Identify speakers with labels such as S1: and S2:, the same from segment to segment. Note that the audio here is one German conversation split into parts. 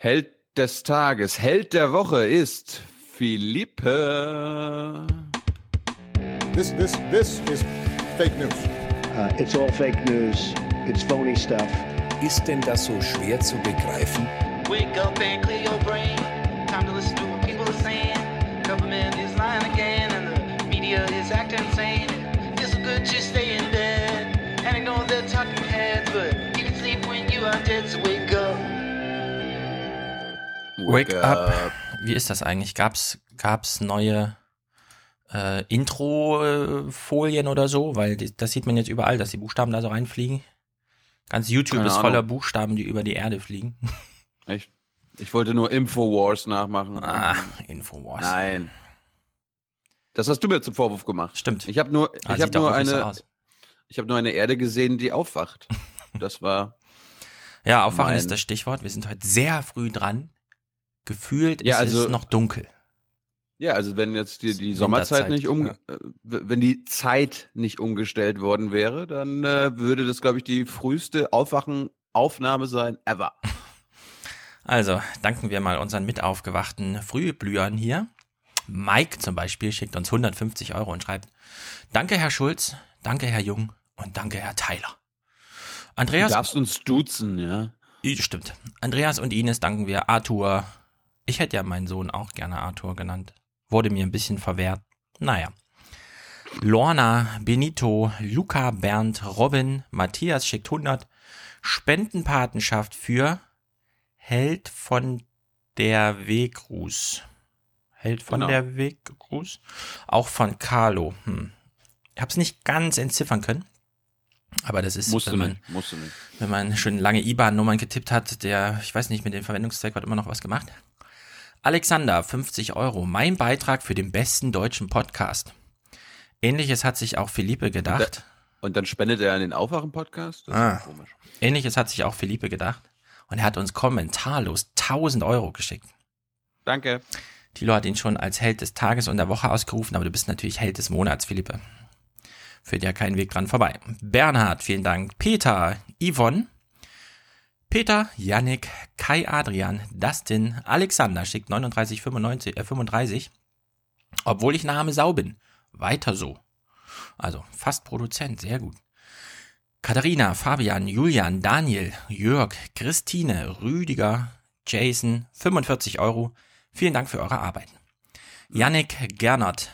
S1: Held des Tages, Held der Woche ist Philippe.
S2: This, this, this is fake news.
S3: Uh, it's all fake news. It's phony stuff.
S4: Ist denn das so schwer zu begreifen?
S5: Wake up and clear your brain. Time to listen to what people are saying. Government is lying again, and the media is acting insane. It's good to stay in bed and ignore the talking heads, but you can sleep when you are dead, so wake up.
S6: Wake up. Wie ist das eigentlich? Gab's, gab's neue äh, Intro-Folien oder so? Weil das sieht man jetzt überall, dass die Buchstaben da so reinfliegen. Ganz YouTube
S1: Keine
S6: ist voller
S1: Ahnung.
S6: Buchstaben, die über die Erde fliegen.
S1: Echt? Ich wollte nur Infowars nachmachen.
S6: Ah, Infowars.
S1: Nein. Das hast du mir zum Vorwurf gemacht.
S6: Stimmt.
S1: Ich habe nur,
S6: Ah,
S1: ich
S6: sieht auch
S1: nur
S6: so
S1: eine,
S6: aus.
S1: ich habe nur eine Erde gesehen, die aufwacht. Das war.
S6: Ja, Aufwachen
S1: Mein-
S6: ist das Stichwort. Wir sind heute sehr früh dran. Gefühlt
S1: Ja,
S6: ist es
S1: also-
S6: noch dunkel.
S1: Ja, also wenn jetzt die, die Sommerzeit nicht um,
S6: ja.
S1: äh, wenn die Zeit nicht umgestellt worden wäre, dann äh, würde das, glaube ich, die früheste Aufwachenaufnahme sein ever.
S6: Also, danken wir mal unseren mitaufgewachten Frühblühern hier. Mike zum Beispiel schickt uns 150 Euro und schreibt, danke Herr Schulz, danke Herr Jung und danke Herr Tyler.
S1: Du
S6: Andreas,
S1: darfst uns duzen, ja.
S6: Stimmt. Andreas und Ines danken wir. Arthur, ich hätte ja meinen Sohn auch gerne Arthur genannt. Wurde mir ein bisschen verwehrt. Naja. Lorna, Benito, Luca, Bernd, Robin, Matthias schickt 100. Spendenpatenschaft für Held von der Weggruß. Held von
S1: Genau.
S6: der Weggruß. Auch von Carlo. Hm. Ich hab's nicht ganz entziffern können. Aber das ist,
S1: Musst du
S6: wenn man,
S1: nicht, musst du nicht.
S6: wenn man schon lange IBAN-Nummern getippt hat, der, ich weiß nicht, mit dem Verwendungszweck hat immer noch was gemacht. Alexander, 50 Euro. Mein Beitrag für den besten deutschen Podcast. Ähnliches hat sich auch Philippe gedacht.
S1: Und dann spendet er an den Aufwachen-Podcast? Das
S6: Ah.
S1: ist komisch.
S6: Ähnliches hat sich auch Philippe gedacht. Und er hat uns kommentarlos 1000 Euro geschickt.
S1: Danke.
S6: Thilo hat ihn schon als Held des Tages und der Woche ausgerufen, aber du bist natürlich Held des Monats, Philippe. Führt ja kein Weg dran vorbei. Bernhard, vielen Dank. Peter, Yvonne, Peter, Yannick, Kai Adrian, Dustin, Alexander schickt 39,95, äh, 35. Obwohl ich Name Sau bin. Weiter so. Also fast Produzent, sehr gut. Katharina, Fabian, Julian, Daniel, Jörg, Christine, Rüdiger, Jason, 45 Euro. Vielen Dank für eure Arbeit. Yannick Gernert.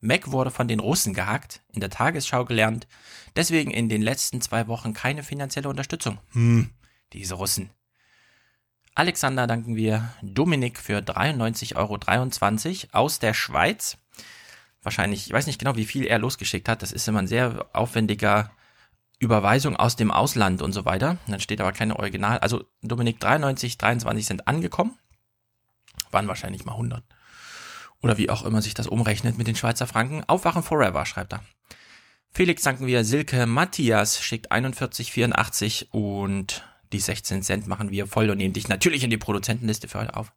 S6: Mac wurde von den Russen gehackt, in der Tagesschau gelernt, deswegen in den letzten zwei Wochen keine finanzielle Unterstützung. Hm, diese Russen. Alexander danken wir, Dominik für 93,23 Euro aus der Schweiz. Wahrscheinlich, ich weiß nicht genau, wie viel er losgeschickt hat. Das ist immer ein sehr aufwendiger Überweisung aus dem Ausland und so weiter. Dann steht aber keine Original. Also Dominik 93, 23 sind angekommen. Waren wahrscheinlich mal 100. Oder wie auch immer sich das umrechnet mit den Schweizer Franken. Aufwachen forever, schreibt er. Felix danken wir. Silke Matthias schickt 41,84 und die 16 Cent machen wir voll und nehmen dich natürlich in die Produzentenliste für heute auf.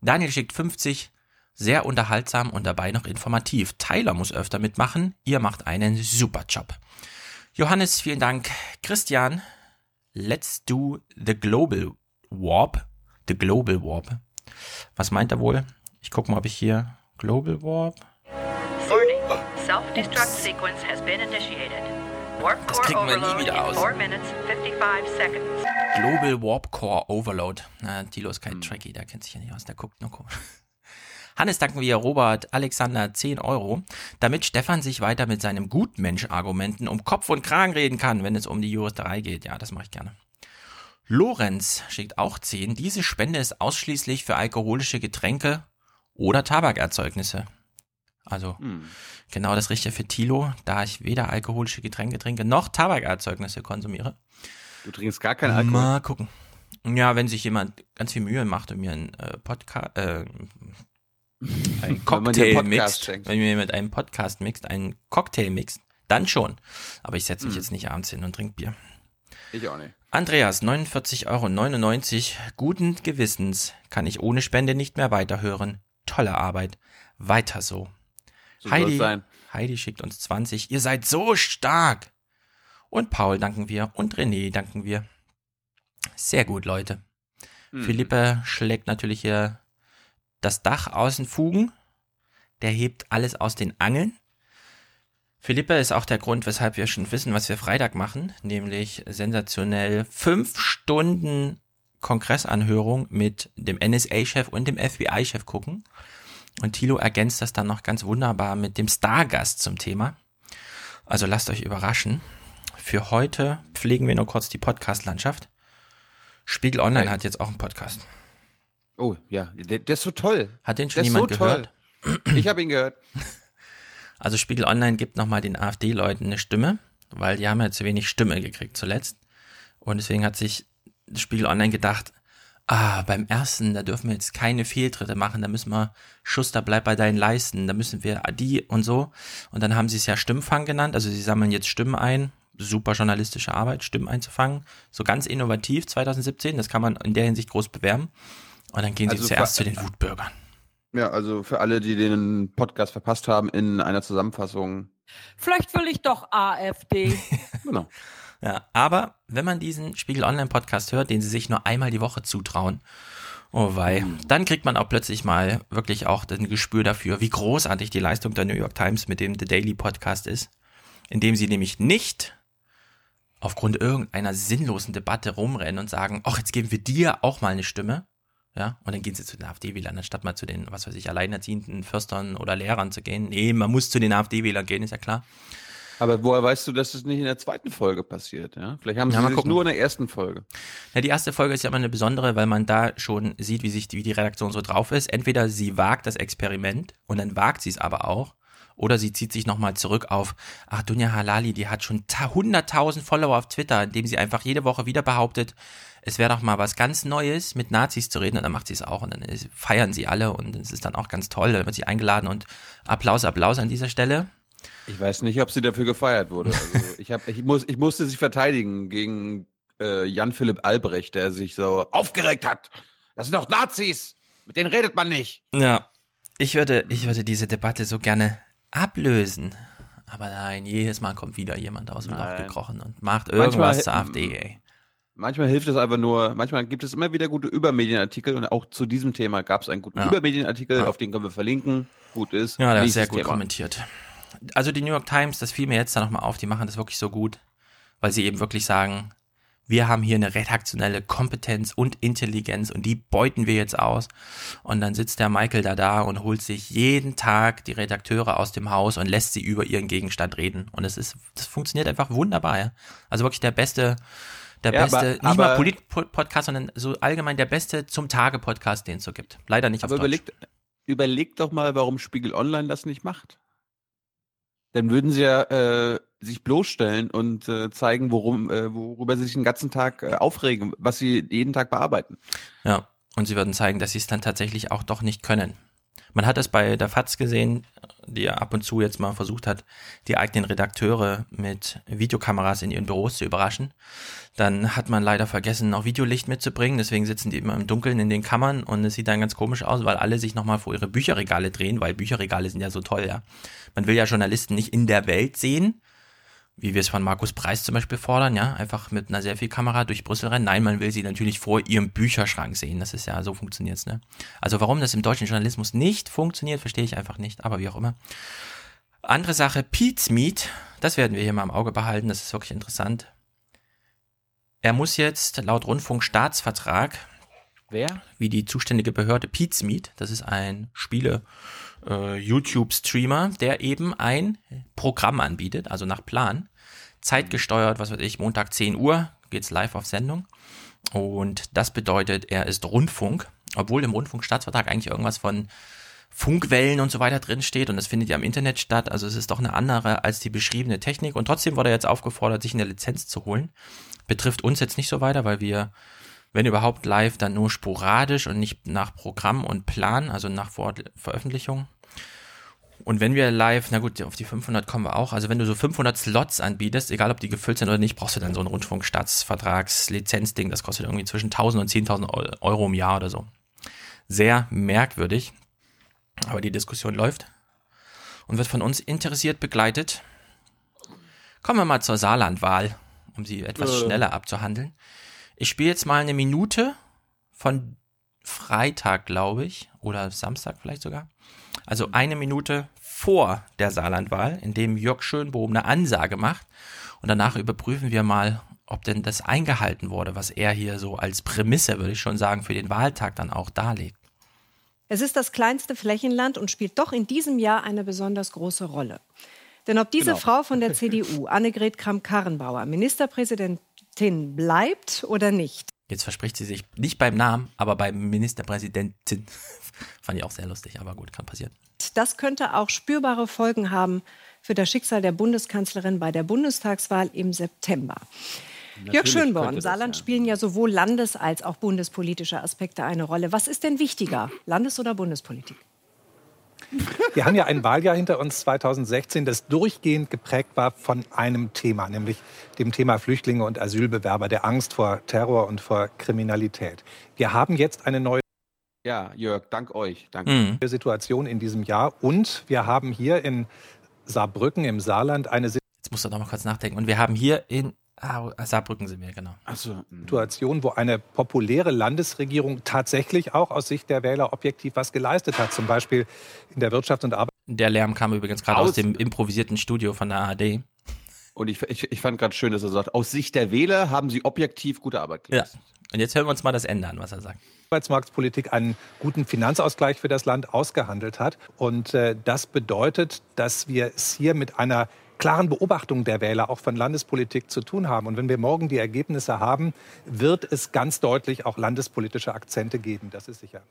S6: Daniel schickt 50. Sehr unterhaltsam und dabei noch informativ. Tyler muss öfter mitmachen. Ihr macht einen super Job. Johannes, vielen Dank. Christian, let's do the global warp. The global warp. Was meint er wohl? Ich gucke mal, ob ich hier Global Warp.
S7: Warning. Self-destruct sequence has been initiated. Warp
S6: Das
S7: core
S6: kriegen wir nie
S7: overload
S6: wieder aus.
S7: 4 minutes 55 seconds.
S6: Global Warp Core Overload. Na, Tilo ist kein Trekkie, der kennt sich ja nicht aus, der guckt nur komisch. Hannes danken wir Robert Alexander 10 Euro, damit Stefan sich weiter mit seinem Gutmensch-Argumenten um Kopf und Kragen reden kann, wenn es um die Juristerei geht. Ja, das mache ich gerne. Lorenz schickt auch 10. Diese Spende ist ausschließlich für alkoholische Getränke oder Tabakerzeugnisse. Also genau das Richtige für Tilo, da ich weder alkoholische Getränke trinke noch Tabakerzeugnisse konsumiere.
S1: Du trinkst gar keinen Alkohol.
S6: Mal gucken. Ja, wenn sich jemand ganz viel Mühe macht und mir einen äh, Podcast, äh, einen Cocktail
S1: einen
S6: mixt,
S1: schenkt.
S6: wenn mir mit einem Podcast mixt, einen Cocktail mixt, dann schon. Aber ich setze mich
S1: Hm.
S6: jetzt nicht abends hin und trinke Bier.
S1: Ich auch nicht.
S6: Andreas, 49,99 Euro. Guten Gewissens kann ich ohne Spende nicht mehr weiterhören. Tolle Arbeit. Weiter so.
S1: So
S6: Heidi. Heidi schickt uns 20. Ihr seid so stark. Und Paul danken wir und René danken wir. Sehr gut, Leute. Philippe schlägt natürlich hier das Dach aus den Fugen. Der hebt alles aus den Angeln. Philippe ist auch der Grund, weshalb wir schon wissen, was wir Freitag machen, nämlich sensationell fünf Stunden Kongressanhörung mit dem NSA-Chef und dem FBI-Chef gucken. Und Thilo ergänzt das dann noch ganz wunderbar mit dem Stargast zum Thema. Also lasst euch überraschen. Für heute pflegen wir nur kurz die Podcast-Landschaft. Spiegel Online hat jetzt auch einen Podcast.
S1: Oh, ja, der, der ist so toll.
S6: Hat den
S1: Der
S6: schon
S1: ist
S6: jemand
S1: so
S6: gehört?
S1: toll. Ich habe ihn gehört.
S6: Also Spiegel Online gibt nochmal den AfD-Leuten eine Stimme, weil die haben ja zu wenig Stimme gekriegt zuletzt. Und deswegen hat sich Spiegel Online gedacht, ah, beim ersten, da dürfen wir jetzt keine Fehltritte machen, da müssen wir, Schuster, bleib bei deinen Leisten, da müssen wir die und so. Und dann haben sie es ja Stimmfang genannt, also sie sammeln jetzt Stimmen ein, super journalistische Arbeit, Stimmen einzufangen, so ganz innovativ 2017, das kann man in der Hinsicht groß bewerben. Und dann gehen sie
S1: Also
S6: zuerst zu den Wutbürgern.
S1: Ja, also für alle, die den Podcast verpasst haben, in einer Zusammenfassung.
S8: Vielleicht will ich doch AfD.
S1: Genau.
S6: Ja, aber wenn man diesen Spiegel Online Podcast hört, den sie sich nur einmal die Woche zutrauen, oh wei, dann kriegt man auch plötzlich mal wirklich auch ein Gespür dafür, wie großartig die Leistung der New York Times mit dem The Daily Podcast ist, indem sie nämlich nicht aufgrund irgendeiner sinnlosen Debatte rumrennen und sagen, ach, jetzt geben wir dir auch mal eine Stimme. Ja, und dann gehen sie zu den AfD-Wählern, anstatt mal zu den, was weiß ich, alleinerziehenden Förstern oder Lehrern zu gehen. Nee, man muss zu den AfD-Wählern gehen, ist ja klar.
S1: Aber woher weißt du, dass es nicht in der zweiten Folge passiert? Ja? Vielleicht haben sie
S6: Ja, gucken.
S1: nur in der ersten Folge.
S6: Ja, die erste Folge ist ja immer eine besondere, weil man da schon sieht, wie sich die, wie die Redaktion so drauf ist. Entweder sie wagt das Experiment und dann wagt sie es aber auch. Oder sie zieht sich nochmal zurück auf, ach, Dunja Halali, die hat schon ta- 100.000 Follower auf Twitter, indem sie einfach jede Woche wieder behauptet, es wäre doch mal was ganz Neues, mit Nazis zu reden. Und dann macht sie es auch und dann feiern sie alle und es ist dann auch ganz toll. Dann wird sie eingeladen und Applaus, Applaus an dieser Stelle.
S1: Ich weiß nicht, ob sie dafür gefeiert wurde. Also ich, hab, ich, muss, ich musste sich verteidigen gegen äh, Jan-Philipp Albrecht, der sich so aufgeregt hat. Das sind doch Nazis. Mit denen redet man nicht.
S6: Ja, ich würde, ich würde diese Debatte so gerne ablösen. Aber nein, jedes Mal kommt wieder jemand aus dem Loch gekrochen und macht
S1: Manchmal
S6: irgendwas
S1: hätten-
S6: zur AfD, ey.
S1: Manchmal hilft es einfach nur, manchmal gibt es immer wieder gute Übermedienartikel und auch zu diesem Thema gab es einen guten
S6: Ja.
S1: Übermedienartikel,
S6: Ja.
S1: auf den können wir verlinken. Gut ist.
S6: Ja, der ist sehr gut
S1: Thema.
S6: kommentiert. Also die New York Times, das fiel mir jetzt da nochmal auf, die machen das wirklich so gut, weil sie eben wirklich sagen, wir haben hier eine redaktionelle Kompetenz und Intelligenz und die beuten wir jetzt aus. Und dann sitzt der Michael da da und holt sich jeden Tag die Redakteure aus dem Haus und lässt sie über ihren Gegenstand reden. Und es ist, das funktioniert einfach wunderbar, ja. Also wirklich der beste, der
S1: Ja,
S6: beste,
S1: aber-
S6: nicht mal
S1: aber-
S6: Polit-Podcast, sondern so allgemein der beste zum Tage-Podcast, den es so gibt. Leider nicht
S1: Aber
S6: auf
S1: überlegt, überlegt doch mal, warum Spiegel Online das nicht macht. Dann würden sie ja äh, sich bloßstellen und äh, zeigen, worum, äh, worüber sie sich den ganzen Tag äh, aufregen, was sie jeden Tag bearbeiten.
S6: Ja, und sie würden zeigen, dass sie es dann tatsächlich auch doch nicht können. Man hat es bei der FAZ gesehen, die ja ab und zu jetzt mal versucht hat, die eigenen Redakteure mit Videokameras in ihren Büros zu überraschen. Dann hat man leider vergessen, noch Videolicht mitzubringen, deswegen sitzen die immer im Dunkeln in den Kammern und es sieht dann ganz komisch aus, weil alle sich nochmal vor ihre Bücherregale drehen, weil Bücherregale sind ja so toll, ja. Man will ja Journalisten nicht in der Welt sehen, wie wir es von Markus Preis zum Beispiel fordern, ja, einfach mit einer Selfie-Kamera durch Brüssel rennen. Nein, man will sie natürlich vor ihrem Bücherschrank sehen. Das ist ja, so funktioniert's, ne? Also warum das im deutschen Journalismus nicht funktioniert, verstehe ich einfach nicht, aber wie auch immer. Andere Sache, Pete's Meat, das werden wir hier mal im Auge behalten, das ist wirklich interessant. Er muss jetzt laut Rundfunkstaatsvertrag
S1: Wer?
S6: wie die zuständige Behörde Pizmeet, das ist ein Spiele äh, der eben ein Programm anbietet, also nach Plan, zeitgesteuert, was weiß ich, Montag 10 Uhr geht's live auf Sendung und das bedeutet, er ist Rundfunk, obwohl im Rundfunkstaatsvertrag eigentlich irgendwas von Funkwellen und so weiter drin steht und das findet ja im Internet statt, also es ist doch eine andere als die beschriebene Technik und trotzdem wurde er jetzt aufgefordert, sich eine Lizenz zu holen. Betrifft uns jetzt nicht so weiter, weil wir wenn überhaupt live, dann nur sporadisch und nicht nach Programm und Plan, also nach Vor Veröffentlichung. Und wenn wir live, na gut, auf die 500 kommen wir auch. Also wenn du so 500 Slots anbietest, egal ob die gefüllt sind oder nicht, brauchst du dann so ein Rundfunkstaatsvertrags-Lizenzding. Das kostet irgendwie zwischen 1000 und 10.000 Euro im Jahr oder so. Sehr merkwürdig. Aber die Diskussion läuft und wird von uns interessiert begleitet. Kommen wir mal zur Saarlandwahl, um sie etwas
S1: Äh.
S6: schneller abzuhandeln. Ich spiele jetzt mal eine Minute von Freitag, glaube ich, oder Samstag vielleicht sogar. Also eine Minute vor der Saarlandwahl, in dem Jörg Schönbohm eine Ansage macht. Und danach überprüfen wir mal, ob denn das eingehalten wurde, was er hier so als Prämisse, würde ich schon sagen, für den Wahltag dann auch darlegt.
S9: Es ist das kleinste Flächenland und spielt doch in diesem Jahr eine besonders große Rolle. Denn ob diese
S1: Genau.
S9: Frau von der CDU, Annegret Kramp-Karrenbauer, Ministerpräsidentin bleibt oder nicht,
S6: Jetzt verspricht sie sich nicht beim Namen, aber beim Ministerpräsidentin. Fand ich auch sehr lustig, aber gut, kann passieren.
S9: das könnte auch spürbare Folgen haben für das Schicksal der Bundeskanzlerin bei der Bundestagswahl im September. Jörg
S1: Natürlich
S9: Schönborn,
S1: könnte das,
S9: Saarland
S1: ja.
S9: spielen ja sowohl landes- als auch bundespolitische Aspekte eine Rolle. Was ist denn wichtiger, Landes- oder Bundespolitik?
S10: Wir haben ja ein Wahljahr hinter uns 2016, das durchgehend geprägt war von einem Thema, nämlich dem Thema Flüchtlinge und Asylbewerber, der Angst vor Terror und vor Kriminalität. Wir haben jetzt eine neue
S1: Ja, Jörg, dank euch. Danke.
S6: Mhm.
S10: Situation in diesem Jahr und wir haben hier in Saarbrücken im Saarland eine
S6: Jetzt musst du noch mal kurz nachdenken. Und wir haben hier in ah, Saarbrücken sind wir, genau.
S1: Achso.
S10: Situation, wo eine populäre Landesregierung tatsächlich auch aus Sicht der Wähler objektiv was geleistet hat, zum Beispiel in der Wirtschaft und Arbeit.
S6: Der Lärm kam übrigens gerade aus,
S1: Aus-
S6: dem improvisierten Studio von der ARD.
S1: Und ich, ich, ich fand gerade schön, dass er sagt, aus Sicht der Wähler haben sie objektiv gute Arbeit
S6: Ja. Und jetzt hören wir uns mal das Ende an, was er sagt.
S10: Arbeitsmarktpolitik einen guten Finanzausgleich für das Land ausgehandelt hat. Und äh, das bedeutet, dass wir es hier mit einer klaren Beobachtung der Wähler auch von Landespolitik zu tun haben. Und wenn wir morgen die Ergebnisse haben, wird es ganz deutlich auch landespolitische Akzente geben. Das ist sicher.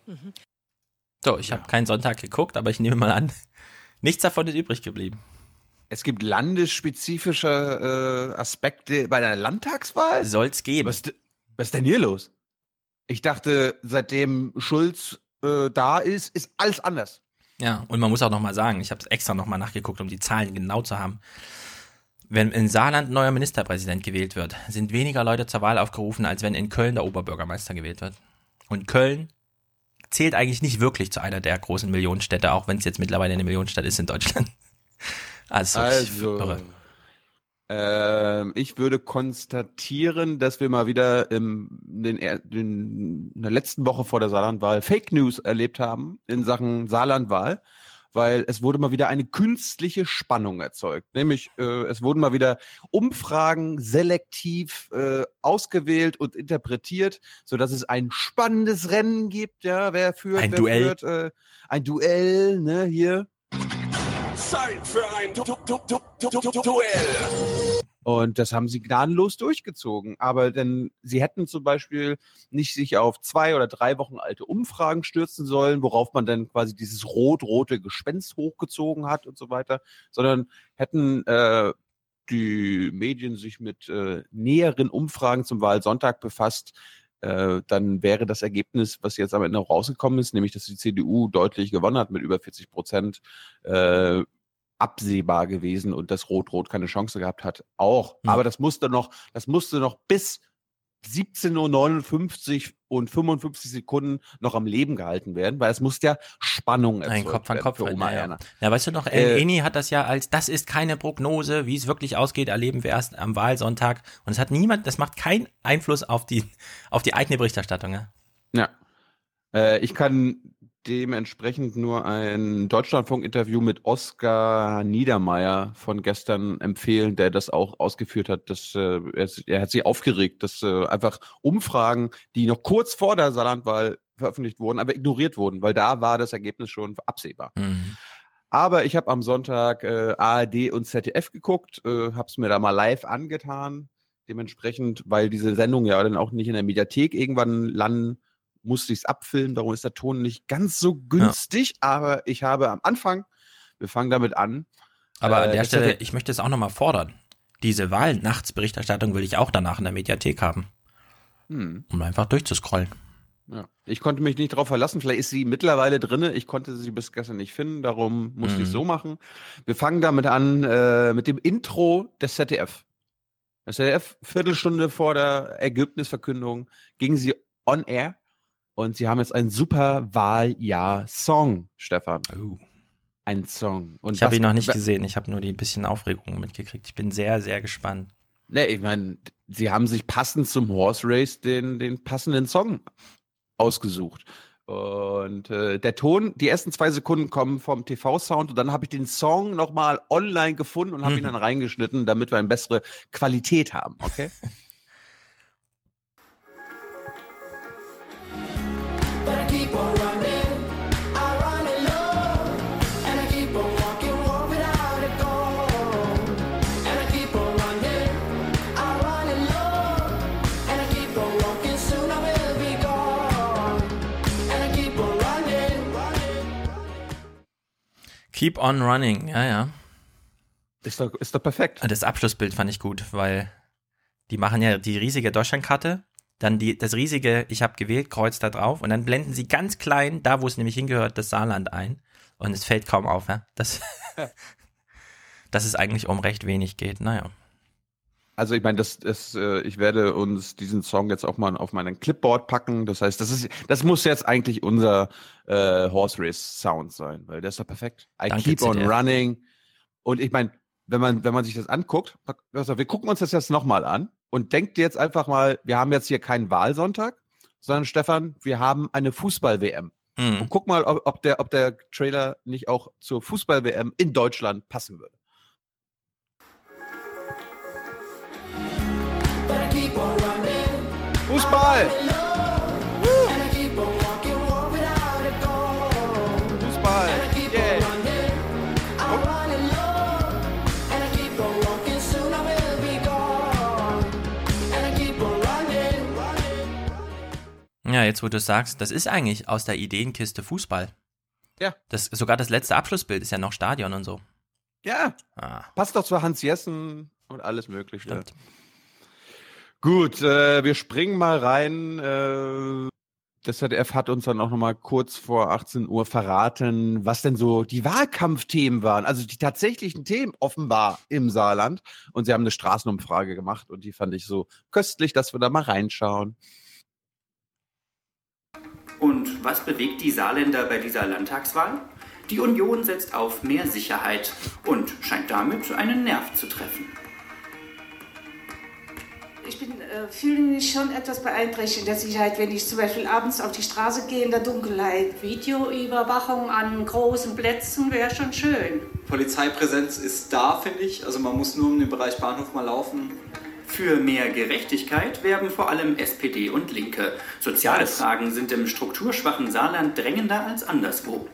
S6: So, ich habe keinen Sonntag geguckt, aber ich nehme mal an, nichts davon ist übrig geblieben.
S1: Es gibt landesspezifische äh, Aspekte bei der Landtagswahl.
S6: Soll's geben.
S1: Was, was ist denn hier los? Ich dachte, seitdem Schulz äh, da ist, ist alles anders.
S6: Ja, und man muss auch noch mal sagen, ich habe es extra noch mal nachgeguckt, um die Zahlen genau zu haben. Wenn in Saarland ein neuer Ministerpräsident gewählt wird, sind weniger Leute zur Wahl aufgerufen, als wenn in Köln der Oberbürgermeister gewählt wird. Und Köln zählt eigentlich nicht wirklich zu einer der großen Millionenstädte, auch wenn es jetzt mittlerweile eine Millionenstadt ist in Deutschland. Also,
S1: Also. Ähm, ich würde konstatieren, dass wir mal wieder im, den, den, in der letzten Woche vor der Saarlandwahl Fake News erlebt haben in Sachen Saarlandwahl, weil es wurde mal wieder eine künstliche Spannung erzeugt. Nämlich, äh, es wurden mal wieder Umfragen selektiv äh, ausgewählt und interpretiert, sodass es ein spannendes Rennen gibt, ja, wer führt,
S6: Ein
S1: wer
S6: Duell.
S1: führt, äh, ein Duell, ne, hier.
S4: Zeit für ein du du du du du du Duell.
S1: Und das haben sie gnadenlos durchgezogen. Aber denn sie hätten zum Beispiel nicht sich auf zwei oder drei Wochen alte Umfragen stürzen sollen, worauf man dann quasi dieses rot-rote Gespenst hochgezogen hat und so weiter, sondern hätten äh, die Medien sich mit äh, näheren Umfragen zum Wahlsonntag befasst, äh, dann wäre das Ergebnis, was jetzt am Ende rausgekommen ist, nämlich dass die CDU deutlich gewonnen hat mit über 40 Prozent, äh, absehbar gewesen und dass Rot-Rot keine Chance gehabt hat, auch.
S6: Hm.
S1: Aber das musste noch, das musste noch bis 17.59 Uhr und 55 Sekunden noch am Leben gehalten werden, weil es muss ja Spannung
S6: Ein
S1: erzeugt
S6: Kopf an Kopf.
S1: für Oma
S6: ja, ja. Ja, weißt du noch,
S1: äh,
S6: Eni hat das ja als, das ist keine Prognose, wie es wirklich ausgeht, erleben wir erst am Wahlsonntag. Und es hat niemand, das macht keinen Einfluss auf die, auf die eigene Berichterstattung. Ja?
S1: Ja. Äh, ich kann dementsprechend nur ein Deutschlandfunk-Interview mit Oskar Niedermeyer von gestern empfehlen, der das auch ausgeführt hat. Dass, äh, er, er hat sich aufgeregt, dass äh, einfach Umfragen, die noch kurz vor der Saarlandwahl veröffentlicht wurden, aber ignoriert wurden, weil da war das Ergebnis schon absehbar.
S6: Mhm.
S1: Aber ich habe am Sonntag äh, ARD und ZDF geguckt, äh, habe es mir da mal live angetan. Dementsprechend, weil diese Sendung ja dann auch nicht in der Mediathek irgendwann landen, musste ich es abfilmen. Darum ist der Ton nicht ganz so günstig. Aber ich habe am Anfang, wir fangen damit an.
S6: Aber an
S1: äh,
S6: der
S1: das
S6: Stelle, ich möchte es auch nochmal fordern. Diese Wahlnachtsberichterstattung will ich auch danach in der Mediathek haben,
S1: Hm,
S6: um einfach durchzuscrollen.
S1: ja. Ich konnte mich nicht darauf verlassen. Vielleicht ist sie mittlerweile drinne. Ich konnte sie bis gestern nicht finden. Darum musste ich es
S6: Mhm.
S1: so machen. Wir fangen damit an äh, mit dem Intro des ZDF. Das ZDF, Viertelstunde vor der Ergebnisverkündung, ging sie on air und sie haben jetzt ein super Wahljahr-Song, Stefan. Ein Song. Und
S6: ich habe ihn noch nicht gesehen, ich habe nur die bisschen Aufregung mitgekriegt. Ich bin sehr, sehr gespannt.
S1: Ne, ich meine, sie haben sich passend zum Horse Race den, den passenden Song ausgesucht. Und äh, der Ton, die ersten zwei Sekunden kommen vom TV-Sound und dann habe ich den Song nochmal online gefunden und habe ihn
S6: Mhm.
S1: dann reingeschnitten, damit wir eine bessere Qualität haben, okay?
S11: Keep on running,
S6: ja, ja.
S1: Ist doch, ist doch perfekt.
S6: Und das Abschlussbild fand ich gut, weil die machen ja die riesige Deutschlandkarte, dann die, das riesige Ich habe gewählt, Kreuz da drauf und dann blenden sie ganz klein, da wo es nämlich hingehört, das Saarland ein. Und es fällt kaum auf, ja? dass, dass es eigentlich um recht wenig geht. Naja.
S1: Also ich meine, das, das, äh, ich werde uns diesen Song jetzt auch mal auf meinen Clipboard packen. Das heißt, das ist, das muss jetzt eigentlich unser äh, Horse Race Sound sein, weil der ist doch perfekt. I
S6: Danke,
S1: keep on running. Und ich meine, wenn man, wenn man sich das anguckt, wir gucken uns das jetzt nochmal an und denkt jetzt einfach mal, wir haben jetzt hier keinen Wahlsonntag, sondern Stefan, wir haben eine Fußball-WM.
S6: Hm.
S1: Und guck mal, ob, ob, der, ob der Trailer nicht auch zur Fußball-WM in Deutschland passen würde.
S11: Running, running.
S6: Ja, jetzt wo du es sagst, das ist eigentlich aus der Ideenkiste Fußball.
S1: Ja.
S6: Das, sogar das letzte Abschlussbild ist ja noch Stadion und so.
S1: Ja,
S6: Ah,
S1: passt doch zu Hans Jessen und alles Mögliche.
S6: stimmt.
S1: Gut, äh, wir springen mal rein. Äh, das ZDF hat uns dann auch noch mal kurz vor 18 Uhr verraten, was denn so die Wahlkampfthemen waren. Also die tatsächlichen Themen offenbar im Saarland. Und sie haben eine Straßenumfrage gemacht und die fand ich so köstlich, dass wir da mal reinschauen.
S12: Und was bewegt die Saarländer bei dieser Landtagswahl? Die Union setzt auf mehr Sicherheit und scheint damit einen Nerv zu treffen.
S13: Ich bin, äh, fühle mich schon etwas beeinträchtigt in der Sicherheit, wenn ich zum Beispiel abends auf die Straße gehe in der Dunkelheit. Videoüberwachung an großen Plätzen wäre schon schön.
S14: Polizeipräsenz ist da, finde ich. Also man muss nur um den Bereich Bahnhof mal laufen.
S12: Für mehr Gerechtigkeit werben vor allem SPD und Linke. Soziale Fragen sind im strukturschwachen Saarland drängender als anderswo.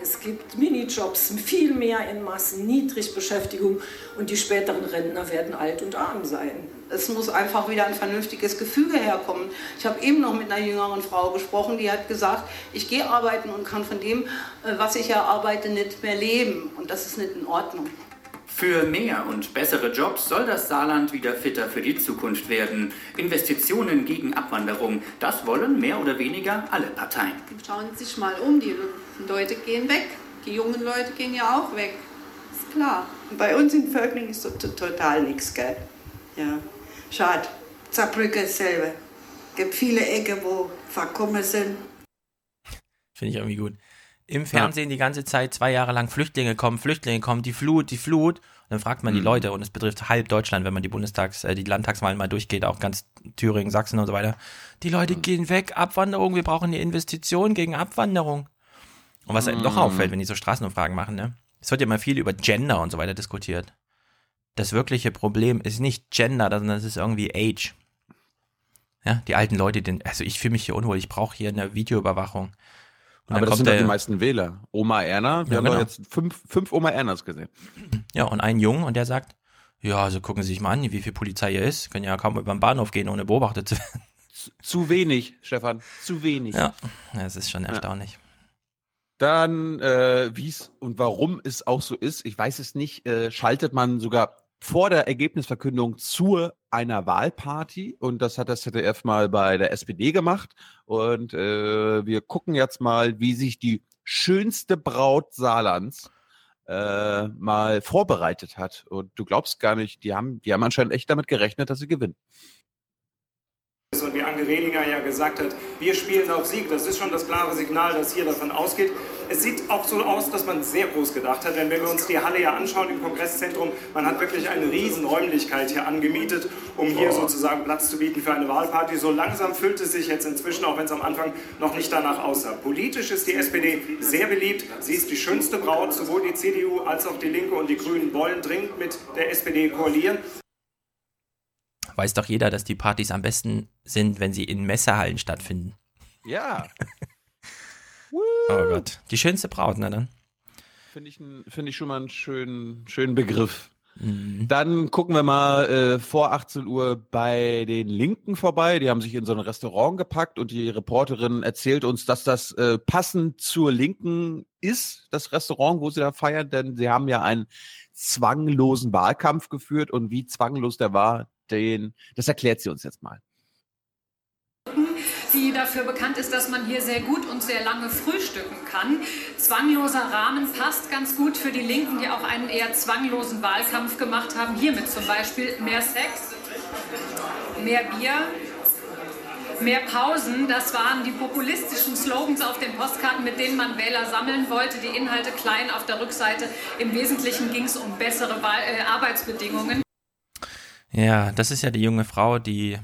S15: Es gibt Minijobs, viel mehr in Massen, Niedrigbeschäftigung und die späteren Rentner werden alt und arm sein.
S16: Es muss einfach wieder ein vernünftiges Gefüge herkommen. Ich habe eben noch mit einer jüngeren Frau gesprochen, die hat gesagt, ich gehe arbeiten und kann von dem, äh, was ich erarbeite, nicht mehr leben. Und das ist nicht in Ordnung.
S12: Für mehr und bessere Jobs soll das Saarland wieder fitter für die Zukunft werden. Investitionen gegen Abwanderung, das wollen mehr oder weniger alle Parteien.
S17: Schauen Sie sich mal um, die Leute gehen weg. Die jungen Leute gehen ja auch weg. Ist klar.
S18: Bei uns in Völkling ist total nichts, gell? Ja, schade. Saarbrücke dasselbe. gibt viele Ecken, wo verkommen sind.
S6: Finde ich irgendwie gut. Im Fernsehen die ganze Zeit zwei Jahre lang Flüchtlinge kommen, Flüchtlinge kommen, die Flut, die Flut. Und dann fragt man die
S1: Mhm.
S6: Leute und es betrifft halb Deutschland, wenn man die Bundestags-, äh, die Landtagswahlen mal durchgeht, auch ganz Thüringen, Sachsen und so weiter. Die Leute
S1: Mhm.
S6: gehen weg, Abwanderung, wir brauchen die Investition gegen Abwanderung. Und was doch
S1: Mhm.
S6: auffällt, wenn die so Straßenumfragen machen, ne? Es wird ja immer viel über Gender und so weiter diskutiert. Das wirkliche Problem ist nicht Gender, sondern es ist irgendwie Age. Ja, die alten Leute, den, also ich fühle mich hier unwohl, ich brauche hier eine Videoüberwachung. Und
S1: Aber
S6: dann
S1: das sind doch die meisten Wähler. Oma Erna, wir
S6: Ja,
S1: haben
S6: genau.
S1: jetzt fünf, fünf Oma Ernas gesehen.
S6: Ja, und ein Jungen und der sagt, ja, also gucken Sie sich mal an, wie viel Polizei hier ist. Können ja kaum über den Bahnhof gehen, ohne beobachtet zu werden.
S1: Zu wenig, Stefan, zu wenig.
S6: Ja, es ist schon erstaunlich.
S1: Dann, äh, wie es und warum es auch so ist, ich weiß es nicht, äh, schaltet man sogar vor der Ergebnisverkündung zu einer Wahlparty. Und das hat das ZDF mal bei der SPD gemacht. Und äh, wir gucken jetzt mal, wie sich die schönste Braut Saarlands äh, mal vorbereitet hat. Und du glaubst gar nicht, die haben, die haben anscheinend echt damit gerechnet, dass sie gewinnen.
S19: Und wie Ange Redinger ja gesagt hat, wir spielen auf Sieg. Das ist schon das klare Signal, das hier davon ausgeht. Es sieht auch so aus, dass man sehr groß gedacht hat, denn wenn wir uns die Halle ja anschauen im Kongresszentrum, man hat wirklich eine riesen Räumlichkeit hier angemietet, um hier sozusagen Platz zu bieten für eine Wahlparty. So langsam füllt es sich jetzt inzwischen, auch wenn es am Anfang noch nicht danach aussah. Politisch ist die SPD sehr beliebt. Sie ist die schönste Braut. Sowohl die CDU als auch die Linke und die Grünen wollen dringend mit der SPD koalieren.
S6: Weiß doch jeder, dass die Partys am besten sind, wenn sie in Messehallen stattfinden.
S1: Ja.
S6: Oh Gott. Die schönste Braut, dann.
S1: Finde ich, finde ich schon mal einen schönen, schönen Begriff.
S6: Mhm.
S1: Dann gucken wir mal äh, vor 18 Uhr bei den Linken vorbei. Die haben sich in so ein Restaurant gepackt und die Reporterin erzählt uns, dass das äh, passend zur Linken ist, das Restaurant, wo sie da feiern, denn sie haben ja einen zwanglosen Wahlkampf geführt und wie zwanglos der war, den, das erklärt sie uns jetzt mal.
S20: die dafür bekannt ist, dass man hier sehr gut und sehr lange frühstücken kann. Zwangloser Rahmen passt ganz gut für die Linken, die auch einen eher zwanglosen Wahlkampf gemacht haben. Hiermit zum Beispiel mehr Sex, mehr Bier, mehr Pausen. Das waren die populistischen Slogans auf den Postkarten, mit denen man Wähler sammeln wollte. Die Inhalte klein auf der Rückseite. Im Wesentlichen ging es um bessere Wahl äh, Arbeitsbedingungen.
S6: Ja, das ist ja die junge Frau, die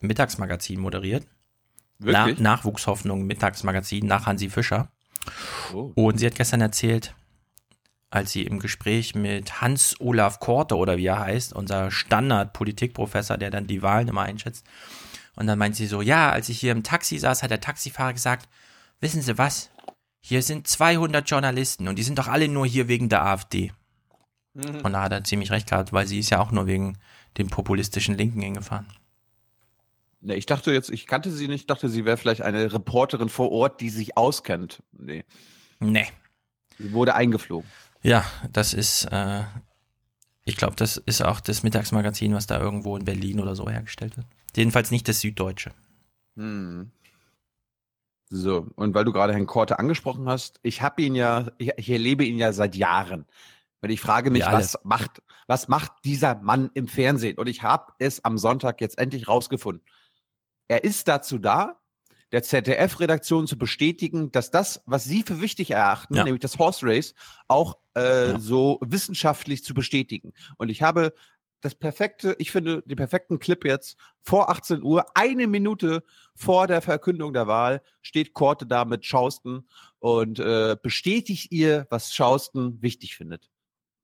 S6: Mittagsmagazin moderiert.
S1: Wirklich?
S6: Na, Nachwuchshoffnung Mittagsmagazin nach Hansi Fischer.
S1: Oh.
S6: Und sie hat gestern erzählt, als sie im Gespräch mit Hans-Olaf Korte oder wie er heißt, unser Standard-Politikprofessor, der dann die Wahlen immer einschätzt, und dann meint sie so, ja, als ich hier im Taxi saß, hat der Taxifahrer gesagt, wissen Sie was, hier sind 200 Journalisten und die sind doch alle nur hier wegen der AfD.
S1: Mhm.
S6: Und da hat er ziemlich recht gehabt, weil sie ist ja auch nur wegen dem populistischen Linken hingefahren.
S1: Ne, ich dachte jetzt, ich kannte sie nicht, dachte, sie wäre vielleicht eine Reporterin vor Ort, die sich auskennt. Nee.
S6: Nee.
S1: Sie wurde eingeflogen.
S6: Ja, das ist, äh, ich glaube, das ist auch das Mittagsmagazin, was da irgendwo in Berlin oder so hergestellt wird. Jedenfalls nicht das Süddeutsche.
S1: Hm. So, und weil du gerade Herrn Korte angesprochen hast, ich habe ihn ja, ich, ich erlebe ihn ja seit Jahren. Und ich frage mich, was macht, was macht dieser Mann im Fernsehen? Und ich habe es am Sonntag jetzt endlich rausgefunden. Er ist dazu da, der ZDF-Redaktion zu bestätigen, dass das, was sie für wichtig erachten,
S6: Ja.
S1: nämlich das Horse Race, auch äh, so wissenschaftlich zu bestätigen. Und ich habe das perfekte, ich finde den perfekten Clip jetzt vor 18 Uhr, eine Minute vor der Verkündung der Wahl, steht Korte da mit Schausten und äh, bestätigt ihr, was Schausten wichtig findet.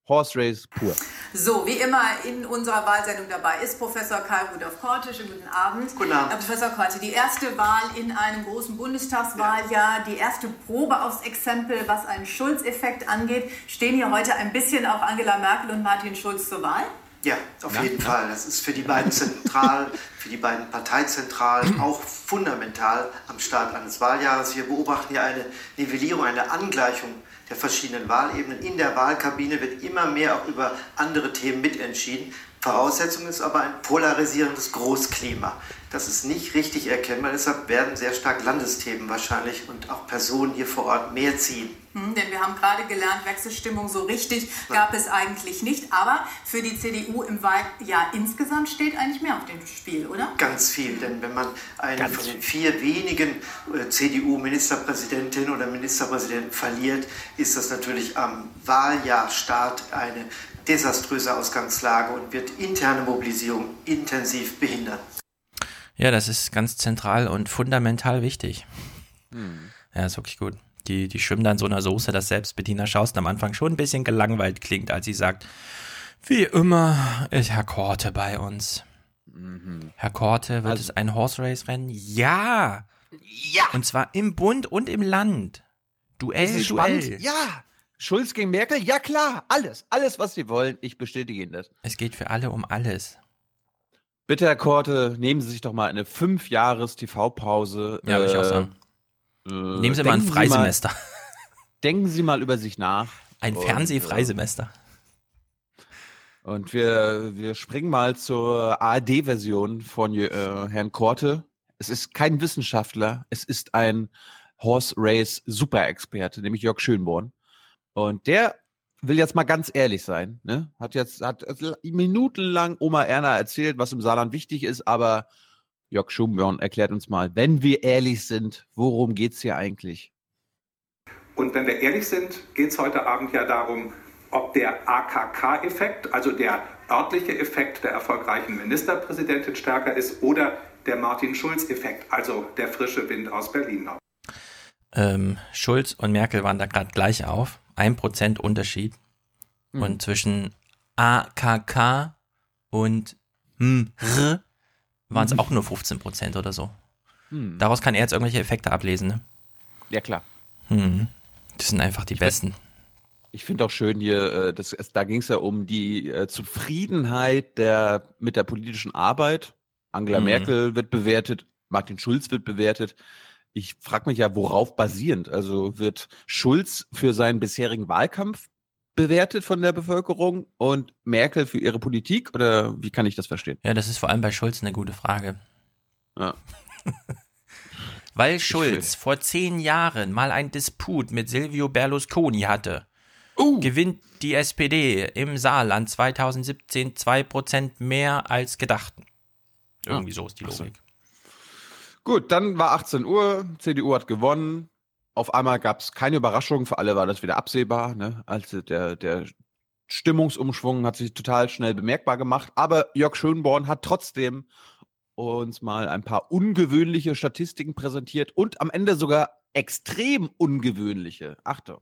S1: Horse Race pur.
S21: So, wie immer in unserer Wahlsendung dabei ist Professor Karl Rudolf Korte. Schönen guten Abend.
S22: Guten Abend.
S21: Herr Professor Korte, die erste Wahl in einem großen Bundestagswahljahr, die erste Probe aufs Exempel, was einen Schulz-Effekt angeht. Stehen hier heute ein bisschen auch Angela Merkel und Martin Schulz zur Wahl?
S22: Ja, auf
S21: Ja.
S22: jeden Fall. Das ist für die beiden zentral, für die beiden Parteizentralen auch fundamental am Start eines Wahljahres. Wir beobachten hier eine Nivellierung, eine Angleichung der verschiedenen Wahlebenen. In der Wahlkabine wird immer mehr auch über andere Themen mitentschieden. Voraussetzung ist aber ein polarisierendes Großklima. Das ist nicht richtig erkennbar. Deshalb werden sehr stark Landesthemen wahrscheinlich und auch Personen hier vor Ort mehr ziehen.
S21: Hm, denn wir haben gerade gelernt, Wechselstimmung so richtig gab es eigentlich nicht. Aber für die CDU im Wahljahr insgesamt steht eigentlich mehr auf dem Spiel, oder?
S22: Ganz viel, denn wenn man einen
S21: Ganz
S22: von den vier wenigen äh, CDU-Ministerpräsidentinnen oder Ministerpräsidenten verliert, ist das natürlich am Wahljahrstart eine desaströse Ausgangslage und wird interne Mobilisierung intensiv behindern.
S6: Ja, das ist ganz zentral und fundamental wichtig.
S1: Hm.
S6: Ja, ist wirklich gut. Die, die schwimmen da in so einer Soße, dass selbst Bettina Schausten am Anfang schon ein bisschen gelangweilt klingt, als sie sagt, wie immer ist Herr Korte bei uns.
S1: Mhm.
S6: Herr Korte, wird
S1: Also
S6: es ein Horse Race Rennen? Ja! Ja! Und zwar im Bund und im Land. Duell, Duell.
S1: spannend? Ja. Schulz gegen Merkel? Ja klar, alles, alles, was sie wollen. Ich bestätige Ihnen das.
S6: Es geht für alle um alles.
S1: Bitte, Herr Korte, nehmen Sie sich doch mal eine fünf Jahres TV-Pause.
S6: Ja, würde ich auch sagen.
S1: äh,
S6: Nehmen Sie mal ein Freisemester.
S1: mal- denken Sie mal über sich nach.
S6: Ein Fernsehfreisemester.
S1: äh, Und wir, wir springen mal zur ARD-Version von äh, Herrn Korte. Es ist kein Wissenschaftler, es ist ein Horse Race Superexperte, nämlich Jörg Schönborn. Und der will jetzt mal ganz ehrlich sein, ne? Hat jetzt, hat minutenlang Oma Erna erzählt, was im Saarland wichtig ist, aber Jörg Schumborn erklärt uns mal, wenn wir ehrlich sind, worum geht's hier eigentlich?
S10: Und wenn wir ehrlich sind, geht es heute Abend ja darum, ob der AKK-Effekt, also der örtliche Effekt der erfolgreichen Ministerpräsidentin stärker ist oder der Martin Schulz-Effekt, also der frische Wind aus Berlin.
S6: Ähm, Schulz und Merkel waren da gerade gleich auf. Ein Prozent Unterschied.
S1: Mhm.
S6: Und zwischen AKK und MR waren es auch nur 15 Prozent oder so.
S1: Hm.
S6: Daraus kann er jetzt irgendwelche Effekte ablesen, ne?
S1: Ja, klar.
S6: Hm. Das sind einfach die besten.
S1: Ich finde auch schön hier, äh, das, es, da ging es ja um die äh, Zufriedenheit der, mit der politischen Arbeit. Angela
S6: Mhm.
S1: Merkel wird bewertet, Martin Schulz wird bewertet. Ich frage mich ja, worauf basierend? Also wird Schulz für seinen bisherigen Wahlkampf bewertet von der Bevölkerung und Merkel für ihre Politik? Oder wie kann ich das verstehen?
S6: Ja, das ist vor allem bei Schulz eine gute Frage.
S1: Ja.
S6: Weil Schulz vor zehn Jahren mal ein Disput mit Silvio Berlusconi hatte, gewinnt die SPD im Saarland 2017 2% mehr als gedacht. Irgendwie so ist die. Logik.
S1: Gut, dann war 18 Uhr, CDU hat gewonnen. Auf einmal gab es keine Überraschung, für alle war das wieder absehbar. Ne? Also der, der Stimmungsumschwung hat sich total schnell bemerkbar gemacht. Aber Jörg Schönborn hat trotzdem uns mal ein paar ungewöhnliche Statistiken präsentiert und am Ende sogar extrem ungewöhnliche. Achtung.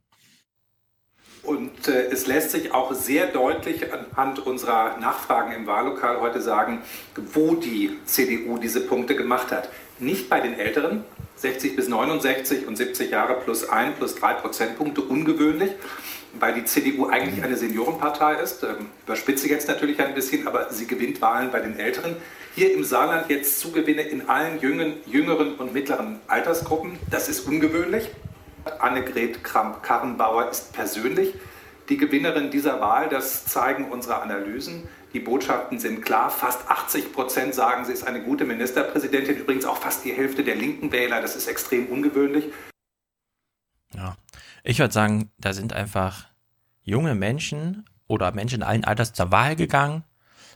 S10: Und äh, es lässt sich auch sehr deutlich anhand unserer Nachfragen im Wahllokal heute sagen, wo die CDU diese Punkte gemacht hat. Nicht bei den Älteren, 60 bis 69 und 70 Jahre plus 1 plus 3 Prozentpunkte, ungewöhnlich, weil die CDU eigentlich eine Seniorenpartei ist. Ähm, überspitze jetzt natürlich ein bisschen, aber sie gewinnt Wahlen bei den Älteren. Hier im Saarland jetzt Zugewinne in allen jüngeren und mittleren Altersgruppen. Das ist ungewöhnlich. Annegret Kramp-Karrenbauer ist persönlich die Gewinnerin dieser Wahl. Das zeigen unsere Analysen. Die Botschaften sind klar. Fast 80 Prozent sagen, sie ist eine gute Ministerpräsidentin. Übrigens auch fast die Hälfte der linken Wähler. Das ist extrem ungewöhnlich.
S6: Ja. Ich würde sagen, da sind einfach junge Menschen oder Menschen in allen Alters zur Wahl gegangen,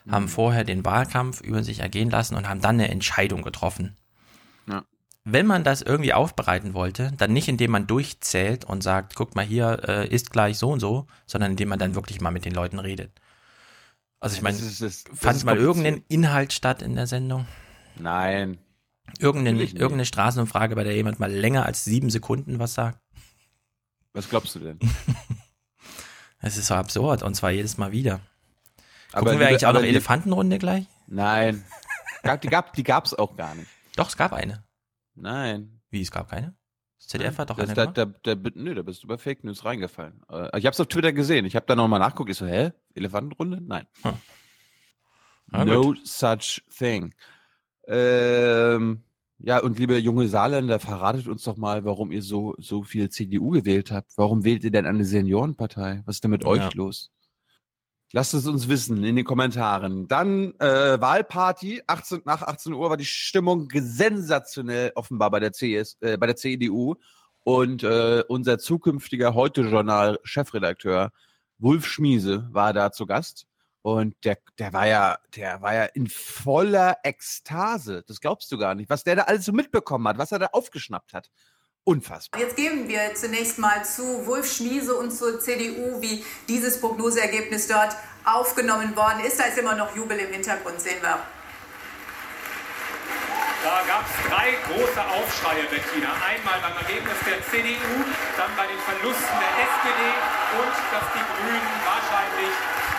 S6: haben vorher den Wahlkampf über sich ergehen lassen und haben dann eine Entscheidung getroffen.
S1: Ja.
S6: Wenn man das irgendwie aufbereiten wollte, dann nicht indem man durchzählt und sagt, guck mal hier, äh, ist gleich so und so, sondern indem man dann wirklich mal mit den Leuten redet. Also ich meine, fand mal
S1: kompliziert.
S6: irgendein Inhalt statt in der Sendung?
S1: Nein.
S6: Irgendeine, irgendeine Straßenumfrage, bei der jemand mal länger als sieben Sekunden was sagt?
S1: Was glaubst du denn?
S6: Es ist so absurd und zwar jedes Mal wieder.
S1: Aber
S6: Gucken wir
S1: liebe-
S6: eigentlich auch noch
S1: aber
S6: Elefantenrunde gleich?
S1: Nein. Gab, die gab gab's auch gar nicht.
S6: Doch, es gab eine.
S1: Nein.
S6: Wie, es gab keine? ZDF hat doch
S1: das,
S6: eine
S1: da, da, da, Nö, da bist du bei Fake News reingefallen. Äh, Ich hab's auf Twitter gesehen. Ich habe da nochmal nachguckt. Ich so, hä? Elefantenrunde? Nein.
S6: Na
S1: no
S6: gut.
S1: such thing. Ähm, ja, und liebe junge Saarländer, verratet uns doch mal, warum ihr so, so viel CDU gewählt habt. Warum wählt ihr denn eine Seniorenpartei? Was ist denn mit
S6: Ja.
S1: euch los? Lasst es uns wissen in den Kommentaren. Dann äh, Wahlparty. 18, nach 18 Uhr war die Stimmung sensationell offenbar bei der, CS, äh, bei der CDU. Und äh, unser zukünftiger Heute-Journal-Chefredakteur Wulf Schmiese war da zu Gast. Und der, der war ja, der war ja in voller Ekstase. Das glaubst du gar nicht, was der da alles so mitbekommen hat, was er da aufgeschnappt hat. Unfassbar.
S21: Jetzt geben wir zunächst mal zu Wolf Schmiese und zur CDU, wie dieses Prognoseergebnis dort aufgenommen worden ist. Da ist immer noch Jubel im Hintergrund, sehen wir.
S19: Da gab es drei große Aufschreie, Bettina. Einmal beim Ergebnis der CDU, dann bei den Verlusten der SPD und dass die Grünen wahrscheinlich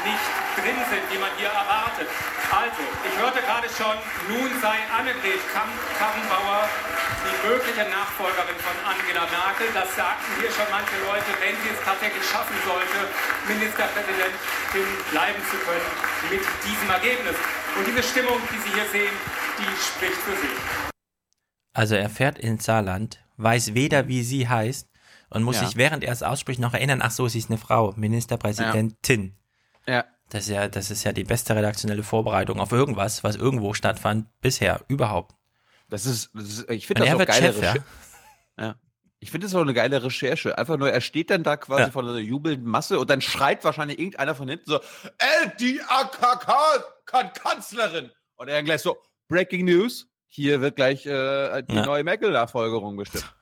S19: nicht drin sind, wie man hier erwartet. Also, ich hörte gerade schon, nun sei Annegret Kramp-Karrenbauer die mögliche Nachfolgerin von Angela Merkel. Das sagten hier schon manche Leute, wenn sie es tatsächlich schaffen sollte, Ministerpräsidentin bleiben zu können mit diesem Ergebnis. Und diese Stimmung, die Sie hier sehen, die spricht für sich.
S6: Also er fährt ins Saarland, weiß weder, wie sie heißt und muss
S1: Ja.
S6: sich, während er es ausspricht, noch erinnern, ach so, sie ist eine Frau, Ministerpräsidentin.
S1: Ja.
S6: Das ist ja, das ist ja die beste redaktionelle Vorbereitung auf irgendwas, was irgendwo stattfand, bisher, überhaupt.
S1: Das ist, das ist ich finde das auch geile
S6: Chef, ja?
S1: Ja. Ich finde das auch eine geile Recherche. Einfach nur, er steht dann da quasi
S6: Ja.
S1: vor einer jubelnden Masse und dann schreit wahrscheinlich irgendeiner von hinten so, ey, die AKK kann Kanzlerin. Und er dann gleich so, Breaking News, Hier wird gleich äh, die
S6: Ja.
S1: neue Merkel-Nachfolgerung bestimmt.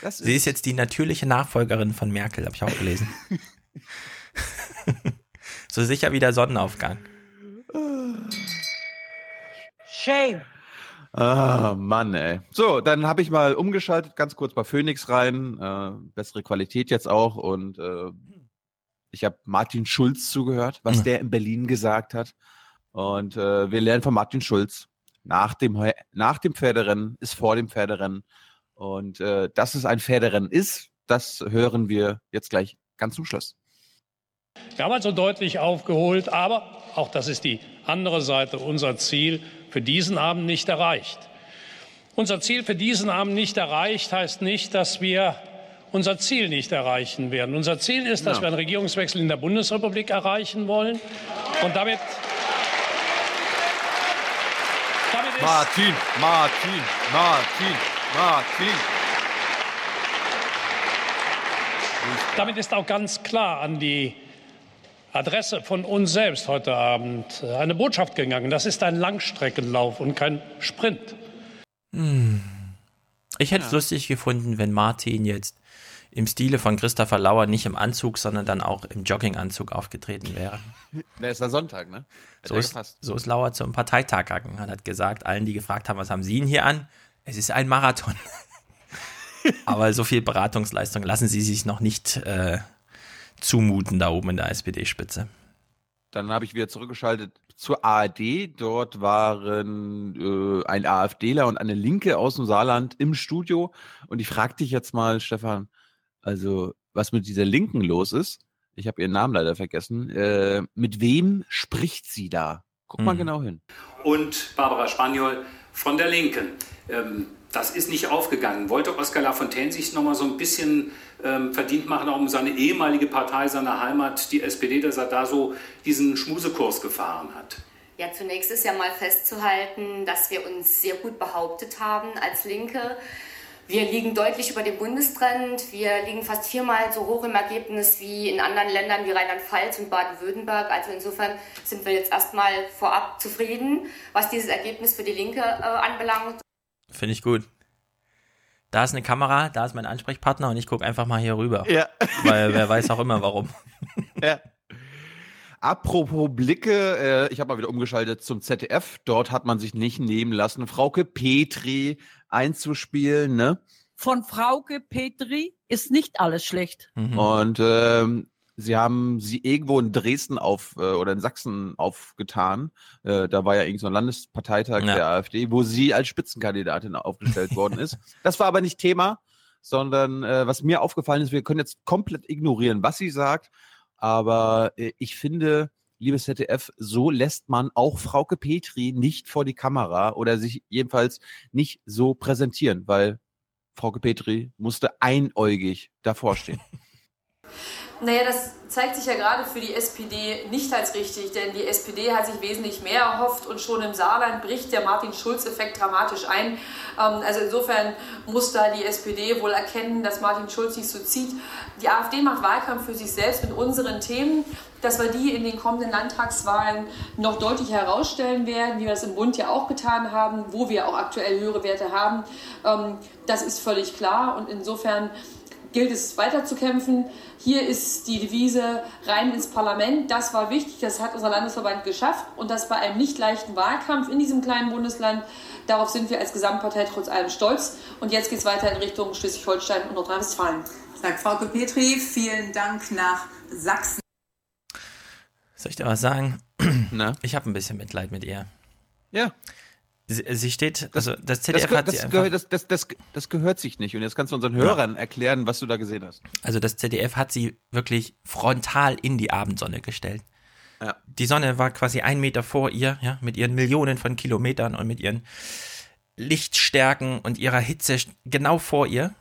S1: Das
S6: Sie ist jetzt die natürliche Nachfolgerin von Merkel, habe ich auch gelesen. so sicher wie der Sonnenaufgang.
S8: Shame.
S1: Ah, Mann, ey. So, dann habe ich mal umgeschaltet, ganz kurz bei Phoenix rein. Äh, bessere Qualität jetzt auch. Und äh, ich habe Martin Schulz zugehört, was
S6: Ja.
S1: der in Berlin gesagt hat. Und äh, wir lernen von Martin Schulz. Nach dem, nach dem Pferderennen ist vor dem Pferderennen. Und äh, dass es ein Pferderennen ist, das hören wir jetzt gleich ganz zum Schluss.
S23: Wir haben also deutlich aufgeholt, aber auch das ist die andere Seite, unser Ziel für diesen Abend nicht erreicht. Unser Ziel für diesen Abend nicht erreicht heißt nicht, dass wir unser Ziel nicht erreichen werden. Unser Ziel ist, dass
S1: Ja.
S23: wir einen Regierungswechsel in der Bundesrepublik erreichen wollen. Und damit, damit ist,
S1: Martin, Martin, Martin, Martin.
S23: Damit ist auch ganz klar an die Adresse von uns selbst heute Abend eine Botschaft gegangen. Das ist ein Langstreckenlauf und kein Sprint.
S6: Hm. Ich hätte es lustig gefunden, wenn Martin jetzt im Stile von Christopher Lauer nicht im Anzug, sondern dann auch im Jogginganzug aufgetreten wäre.
S1: Der ist ja Sonntag, ne?
S6: So
S1: ja
S6: ist, so ist Lauer zum Parteitag gegangen. Er hat gesagt, allen, die gefragt haben, was haben Sie denn hier an? Es ist ein Marathon. Aber so viel Beratungsleistung lassen Sie sich noch nicht äh, zumuten da oben in der SPD-Spitze.
S1: Dann habe ich wieder zurückgeschaltet zur ARD. Dort waren äh, ein AfDler und eine Linke aus dem Saarland im Studio. Und ich frage dich jetzt mal, Stefan, also was mit dieser Linken los ist. Ich habe ihren Namen leider vergessen. Äh, mit wem spricht sie da? Guck mal
S12: Mhm.
S1: genau hin.
S12: und Barbara Spaniol von der Linken. Ähm, das ist nicht aufgegangen. Wollte Oskar Lafontaine sich noch mal so ein bisschen ähm, verdient machen, auch um seine ehemalige Partei, seine Heimat, die SPD, dass er da so diesen Schmusekurs gefahren hat?
S24: Ja, zunächst ist ja mal festzuhalten, dass wir uns sehr gut behauptet haben als Linke. Wir liegen deutlich über dem Bundestrend. Wir liegen fast viermal so hoch im Ergebnis wie in anderen Ländern wie Rheinland-Pfalz und Baden-Württemberg. Also insofern sind wir jetzt erstmal vorab zufrieden, was dieses Ergebnis für die Linke äh, anbelangt.
S6: Finde ich gut. Da ist eine Kamera, da ist mein Ansprechpartner und ich gucke einfach mal hier rüber.
S1: Ja.
S6: Weil wer weiß auch immer warum.
S1: Ja. Apropos Blicke, äh, ich habe mal wieder umgeschaltet zum ZDF. Dort hat man sich nicht nehmen lassen, Frauke Petri einzuspielen, ne?
S8: Von Frauke Petri ist nicht alles schlecht.
S6: Mhm.
S1: Und ähm, sie haben sie irgendwo in Dresden auf äh, oder in Sachsen aufgetan. Äh, da war ja irgend so ein Landesparteitag
S6: Ja.
S1: der AfD, wo sie als Spitzenkandidatin aufgestellt worden ist. Das war aber nicht Thema, sondern äh, was mir aufgefallen ist, wir können jetzt komplett ignorieren, was sie sagt. Aber äh, ich finde, liebes ZDF, so lässt man auch Frauke Petri nicht vor die Kamera oder sich jedenfalls nicht so präsentieren, weil Frauke Petri musste einäugig davor stehen.
S25: Naja, das zeigt sich ja gerade für die SPD nicht als richtig, denn die SPD hat sich wesentlich mehr erhofft und schon im Saarland bricht der Martin-Schulz-Effekt dramatisch ein. Ähm, Also insofern muss da die SPD wohl erkennen, dass Martin Schulz sich so zieht. Die AfD macht Wahlkampf für sich selbst mit unseren Themen, dass wir die in den kommenden Landtagswahlen noch deutlich herausstellen werden, wie wir das im Bund ja auch getan haben, wo wir auch aktuell höhere Werte haben. Ähm, Das ist völlig klar und insofern gilt es weiterzukämpfen. Hier ist die Devise rein ins Parlament. Das war wichtig, das hat unser Landesverband geschafft und das bei einem nicht leichten Wahlkampf in diesem kleinen Bundesland. Darauf sind wir als Gesamtpartei trotz allem stolz. Und jetzt geht es weiter in Richtung Schleswig-Holstein und Nordrhein-Westfalen.
S21: Sagt Frauke Petri, vielen Dank nach Sachsen.
S6: Soll ich dir was sagen? Ich habe ein bisschen Mitleid mit ihr.
S1: Ja.
S6: Sie, sie steht, also das ZDF
S1: das,
S6: hat sie
S1: das, gehört- das, das, das, das gehört sich nicht. Und jetzt kannst du unseren Hörern erklären, was du da gesehen hast.
S6: also das ZDF hat sie wirklich frontal in die Abendsonne gestellt.
S1: Ja.
S6: Die Sonne war quasi ein Meter vor ihr, ja, mit ihren Millionen von Kilometern und mit ihren Lichtstärken und ihrer Hitze genau vor ihr.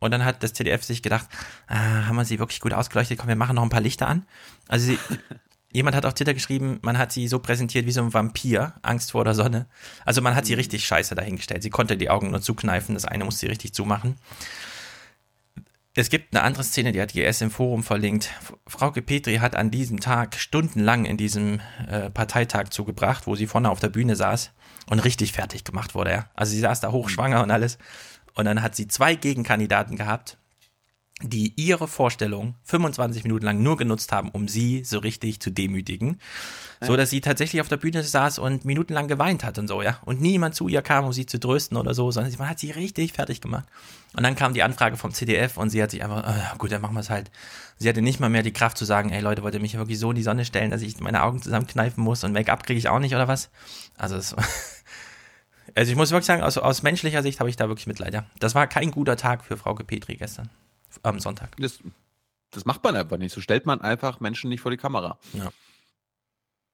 S6: Und dann hat das ZDF sich gedacht, ah, haben wir sie wirklich gut ausgeleuchtet? Komm, wir machen noch ein paar Lichter an. Also sie, jemand hat auf Twitter geschrieben, man hat sie so präsentiert wie so ein Vampir, Angst vor der Sonne. Also man hat sie richtig scheiße dahingestellt. Sie konnte die Augen nur zukneifen, das eine musste sie richtig zumachen. Es gibt eine andere Szene, die hat GS im Forum verlinkt. Frauke Petri hat an diesem Tag stundenlang in diesem äh, Parteitag zugebracht, wo sie vorne auf der Bühne saß und richtig fertig gemacht wurde. Ja. Also sie saß da hochschwanger und alles. Und dann hat sie zwei Gegenkandidaten gehabt, die ihre Vorstellung 25 Minuten lang nur genutzt haben, um sie so richtig zu demütigen. So dass sie tatsächlich auf der Bühne saß und minutenlang geweint hat und so, ja. Und niemand zu ihr kam, um sie zu trösten oder so, sondern man hat sie richtig fertig gemacht. Und dann kam die Anfrage vom CDF und sie hat sich einfach, äh, gut, dann machen wir es halt. Sie hatte nicht mal mehr die Kraft zu sagen, ey Leute, wollt ihr mich wirklich so in die Sonne stellen, dass ich meine Augen zusammenkneifen muss und Make-up kriege ich auch nicht oder was? Also es Also ich muss wirklich sagen, aus, aus menschlicher Sicht habe ich da wirklich Mitleid, ja. Das war kein guter Tag für Frau Petri gestern. Am Sonntag.
S1: Das, das macht man einfach nicht. So stellt man einfach Menschen nicht vor die Kamera.
S6: Ja.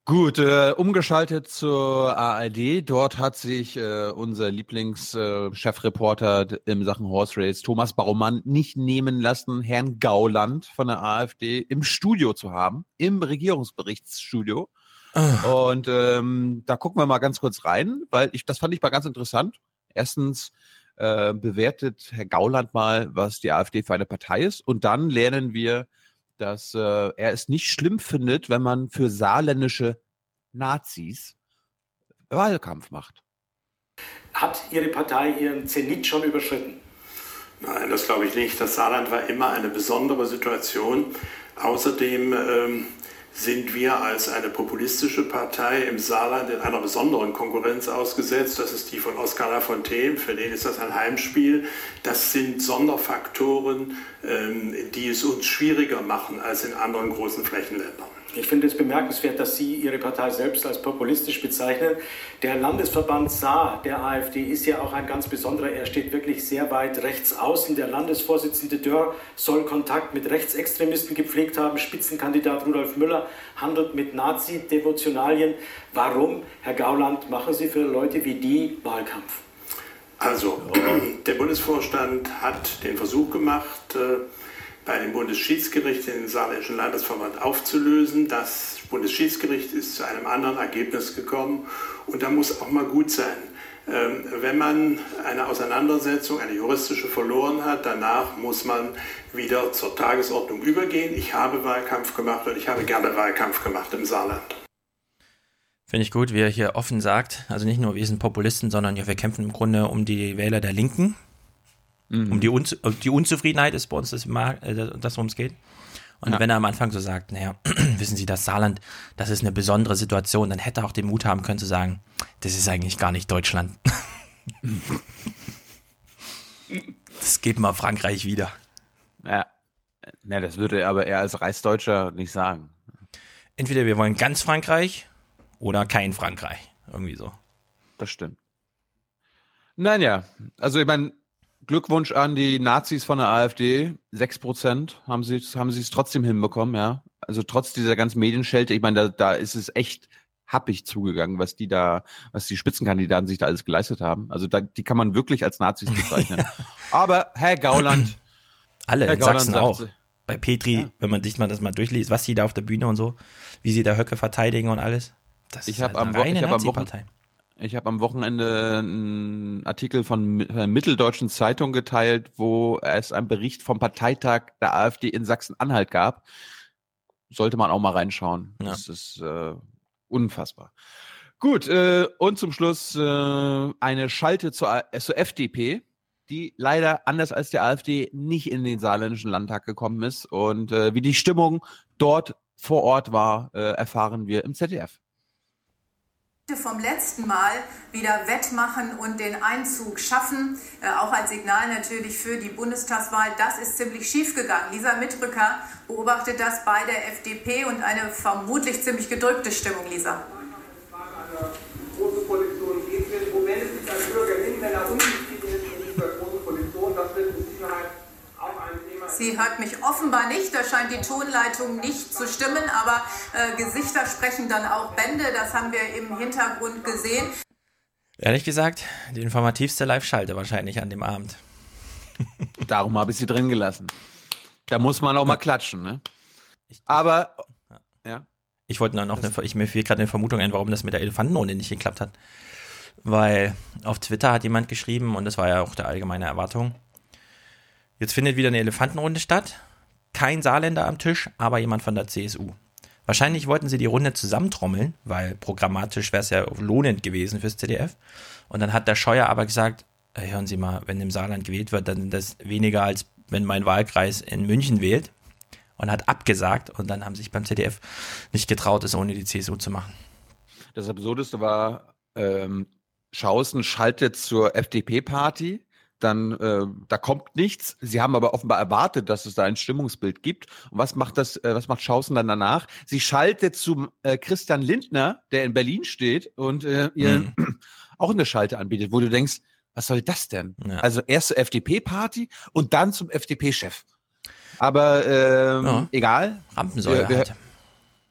S1: Gut, äh, umgeschaltet zur ARD. Dort hat sich äh, unser Lieblingschefreporter in Sachen Horse Race, Thomas Baumann, nicht nehmen lassen, Herrn Gauland von der AfD im Studio zu haben, im Regierungsberichtsstudio. Und ähm, da gucken wir mal ganz kurz rein, weil ich das fand ich mal ganz interessant. Erstens äh, bewertet Herr Gauland mal, was die AfD für eine Partei ist, und dann lernen wir, dass äh, er es nicht schlimm findet, wenn man für saarländische Nazis Wahlkampf macht.
S26: Hat Ihre Partei ihren Zenit schon überschritten?
S27: Nein, das glaube ich nicht. Das Saarland war immer eine besondere Situation. Außerdem ähm, sind wir als eine populistische Partei im Saarland in einer besonderen Konkurrenz ausgesetzt. Das ist die von Oskar Lafontaine. Für den ist das ein Heimspiel. Das sind Sonderfaktoren, ähm, die es uns schwieriger machen als in anderen großen Flächenländern.
S26: Ich finde es bemerkenswert, dass Sie Ihre Partei selbst als populistisch bezeichnen. Der Landesverband Saar der AfD ist ja auch ein ganz besonderer. Er steht wirklich sehr weit rechts außen. Der Landesvorsitzende Dörr soll Kontakt mit Rechtsextremisten gepflegt haben. Spitzenkandidat Rudolf Müller handelt mit Nazi-Devotionalien. Warum, Herr Gauland, machen Sie für Leute wie die Wahlkampf?
S27: Also, der Bundesvorstand hat den Versuch gemacht, äh, bei dem Bundesschiedsgericht den saarländischen Landesverband aufzulösen. Das Bundesschiedsgericht ist zu einem anderen Ergebnis gekommen und da muss auch mal gut sein. Ähm, Wenn man eine Auseinandersetzung, eine juristische verloren hat, danach muss man wieder zur Tagesordnung übergehen. Ich habe Wahlkampf gemacht und ich habe gerne Wahlkampf gemacht im Saarland.
S6: Finde ich gut, wie er hier offen sagt. Also nicht nur, wir sind Populisten, sondern ja, wir kämpfen im Grunde um die Wähler der Linken. Um die, Unzu um die Unzufriedenheit ist bei uns das, das worum es geht. Und
S1: Ja.
S6: wenn er am Anfang so sagt, naja, wissen Sie, das Saarland, das ist eine besondere Situation, dann hätte er auch den Mut haben können zu sagen, das ist eigentlich gar nicht Deutschland. das geht mal Frankreich wieder.
S1: Ja. Na, das würde er aber er als Reichsdeutscher nicht sagen.
S6: Entweder wir wollen ganz Frankreich oder kein Frankreich. Irgendwie so.
S1: Das stimmt. Nein, ja. Also ich meine, Glückwunsch an die Nazis von der AfD. 6% haben sie haben sie es trotzdem hinbekommen, ja. Also trotz dieser ganzen Medienschelte, ich meine, da, da ist es echt happig zugegangen, was die da, was die Spitzenkandidaten sich da alles geleistet haben. Also da, die kann man wirklich als Nazis bezeichnen. Aber Herr Gauland,
S6: Alle
S1: Herr
S6: in
S1: Gauland
S6: Sachsen auch. Bei Petri, wenn man sich mal das mal durchliest, was sie da auf der Bühne und so, wie sie da Höcke verteidigen und alles. Das
S1: ich
S6: ist
S1: habe
S6: halt
S1: am,
S6: eine reine Nazi-Partei.
S1: Ich hab am Wochenende einen Artikel von der Mitteldeutschen Zeitung geteilt, wo es einen Bericht vom Parteitag der AfD in Sachsen-Anhalt gab. Sollte man auch mal reinschauen. Das ist äh, unfassbar. Gut, äh, und zum Schluss äh, eine Schalte zur, äh, zur FDP, die leider anders als die AfD nicht in den saarländischen Landtag gekommen ist. Und äh, wie die Stimmung dort vor Ort war, äh, erfahren wir im ZDF.
S21: Vom letzten Mal wieder wettmachen und den Einzug schaffen, äh, auch als Signal natürlich für die Bundestagswahl. Das ist ziemlich schief gegangen. Lisa Mitbrücker beobachtet das bei der FDP und eine vermutlich ziemlich gedrückte Stimmung, Lisa.
S28: große Position geht. Wo wendet sich als Bürger hin, wenn er unzufrieden ist mit dieser großen Position? Das wird mit Sicherheit auch ein Thema.
S21: Sie hört mich offenbar nicht, da scheint die Tonleitung nicht zu stimmen, aber äh, Gesichter sprechen dann auch Bände, das haben wir im Hintergrund gesehen.
S6: Ehrlich gesagt, die informativste Live-Schalte wahrscheinlich an dem Abend.
S1: Darum habe ich sie drin gelassen. Da muss man auch mal klatschen, ne? Aber, ja.
S6: Ich wollte noch eine, ich mir fiel gerade eine Vermutung ein, warum das mit der Elefantenrunde nicht geklappt hat. Weil auf Twitter hat jemand geschrieben, und das war ja auch der allgemeine Erwartung, Jetzt findet wieder eine Elefantenrunde statt. Kein Saarländer am Tisch, aber jemand von der CSU. Wahrscheinlich wollten sie die Runde zusammentrommeln, weil programmatisch wäre es ja lohnend gewesen fürs ZDF. Und dann hat der Scheuer aber gesagt, äh, hören Sie mal, wenn im Saarland gewählt wird, dann sind das weniger als wenn mein Wahlkreis in München wählt. Und hat abgesagt und dann haben sich beim ZDF nicht getraut, es ohne die CSU zu machen.
S1: Das Absurdeste war, ähm, Schausen schaltet zur FDP-Party, dann äh, da kommt nichts. Sie haben aber offenbar erwartet, dass es da ein Stimmungsbild gibt. Und was macht das? Äh, was macht Schausen dann danach? Sie schaltet zum äh, Christian Lindner, der in Berlin steht und äh, ihr
S6: Mhm.
S1: auch eine Schalte anbietet, wo du denkst, was soll das denn?
S6: Ja.
S1: Also erst zur FDP-Party und dann zum FDP-Chef. Aber ähm,
S6: Ja.
S1: egal.
S6: Rampensäue
S1: wir, wir,
S6: halt.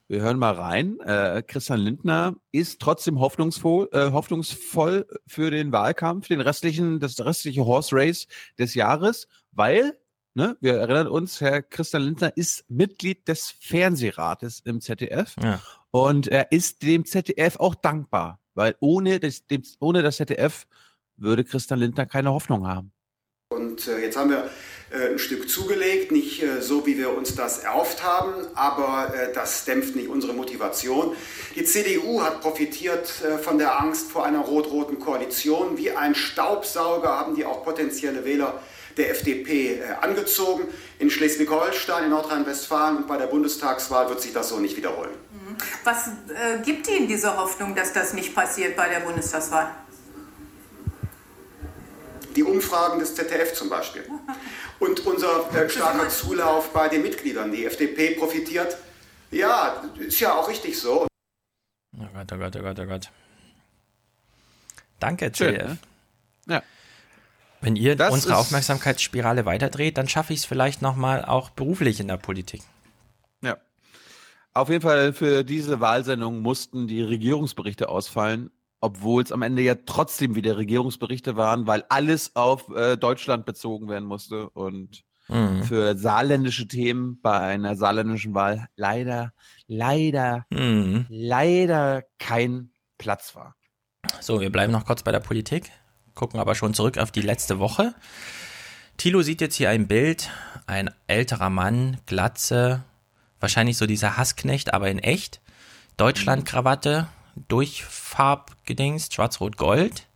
S1: Wir hören mal rein. Äh, Christian Lindner ist trotzdem hoffnungsvoll, äh, hoffnungsvoll für den Wahlkampf, den restlichen, das restliche Horse Race des Jahres, weil, ne, wir erinnern uns, Herr Christian Lindner ist Mitglied des Fernsehrates im ZDF
S6: Ja.
S1: und er ist dem ZDF auch dankbar, weil ohne das, dem, ohne das ZDF würde Christian Lindner keine Hoffnung haben.
S29: Und äh, jetzt haben wir ein Stück zugelegt, nicht äh, so, wie wir uns das erhofft haben, aber äh, das dämpft nicht unsere Motivation. Die CDU hat profitiert äh, von der Angst vor einer rot-roten Koalition. Wie ein Staubsauger haben die auch potenzielle Wähler der FDP äh, angezogen. In Schleswig-Holstein, in Nordrhein-Westfalen und bei der Bundestagswahl wird sich das so nicht wiederholen.
S21: Was äh, gibt Ihnen diese Hoffnung, dass das nicht passiert bei der Bundestagswahl?
S29: Die Umfragen des ZDF zum Beispiel. Und unser äh, starker Zulauf bei den Mitgliedern. Die FDP profitiert. Ja, ist ja auch richtig so.
S6: Oh Gott, oh Gott, oh Gott, oh Gott. Danke,
S1: Schön,
S6: CDF.
S1: ne? Ja.
S6: Wenn ihr
S1: Das
S6: unsere Aufmerksamkeitsspirale weiterdreht, dann schaffe ich es vielleicht nochmal auch beruflich in der Politik.
S1: Ja. Auf jeden Fall für diese Wahlsendung mussten die Regierungsberichte ausfallen, obwohl es am Ende ja trotzdem wieder Regierungsberichte waren, weil alles auf äh, Deutschland bezogen werden musste und
S6: Mhm.
S1: für saarländische Themen bei einer saarländischen Wahl leider, leider,
S6: Mhm.
S1: leider kein Platz war.
S6: So, wir bleiben noch kurz bei der Politik, gucken aber schon zurück auf die letzte Woche. Thilo sieht jetzt hier ein Bild, ein älterer Mann, Glatze, wahrscheinlich so dieser Hassknecht, aber in echt. Deutschlandkrawatte, Durchfarbgedingst, schwarz-rot-gold.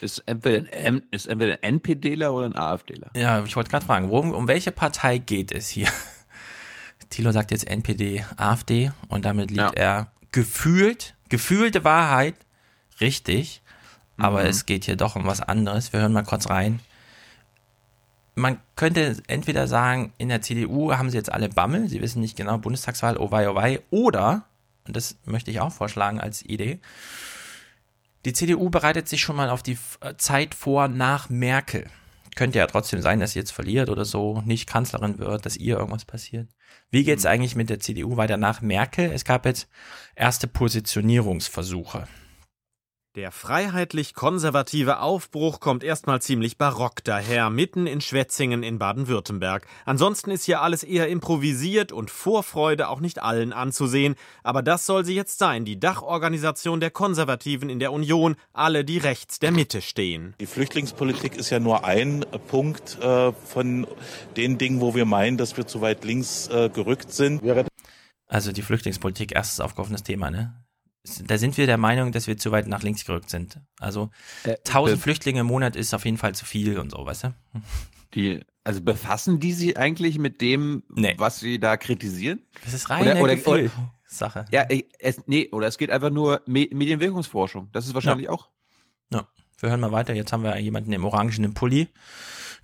S1: Ist entweder ein, ist entweder ein NPDler oder ein AfDler.
S6: Ja, ich wollte gerade fragen, worum, um welche Partei geht es hier? Thilo sagt jetzt NPD, AfD und damit liegt er gefühlt, gefühlte Wahrheit richtig, aber
S1: Mhm.
S6: es geht hier doch um was anderes. Wir hören mal kurz rein. Man könnte entweder sagen, in der CDU haben sie jetzt alle Bammel, sie wissen nicht genau, Bundestagswahl, oh wei, oh wei, oder, und das möchte ich auch vorschlagen als Idee, die CDU bereitet sich schon mal auf die äh, Zeit vor nach Merkel. Könnte ja trotzdem sein, dass sie jetzt verliert oder so, nicht Kanzlerin wird, dass ihr irgendwas passiert. Wie geht's eigentlich mit der CDU weiter nach Merkel? Es gab jetzt erste Positionierungsversuche.
S30: Der freiheitlich-konservative Aufbruch kommt erstmal ziemlich barock daher, mitten in Schwetzingen in Baden-Württemberg. Ansonsten ist hier alles eher improvisiert und Vorfreude auch nicht allen anzusehen. Aber das soll sie jetzt sein, die Dachorganisation der Konservativen in der Union, alle, die rechts der Mitte stehen.
S31: Die Flüchtlingspolitik ist ja nur ein Punkt äh, von den Dingen, wo wir meinen, dass wir zu weit links äh, gerückt sind.
S6: Also die Flüchtlingspolitik, erstes aufgeworfenes Thema, ne? Da sind wir der Meinung, dass wir zu weit nach links gerückt sind. Also
S1: Äh,
S6: 1000
S1: be-
S6: Flüchtlinge im Monat ist auf jeden Fall zu viel und so, weißt du?
S1: Die, also befassen die sich eigentlich mit dem, was sie da kritisieren?
S6: Das ist reine Gefühlssache.
S1: Ja, ich- es, nee, oder es geht einfach nur Me Medienwirkungsforschung. Das ist wahrscheinlich
S6: Ja.
S1: auch.
S6: Ja, wir hören mal weiter. Jetzt haben wir jemanden im orangenen Pulli.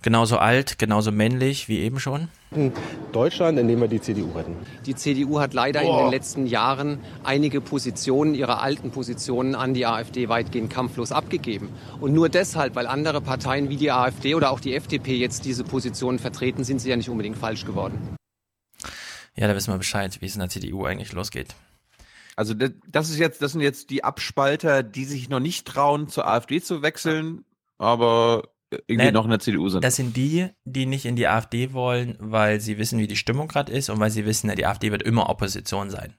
S6: Genauso alt, genauso männlich wie eben schon.
S32: Deutschland, indem wir die CDU retten.
S33: Die CDU hat leider in den letzten Jahren einige Positionen, ihre alten Positionen an die AfD weitgehend kampflos abgegeben. Und nur deshalb, weil andere Parteien wie die AfD oder auch die FDP jetzt diese Positionen vertreten, sind sie ja nicht unbedingt falsch geworden.
S6: Ja, da wissen wir Bescheid, wie es in der CDU eigentlich losgeht.
S1: Also das, das ist jetzt, das sind jetzt die Abspalter, die sich noch nicht trauen, zur AfD zu wechseln, aber irgendwie
S6: Nee,
S1: noch in der CDU sind.
S6: Das sind die, die nicht in die AfD wollen, weil sie wissen, wie die Stimmung gerade ist und weil sie wissen, ja, die AfD wird immer Opposition sein.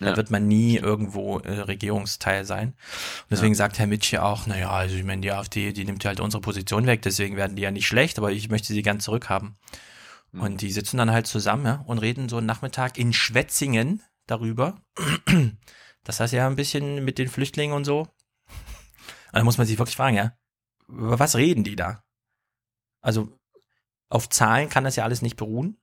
S6: Da
S1: Ja.
S6: wird man nie irgendwo äh, Regierungsteil sein. Und deswegen sagt Herr Mitsch ja auch, naja, also ich meine, die AfD, die nimmt ja halt unsere Position weg, deswegen werden die ja nicht schlecht, aber ich möchte sie gern zurückhaben. Und die sitzen dann halt zusammen ja, und reden so einen Nachmittag in Schwetzingen darüber. Das heißt ja ein bisschen mit den Flüchtlingen und so. Und da muss man sich wirklich fragen, ja, über was reden die da? Also auf Zahlen kann das ja alles nicht beruhen.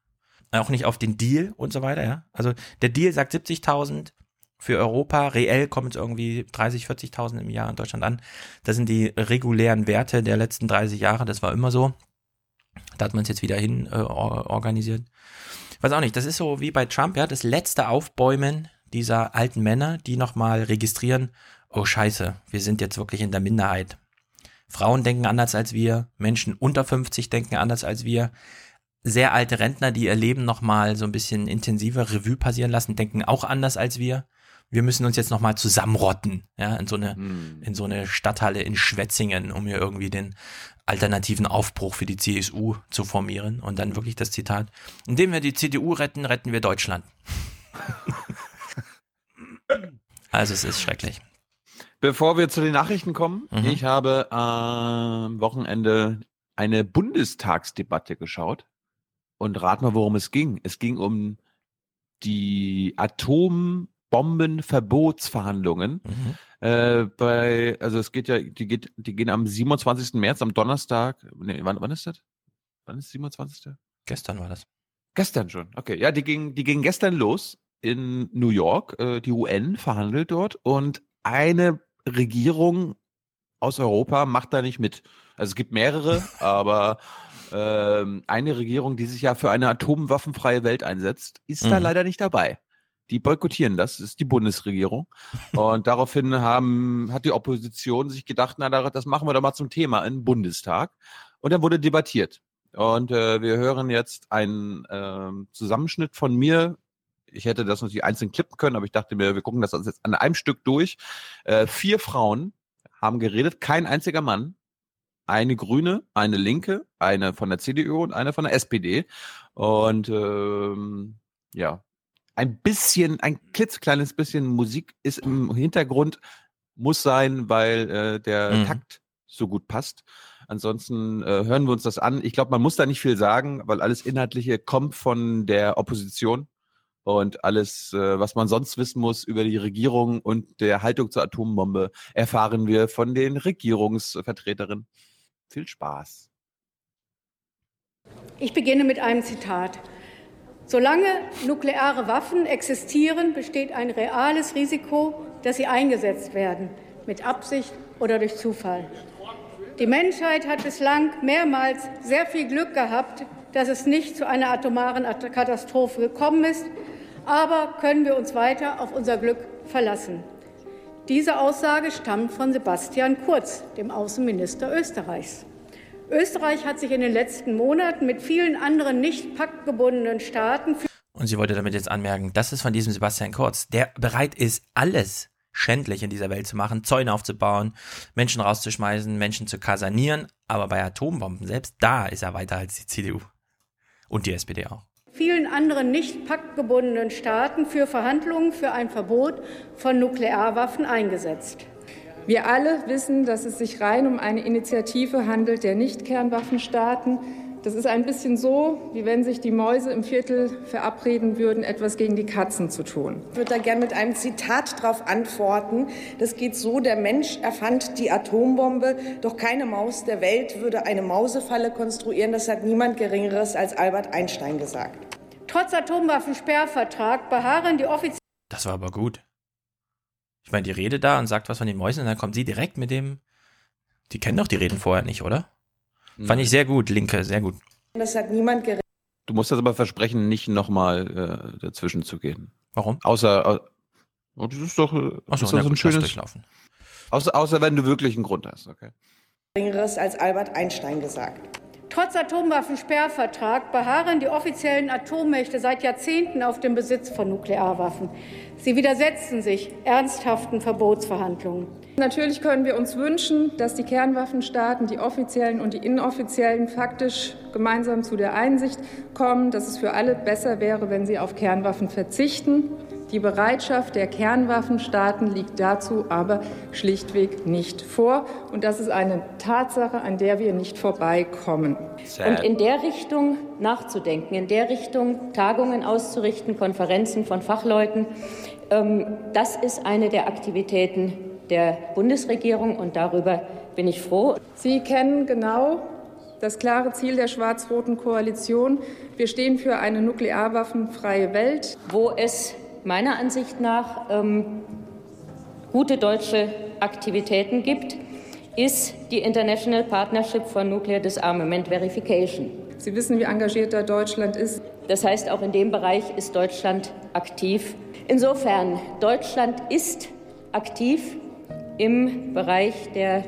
S6: Auch nicht auf den Deal und so weiter, ja. Also der Deal sagt 70.000 für Europa. Reell kommen es irgendwie 30, 40.000 im Jahr in Deutschland an. Das sind die regulären Werte der letzten 30 Jahre. Das war immer so. Da hat man es jetzt wieder hin äh, or- organisiert. Weiß auch nicht, das ist so wie bei Trump, ja, das letzte Aufbäumen dieser alten Männer, die nochmal registrieren, oh scheiße, wir sind jetzt wirklich in der Minderheit. Frauen denken anders als wir, Menschen unter 50 denken anders als wir. Sehr alte Rentner, die ihr Leben nochmal so ein bisschen intensiver Revue passieren lassen, denken auch anders als wir. Wir müssen uns jetzt nochmal zusammenrotten, ja, in so eine, in so eine Stadthalle in Schwetzingen, um hier irgendwie den alternativen Aufbruch für die CSU zu formieren. Und dann wirklich das Zitat, indem wir die CDU retten, retten wir Deutschland. also es ist schrecklich.
S1: Bevor wir zu den Nachrichten kommen,
S6: Mhm.
S1: ich habe am Wochenende eine Bundestagsdebatte geschaut und rat mal, worum es ging. Es ging um die Atombombenverbotsverhandlungen. Äh, bei, also es geht ja, die geht, die gehen am 27. März, am Donnerstag. Nee, wann, wann ist das? Wann ist 27.?
S6: Gestern war das.
S1: Gestern schon, okay. Ja, die ging, die ging gestern los in New York. Äh, die UN verhandelt dort und eine Regierung aus Europa macht da nicht mit. Also es gibt mehrere, aber ähm, eine Regierung, die sich ja für eine atomwaffenfreie Welt einsetzt, ist da
S6: Mhm.
S1: leider nicht dabei. Die boykottieren das, ist die Bundesregierung. Und daraufhin haben, hat die Opposition sich gedacht, na, da- das machen wir doch mal zum Thema im Bundestag. Und dann wurde debattiert. Und äh, wir hören jetzt einen ähm, Zusammenschnitt von mir. Ich hätte das natürlich einzeln klippen können, aber ich dachte mir, wir gucken das uns jetzt an einem Stück durch. Äh, vier Frauen haben geredet, kein einziger Mann. Eine Grüne, eine Linke, eine von der CDU und eine von der SPD. Und ähm, ja, ein bisschen, ein klitzekleines bisschen Musik ist im Hintergrund, muss sein, weil äh, der
S6: Mhm.
S1: Takt so gut passt. Ansonsten äh, hören wir uns das an. Ich glaube, man muss da nicht viel sagen, weil alles Inhaltliche kommt von der Opposition. Und alles, äh, was man sonst wissen muss über die Regierung und der Haltung zur Atombombe, erfahren wir von den Regierungsvertreterinnen. Viel Spaß.
S34: Ich beginne mit einem Zitat. Solange nukleare Waffen existieren, besteht ein reales Risiko, dass sie eingesetzt werden, mit Absicht oder durch Zufall. Die Menschheit hat bislang mehrmals sehr viel Glück gehabt, dass es nicht zu einer atomaren At- Katastrophe gekommen ist, aber können wir uns weiter auf unser Glück verlassen. Diese Aussage stammt von Sebastian Kurz, dem Außenminister Österreichs. Österreich hat sich in den letzten Monaten mit vielen anderen nicht paktgebundenen Staaten
S6: Und sie wollte damit jetzt anmerken, das ist von diesem Sebastian Kurz, der bereit ist, alles schändlich in dieser Welt zu machen, Zäune aufzubauen, Menschen rauszuschmeißen, Menschen zu kasernieren, aber bei Atombomben selbst, da ist er weiter als die CDU. Und die SPD auch.
S34: vielen anderen nicht paktgebundenen Staaten für Verhandlungen für ein Verbot von Nuklearwaffen eingesetzt.
S35: Wir alle wissen, dass es sich rein um eine Initiative handelt der Nicht-Kernwaffenstaaten. Das ist ein bisschen so, wie wenn sich die Mäuse im Viertel verabreden würden, etwas gegen die Katzen zu tun.
S36: Ich würde da gerne mit einem Zitat darauf antworten. Das geht so, der Mensch erfand die Atombombe, doch keine Maus der Welt würde eine Mausefalle konstruieren. Das hat niemand Geringeres als Albert Einstein gesagt.
S34: Trotz Atomwaffensperrvertrag beharren die offiziellen
S6: Das war aber gut. Ich meine, die Rede da und sagt was von den Mäusen und dann kommt sie direkt mit dem. Die kennen doch die Reden vorher nicht, oder? Fand ich sehr gut, Linke, sehr gut.
S36: Das hat niemand Geringeres.
S1: Du musst das aber versprechen, nicht nochmal äh, dazwischen zu gehen.
S6: Warum?
S1: Außer, au- oh, das ist doch, äh,
S6: so,
S1: ist
S6: na
S1: doch so ein schönes.
S6: durchlaufen.
S1: Außer, außer wenn du wirklich einen Grund hast, okay.
S36: Geringeres als Albert Einstein gesagt.
S34: Trotz Atomwaffensperrvertrag beharren die offiziellen Atommächte seit Jahrzehnten auf dem Besitz von Nuklearwaffen. Sie widersetzen sich ernsthaften Verbotsverhandlungen.
S35: Natürlich können wir uns wünschen, dass die Kernwaffenstaaten, die offiziellen und die inoffiziellen, faktisch gemeinsam zu der Einsicht kommen, dass es für alle besser wäre, wenn sie auf Kernwaffen verzichten. Die Bereitschaft der Kernwaffenstaaten liegt dazu aber schlichtweg nicht vor. Und das ist eine Tatsache, an der wir nicht vorbeikommen.
S37: Und in der Richtung nachzudenken, in der Richtung Tagungen auszurichten, Konferenzen von Fachleuten, ähm, das ist eine der Aktivitäten der Bundesregierung und darüber bin ich froh.
S35: Sie kennen genau das klare Ziel der schwarz-roten Koalition. Wir stehen für eine nuklearwaffenfreie Welt.
S37: Wo es meiner Ansicht nach ähm, gute deutsche Aktivitäten gibt, ist die International Partnership for Nuclear Disarmament Verification.
S35: Sie wissen, wie engagiert da Deutschland ist.
S37: Das heißt, auch in dem Bereich ist Deutschland aktiv. Insofern, Deutschland ist aktiv im Bereich der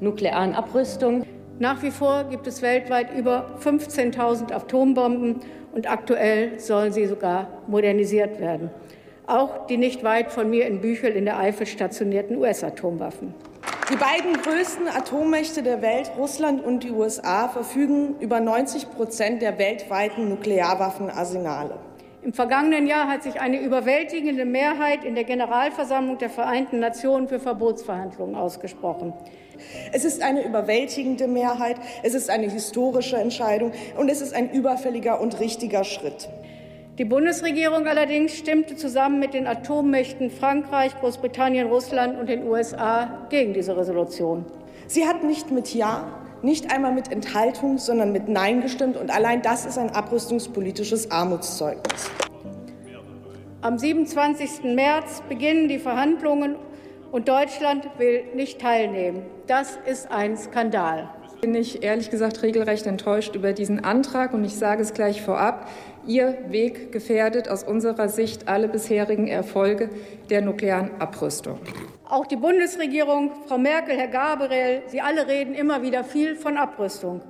S37: nuklearen Abrüstung.
S34: Nach wie vor gibt es weltweit über 15.000 Atombomben und aktuell sollen sie sogar modernisiert werden. Auch die nicht weit von mir in Büchel in der Eifel stationierten US-Atomwaffen.
S36: Die beiden größten Atommächte der Welt, Russland und die USA, verfügen über 90 Prozent der weltweiten Nuklearwaffenarsenale.
S34: Im vergangenen Jahr hat sich eine überwältigende Mehrheit in der Generalversammlung der Vereinten Nationen für Verbotsverhandlungen ausgesprochen.
S36: Es ist eine überwältigende Mehrheit, es ist eine historische Entscheidung und es ist ein überfälliger und richtiger Schritt.
S34: Die Bundesregierung allerdings stimmte zusammen mit den Atommächten Frankreich, Großbritannien, Russland und den USA gegen diese Resolution.
S36: Sie hat nicht mit Ja, nicht einmal mit Enthaltung, sondern mit Nein gestimmt. Und allein das ist ein abrüstungspolitisches Armutszeugnis.
S34: Am 27. März beginnen die Verhandlungen und Deutschland will nicht teilnehmen. Das ist ein Skandal.
S35: Bin ich ehrlich gesagt regelrecht enttäuscht über diesen Antrag und ich sage es gleich vorab. Ihr Weg gefährdet aus unserer Sicht alle bisherigen Erfolge der nuklearen Abrüstung.
S34: Auch die Bundesregierung, Frau Merkel, Herr Gabriel, Sie alle reden immer wieder viel von Abrüstung.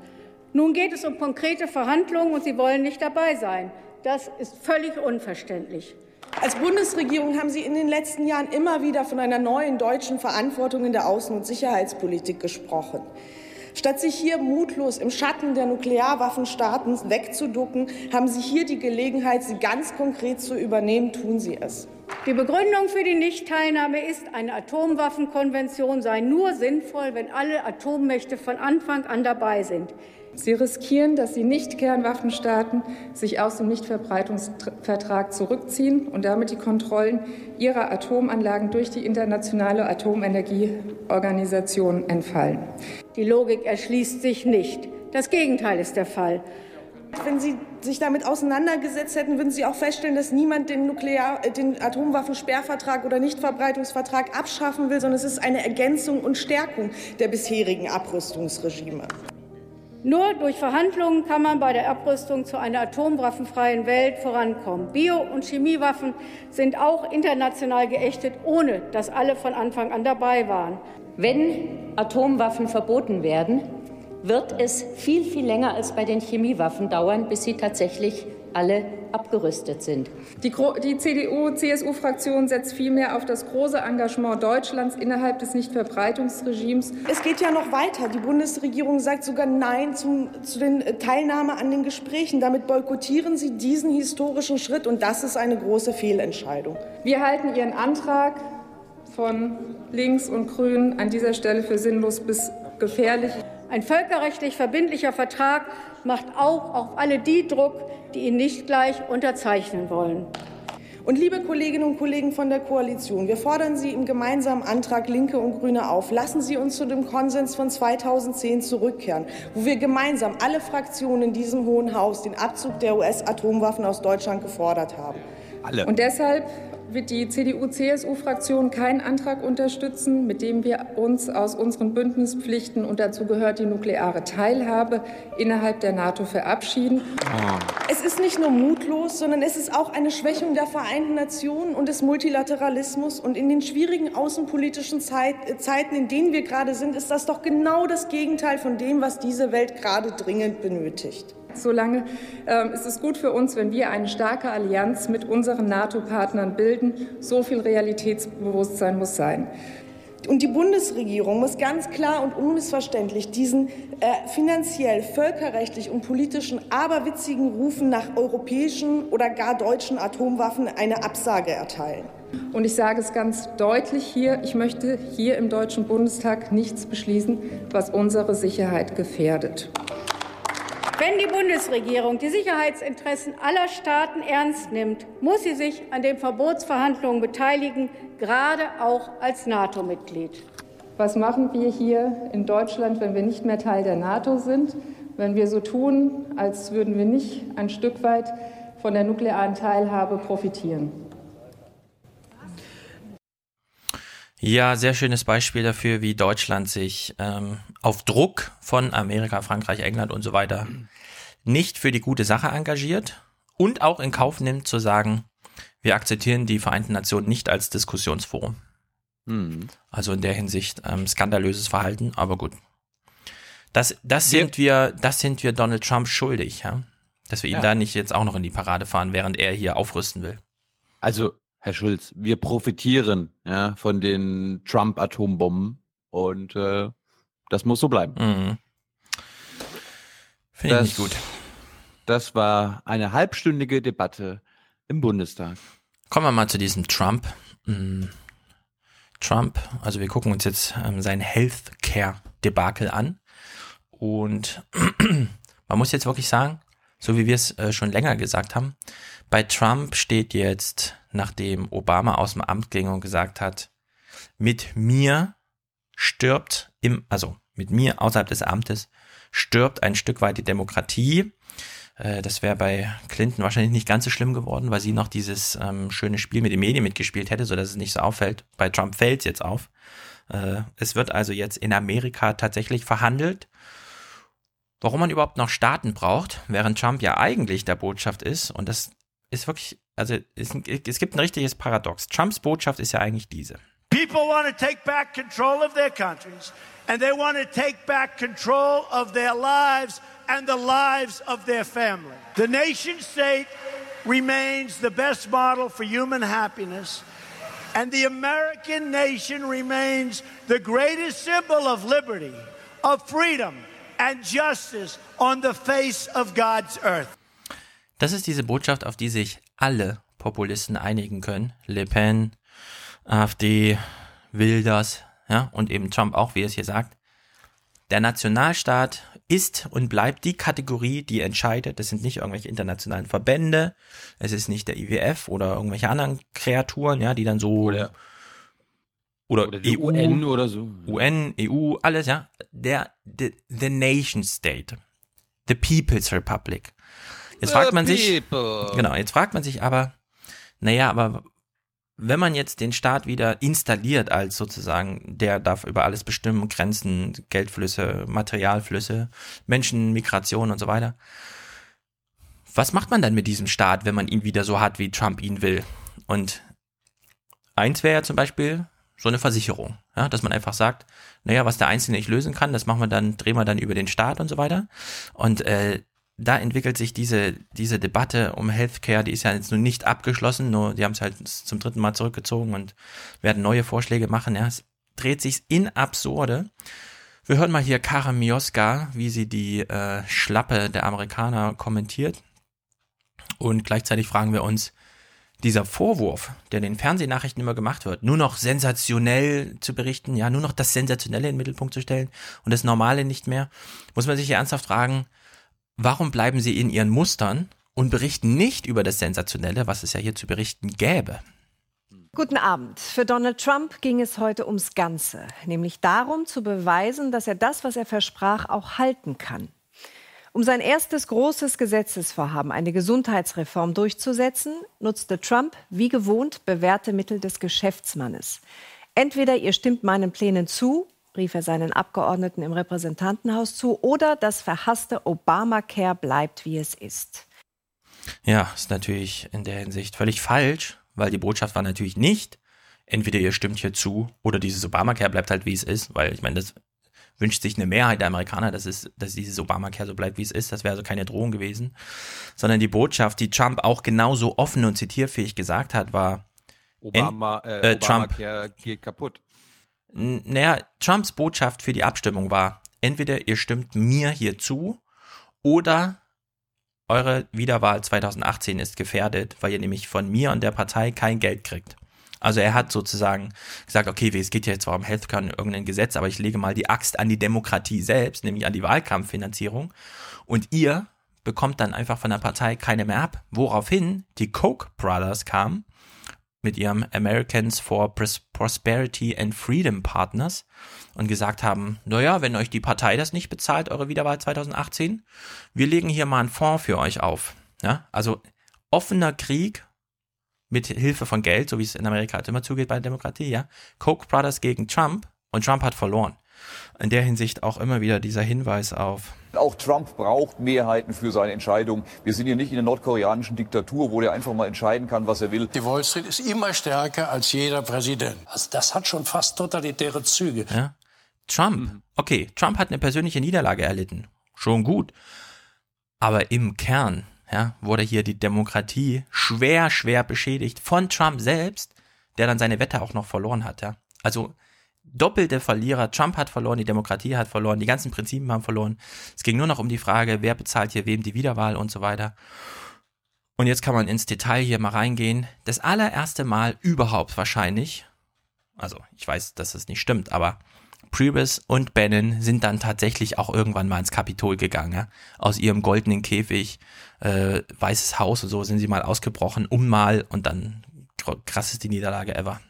S34: Nun geht es um konkrete Verhandlungen und Sie wollen nicht dabei sein. Das ist völlig unverständlich.
S36: Als Bundesregierung haben Sie in den letzten Jahren immer wieder von einer neuen deutschen Verantwortung in der Außen- und Sicherheitspolitik gesprochen. Statt sich hier mutlos im Schatten der Nuklearwaffenstaaten wegzuducken, haben Sie hier die Gelegenheit, sie ganz konkret zu übernehmen. Tun Sie es.
S34: Die Begründung für die Nichtteilnahme ist, eine Atomwaffenkonvention sei nur sinnvoll, wenn alle Atommächte von Anfang an dabei sind.
S35: Sie riskieren, dass die Nicht-Kernwaffenstaaten sich aus dem Nichtverbreitungsvertrag zurückziehen und damit die Kontrollen ihrer Atomanlagen durch die Internationale Atomenergieorganisation entfallen.
S34: Die Logik erschließt sich nicht. Das Gegenteil ist der Fall.
S36: Wenn Sie sich damit auseinandergesetzt hätten, würden Sie auch feststellen, dass niemand den, Nuklear-, den Atomwaffensperrvertrag oder Nichtverbreitungsvertrag abschaffen will, sondern es ist eine Ergänzung und Stärkung der bisherigen Abrüstungsregime.
S34: Nur durch Verhandlungen kann man bei der Abrüstung zu einer atomwaffenfreien Welt vorankommen. Bio- und Chemiewaffen sind auch international geächtet, ohne dass alle von Anfang an dabei waren.
S37: Wenn Atomwaffen verboten werden, wird es viel, viel länger als bei den Chemiewaffen dauern, bis sie tatsächlich alle abgerüstet sind.
S35: Die, die CDU-CSU-Fraktion setzt vielmehr auf das große Engagement Deutschlands innerhalb des Nichtverbreitungsregimes.
S36: Es geht ja noch weiter. Die Bundesregierung sagt sogar Nein zum, zu den äh, Teilnahme an den Gesprächen. Damit boykottieren Sie diesen historischen Schritt, und das ist eine große Fehlentscheidung.
S35: Wir halten Ihren Antrag von Links und Grünen an dieser Stelle für sinnlos bis gefährlich.
S34: Ein völkerrechtlich verbindlicher Vertrag macht auch auf alle die Druck, die ihn nicht gleich unterzeichnen wollen.
S36: Und liebe Kolleginnen und Kollegen von der Koalition, wir fordern Sie im gemeinsamen Antrag Linke und Grüne auf, lassen Sie uns zu dem Konsens von 2010 zurückkehren, wo wir gemeinsam alle Fraktionen in diesem Hohen Haus den Abzug der US-Atomwaffen aus Deutschland gefordert haben.
S35: Alle. Und deshalb wird die CDU-CSU-Fraktion keinen Antrag unterstützen, mit dem wir uns aus unseren Bündnispflichten und dazu gehört die nukleare Teilhabe innerhalb der NATO verabschieden.
S36: Oh. Es ist nicht nur mutlos, sondern es ist auch eine Schwächung der Vereinten Nationen und des Multilateralismus. Und in den schwierigen außenpolitischen Zeit, äh, Zeiten, in denen wir gerade sind, ist das doch genau das Gegenteil von dem, was diese Welt gerade dringend benötigt.
S35: Solange ähm, ist es gut für uns, wenn wir eine starke Allianz mit unseren NATO-Partnern bilden. So viel Realitätsbewusstsein muss sein.
S36: Und die Bundesregierung muss ganz klar und unmissverständlich diesen äh, finanziell, völkerrechtlich und politischen aberwitzigen Rufen nach europäischen oder gar deutschen Atomwaffen eine Absage erteilen.
S35: Und ich sage es ganz deutlich hier, ich möchte hier im Deutschen Bundestag nichts beschließen, was unsere Sicherheit gefährdet.
S34: Wenn die Bundesregierung die Sicherheitsinteressen aller Staaten ernst nimmt, muss sie sich an den Verbotsverhandlungen beteiligen, gerade auch als NATO-Mitglied.
S35: Was machen wir hier in Deutschland, wenn wir nicht mehr Teil der NATO sind? Wenn wir so tun, als würden wir nicht ein Stück weit von der nuklearen Teilhabe profitieren?
S6: Ja, sehr schönes Beispiel dafür, wie Deutschland sich ähm, auf Druck von Amerika, Frankreich, England und so weiter nicht für die gute Sache engagiert und auch in Kauf nimmt zu sagen, wir akzeptieren die Vereinten Nationen nicht als Diskussionsforum.
S1: Hm.
S6: Also in der Hinsicht ähm, skandalöses Verhalten, aber gut. Das, das sind wir, das sind wir Donald Trump schuldig, ja? Dass wir ihn
S1: Ja.
S6: da nicht jetzt auch noch in die Parade fahren, während er hier aufrüsten will.
S1: Also, Herr Schulz, wir profitieren ja, von den Trump-Atombomben und äh, das muss so bleiben.
S6: Mhm. Finde ich nicht gut.
S1: Das war eine halbstündige Debatte im Bundestag.
S6: Kommen wir mal zu diesem Trump. Mm, Trump, also wir gucken uns jetzt ähm, sein Healthcare-Debakel an. Und man muss jetzt wirklich sagen, so wie wir es äh, schon länger gesagt haben, bei Trump steht jetzt, nachdem Obama aus dem Amt ging und gesagt hat, mit mir stirbt im, also mit mir außerhalb des Amtes stirbt ein Stück weit die Demokratie. Äh, Das wäre bei Clinton wahrscheinlich nicht ganz so schlimm geworden, weil sie noch dieses ähm, schöne Spiel mit den Medien mitgespielt hätte, sodass es nicht so auffällt. Bei Trump fällt es jetzt auf. Äh, es wird also jetzt in Amerika tatsächlich verhandelt, warum man überhaupt noch Staaten braucht, während Trump ja eigentlich der Botschaft ist. Und das ist wirklich, also es, es gibt ein richtiges Paradox. Trumps Botschaft ist ja eigentlich diese.
S38: People want to take back control of their countries, and they want to take back control of their lives and the lives of their family. The nation state remains the best model for human happiness, and the American nation remains the greatest symbol of liberty, of freedom, and justice on the face of God's earth.
S6: Das ist diese Botschaft, auf die sich alle Populisten einigen können. Le Pen, AfD, Wilders, ja, und eben Trump auch, wie er es hier sagt. Der Nationalstaat ist und bleibt die Kategorie, die entscheidet. Das sind nicht irgendwelche internationalen Verbände. Es ist nicht der IWF oder irgendwelche anderen Kreaturen, ja, die dann so oder,
S1: oder die
S6: EU,
S1: UN oder so.
S6: UN, EU, alles, ja. Der, the, the nation state. The People's Republic. Jetzt fragt man sich, genau, jetzt fragt man sich aber, naja, aber wenn man jetzt den Staat wieder installiert als sozusagen, der darf über alles bestimmen, Grenzen, Geldflüsse, Materialflüsse, Menschen, Migration und so weiter. Was macht man dann mit diesem Staat, wenn man ihn wieder so hat, wie Trump ihn will? Und eins wäre ja zum Beispiel so eine Versicherung, ja, dass man einfach sagt, naja, was der Einzelne nicht lösen kann, das machen wir dann, drehen wir dann über den Staat und so weiter. Und äh, da entwickelt sich diese, diese Debatte um Healthcare, die ist ja jetzt nur nicht abgeschlossen, nur die haben es halt zum dritten Mal zurückgezogen und werden neue Vorschläge machen. Ja, es dreht sich in Absurde. Wir hören mal hier Karen Mioska, wie sie die äh, Schlappe der Amerikaner kommentiert. Und gleichzeitig fragen wir uns, dieser Vorwurf, der den Fernsehnachrichten immer gemacht wird, nur noch sensationell zu berichten, ja, nur noch das Sensationelle in den Mittelpunkt zu stellen und das Normale nicht mehr, muss man sich hier ernsthaft fragen, warum bleiben sie in ihren Mustern und berichten nicht über das Sensationelle, was es ja hier zu berichten gäbe?
S39: Guten Abend. Für Donald Trump ging es heute ums Ganze, nämlich darum zu beweisen, dass er das, was er versprach, auch halten kann. Um sein erstes großes Gesetzesvorhaben, eine Gesundheitsreform durchzusetzen, nutzte Trump wie gewohnt bewährte Mittel des Geschäftsmannes. Entweder ihr stimmt meinen Plänen zu, rief er seinen Abgeordneten im Repräsentantenhaus zu, oder das verhasste Obamacare bleibt, wie es ist.
S6: Ja, ist natürlich in der Hinsicht völlig falsch, weil die Botschaft war natürlich nicht, entweder ihr stimmt hier zu oder dieses Obamacare bleibt halt wie es ist, weil ich meine, das wünscht sich eine Mehrheit der Amerikaner, dass, es, dass dieses Obamacare so bleibt, wie es ist. Das wäre also keine Drohung gewesen. Sondern die Botschaft, die Trump auch genauso offen und zitierfähig gesagt hat, war,
S1: Obama, äh,
S6: äh, Trump,
S1: Obamacare geht kaputt.
S6: Naja, Trumps Botschaft für die Abstimmung war, entweder ihr stimmt mir hier zu oder eure Wiederwahl 2018 ist gefährdet, weil ihr nämlich von mir und der Partei kein Geld kriegt. Also er hat sozusagen gesagt, okay, es geht ja jetzt zwar um Healthcare und irgendein Gesetz, aber ich lege mal die Axt an die Demokratie selbst, nämlich an die Wahlkampffinanzierung. Und ihr bekommt dann einfach von der Partei keine mehr ab. Woraufhin die Koch Brothers kamen mit ihrem Americans for Pros- Prosperity and Freedom Partners und gesagt haben, naja, wenn euch die Partei das nicht bezahlt, eure Wiederwahl 2018, wir legen hier mal einen Fonds für euch auf. Ja, also offener Krieg mit Hilfe von Geld, so wie es in Amerika halt immer zugeht bei der Demokratie, ja. Koch Brothers gegen Trump und Trump hat verloren. In der Hinsicht auch immer wieder dieser Hinweis auf
S40: Auch Trump braucht Mehrheiten für seine Entscheidungen. Wir sind hier nicht in der nordkoreanischen Diktatur, wo der einfach mal entscheiden kann, was er will.
S41: Die Wall Street ist immer stärker als jeder Präsident. Also das hat schon fast totalitäre Züge.
S6: Ja. Trump, okay, Trump hat eine persönliche Niederlage erlitten. Schon gut. Aber im Kern, ja, wurde hier die Demokratie schwer, schwer beschädigt von Trump selbst, der dann seine Wette auch noch verloren hat, ja. Also, doppelte Verlierer. Trump hat verloren, die Demokratie hat verloren, die ganzen Prinzipien haben verloren. Es ging nur noch um die Frage, wer bezahlt hier wem die Wiederwahl und so weiter. Und jetzt kann man ins Detail hier mal reingehen. Das allererste Mal überhaupt wahrscheinlich, also ich weiß, dass es nicht stimmt, aber Priebus und Bannon sind dann tatsächlich auch irgendwann mal ins Kapitol gegangen. Ja? Aus ihrem goldenen Käfig, äh, Weißes Haus und so sind sie mal ausgebrochen, um mal und dann krasseste Niederlage ever.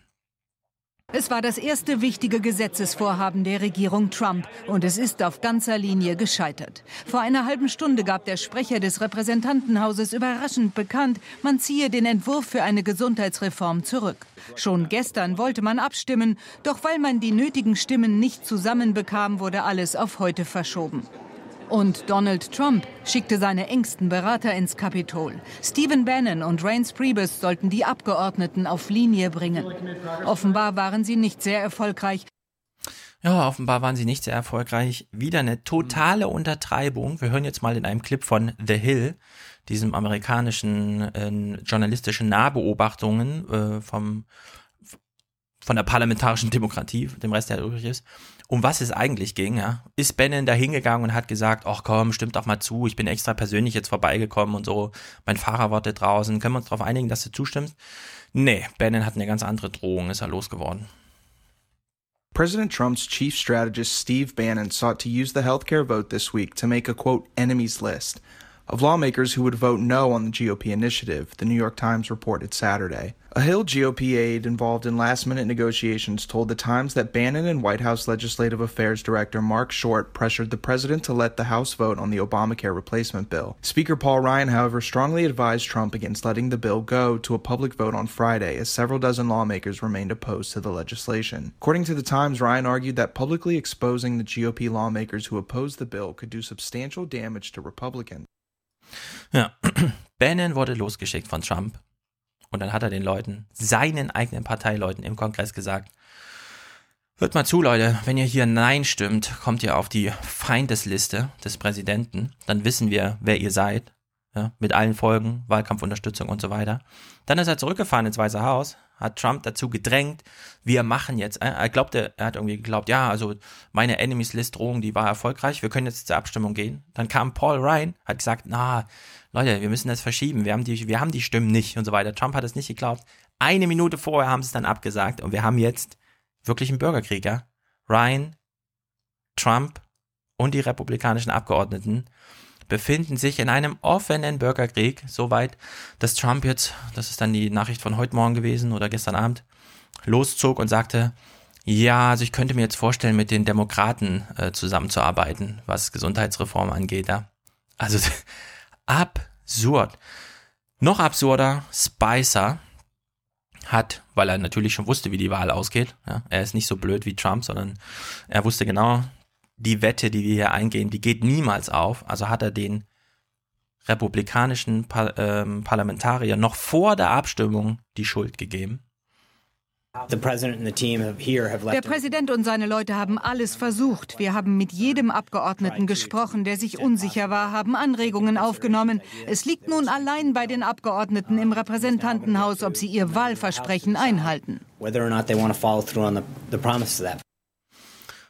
S42: Es war das erste wichtige Gesetzesvorhaben der Regierung Trump und es ist auf ganzer Linie gescheitert. Vor einer halben Stunde gab der Sprecher des Repräsentantenhauses überraschend bekannt, man ziehe den Entwurf für eine Gesundheitsreform zurück. Schon gestern wollte man abstimmen, doch weil man die nötigen Stimmen nicht zusammenbekam, wurde alles auf heute verschoben. Und Donald Trump schickte seine engsten Berater ins Kapitol. Stephen Bannon und Reince Priebus sollten die Abgeordneten auf Linie bringen. Offenbar waren sie nicht sehr erfolgreich.
S6: Ja, offenbar waren sie nicht sehr erfolgreich. Wieder eine totale Untertreibung. Wir hören jetzt mal in einem Clip von The Hill, diesem amerikanischen äh, journalistischen Nahbeobachtungen äh, vom von der parlamentarischen Demokratie, dem Rest, der übrig ist, um was es eigentlich ging, ja. Ist Bannon da hingegangen und hat gesagt, ach komm, stimmt doch mal zu, ich bin extra persönlich jetzt vorbeigekommen und so, mein Fahrer wartet draußen, können wir uns darauf einigen, dass du zustimmst? Nee, Bannon hat eine ganz andere Drohung, ist er losgeworden.
S43: President Trump's chief strategist Steve Bannon sought to use the healthcare vote this week to make a quote enemies list of lawmakers who would vote no on the GOP initiative, the New York Times reported Saturday. A Hill GOP aide involved in last minute negotiations told the Times that Bannon and White House Legislative Affairs Director Mark Short pressured the president to let the House vote on the Obamacare replacement bill. Speaker Paul Ryan, however, strongly advised Trump against letting the bill go to a public vote on Friday, as several dozen lawmakers remained opposed to the legislation. According to the Times, Ryan argued that publicly exposing the GOP lawmakers who opposed the bill could do substantial damage to Republicans.
S6: Ja, Bannon wurde losgeschickt von Trump und dann hat er den Leuten, seinen eigenen Parteileuten im Kongress gesagt, hört mal zu, Leute, wenn ihr hier Nein stimmt, kommt ihr auf die Feindesliste des Präsidenten, dann wissen wir, wer ihr seid, ja, mit allen Folgen, Wahlkampfunterstützung und so weiter. Dann ist er zurückgefahren ins Weiße Haus, hat Trump dazu gedrängt, wir machen jetzt, äh, er glaubte, er hat irgendwie geglaubt, ja, also meine Enemies List Drohung, die war erfolgreich, wir können jetzt zur Abstimmung gehen. Dann kam Paul Ryan, hat gesagt, na, Leute, wir müssen das verschieben, wir haben die, wir haben die Stimmen nicht und so weiter. Trump hat es nicht geglaubt. Eine Minute vorher haben sie es dann abgesagt und wir haben jetzt wirklich einen Bürgerkrieg, ja. Ryan, Trump und die republikanischen Abgeordneten befinden sich in einem offenen Bürgerkrieg, soweit, dass Trump jetzt, das ist dann die Nachricht von heute Morgen gewesen oder gestern Abend, loszog und sagte, ja, also ich könnte mir jetzt vorstellen, mit den Demokraten äh, zusammenzuarbeiten, was Gesundheitsreform angeht. Ja? Also absurd. Noch absurder, Spicer hat, weil er natürlich schon wusste, wie die Wahl ausgeht, ja, er ist nicht so blöd wie Trump, sondern er wusste genau, die Wette, die wir hier eingehen, die geht niemals auf. Also hat er den republikanischen Par ähm, Parlamentarier noch vor der Abstimmung die Schuld gegeben.
S42: Der Präsident und seine Leute haben alles versucht. Wir haben mit jedem Abgeordneten gesprochen, der sich unsicher war, haben Anregungen aufgenommen. Es liegt nun allein bei den Abgeordneten im Repräsentantenhaus, ob sie ihr Wahlversprechen einhalten.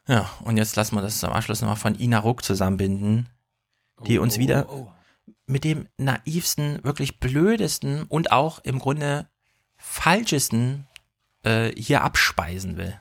S6: Ja, und jetzt lassen wir das zum Abschluss nochmal von Ina Ruck zusammenbinden, die uns wieder mit dem naivsten, wirklich blödesten und auch im Grunde falschesten äh, hier abspeisen will.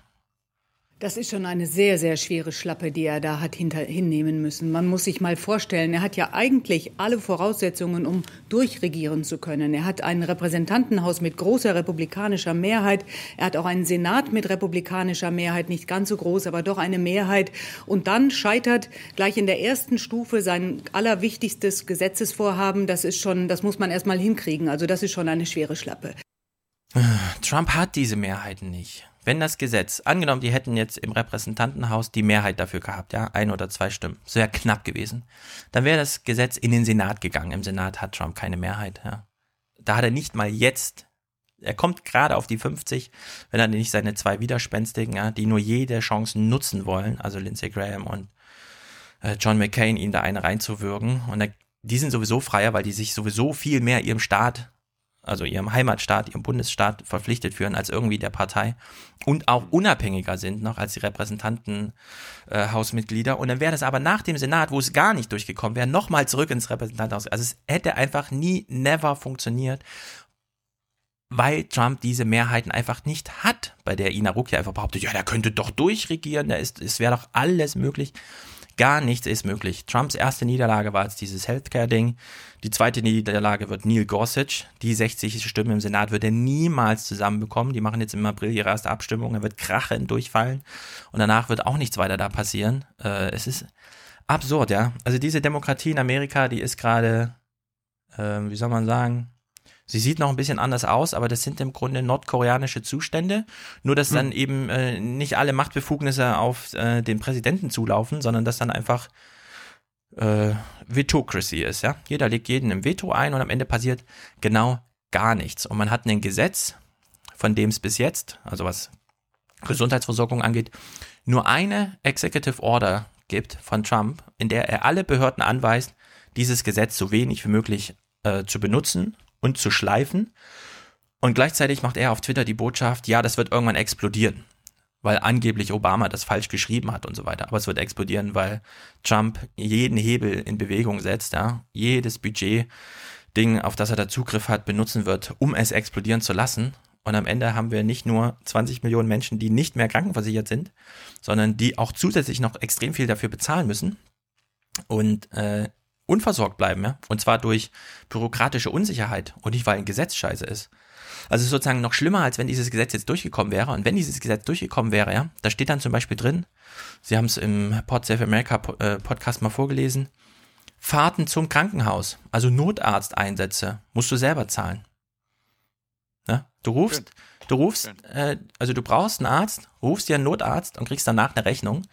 S44: Das ist schon eine sehr, sehr schwere Schlappe, die er da hat hinter, hinnehmen müssen. Man muss sich mal vorstellen, er hat ja eigentlich alle Voraussetzungen, um durchregieren zu können. Er hat ein Repräsentantenhaus mit großer republikanischer Mehrheit. Er hat auch einen Senat mit republikanischer Mehrheit, nicht ganz so groß, aber doch eine Mehrheit. Und dann scheitert gleich in der ersten Stufe sein allerwichtigstes Gesetzesvorhaben. Das ist schon, das muss man erst mal hinkriegen. Also das ist schon eine schwere Schlappe.
S6: Trump hat diese Mehrheiten nicht. Wenn das Gesetz, angenommen, die hätten jetzt im Repräsentantenhaus die Mehrheit dafür gehabt, ja, ein oder zwei Stimmen, so wäre knapp gewesen, dann wäre das Gesetz in den Senat gegangen. Im Senat hat Trump keine Mehrheit, ja. Da hat er nicht mal jetzt, er kommt gerade auf die 50, wenn er nicht seine zwei Widerspenstigen, ja, die nur jede Chance nutzen wollen, also Lindsey Graham und äh, John McCain, ihm da eine reinzuwürgen. Und er, die sind sowieso freier, weil die sich sowieso viel mehr ihrem Staat also ihrem Heimatstaat, ihrem Bundesstaat verpflichtet führen als irgendwie der Partei und auch unabhängiger sind noch als die Repräsentantenhausmitglieder. Äh, und dann wäre das aber nach dem Senat, wo es gar nicht durchgekommen wäre, nochmal zurück ins Repräsentantenhaus. Also es hätte einfach nie, never funktioniert, weil Trump diese Mehrheiten einfach nicht hat, bei der Ina Ruck ja einfach behauptet, ja, der könnte doch durchregieren, da ist, es wäre doch alles möglich. Gar nichts ist möglich. Trumps erste Niederlage war jetzt dieses Healthcare-Ding. Die zweite Niederlage wird Neil Gorsuch. Die 60 Stimmen im Senat wird er niemals zusammenbekommen. Die machen jetzt im April ihre erste Abstimmung. Er wird krachend durchfallen. Und danach wird auch nichts weiter da passieren. Äh, es ist absurd, ja. Also diese Demokratie in Amerika, die ist gerade, äh, wie soll man sagen, Sie sieht noch ein bisschen anders aus, aber das sind im Grunde nordkoreanische Zustände. Nur, dass hm. dann eben äh, nicht alle Machtbefugnisse auf äh, den Präsidenten zulaufen, sondern dass dann einfach äh, Vetocracy ist, ja. Jeder legt jeden im Veto ein und am Ende passiert genau gar nichts. Und man hat ein Gesetz, von dem es bis jetzt, also was Gesundheitsversorgung angeht, nur eine Executive Order gibt von Trump, in der er alle Behörden anweist, dieses Gesetz so wenig wie möglich äh, zu benutzen und zu schleifen. Und gleichzeitig macht er auf Twitter die Botschaft, ja, das wird irgendwann explodieren, weil angeblich Obama das falsch geschrieben hat und so weiter. Aber es wird explodieren, weil Trump jeden Hebel in Bewegung setzt, ja, jedes Budget-Ding, auf das er da Zugriff hat, benutzen wird, um es explodieren zu lassen. Und am Ende haben wir nicht nur 20 Millionen Menschen, die nicht mehr krankenversichert sind, sondern die auch zusätzlich noch extrem viel dafür bezahlen müssen. Und äh, unversorgt bleiben, ja. Und zwar durch bürokratische Unsicherheit und nicht, weil ein Gesetz scheiße ist. Also sozusagen noch schlimmer, als wenn dieses Gesetz jetzt durchgekommen wäre. Und wenn dieses Gesetz durchgekommen wäre, ja, da steht dann zum Beispiel drin, Sie haben es im Pod Safe America äh, Podcast mal vorgelesen, Fahrten zum Krankenhaus, also Notarzteinsätze, musst du selber zahlen. Ja? Du rufst, du rufst, äh, also du brauchst einen Arzt, rufst dir einen Notarzt und kriegst danach eine Rechnung,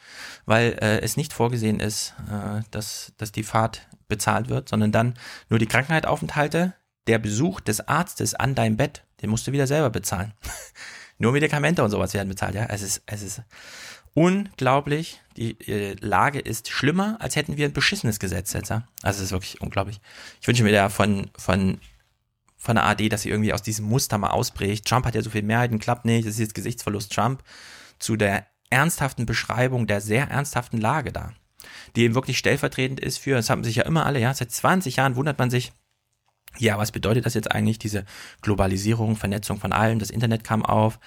S6: weil äh, es nicht vorgesehen ist, äh, dass, dass die Fahrt bezahlt wird, sondern dann nur die Krankheitaufenthalte, der Besuch des Arztes an deinem Bett, den musst du wieder selber bezahlen. nur Medikamente und sowas werden bezahlt, ja. Es ist, es ist unglaublich. Die äh, Lage ist schlimmer, als hätten wir ein beschissenes Gesetz jetzt, ja. Also es ist wirklich unglaublich. Ich wünsche mir da von, von, von der AD, dass sie irgendwie aus diesem Muster mal ausbricht. Trump hat ja so viel Mehrheiten, klappt nicht, das ist jetzt Gesichtsverlust Trump zu der ernsthaften Beschreibung der sehr ernsthaften Lage da die eben wirklich stellvertretend ist für, das haben sich ja immer alle, ja, seit 20 Jahren wundert man sich, ja, was bedeutet das jetzt eigentlich, diese Globalisierung, Vernetzung von allem, das Internet kam auf,